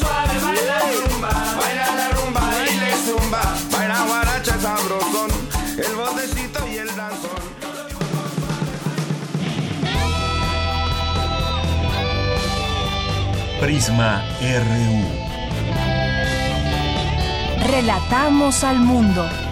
suave, baila rumba, baila la rumba, baile zumba, baila guaracha sabrosón, el botecito y el danzón. Prisma RU. Relatamos al mundo.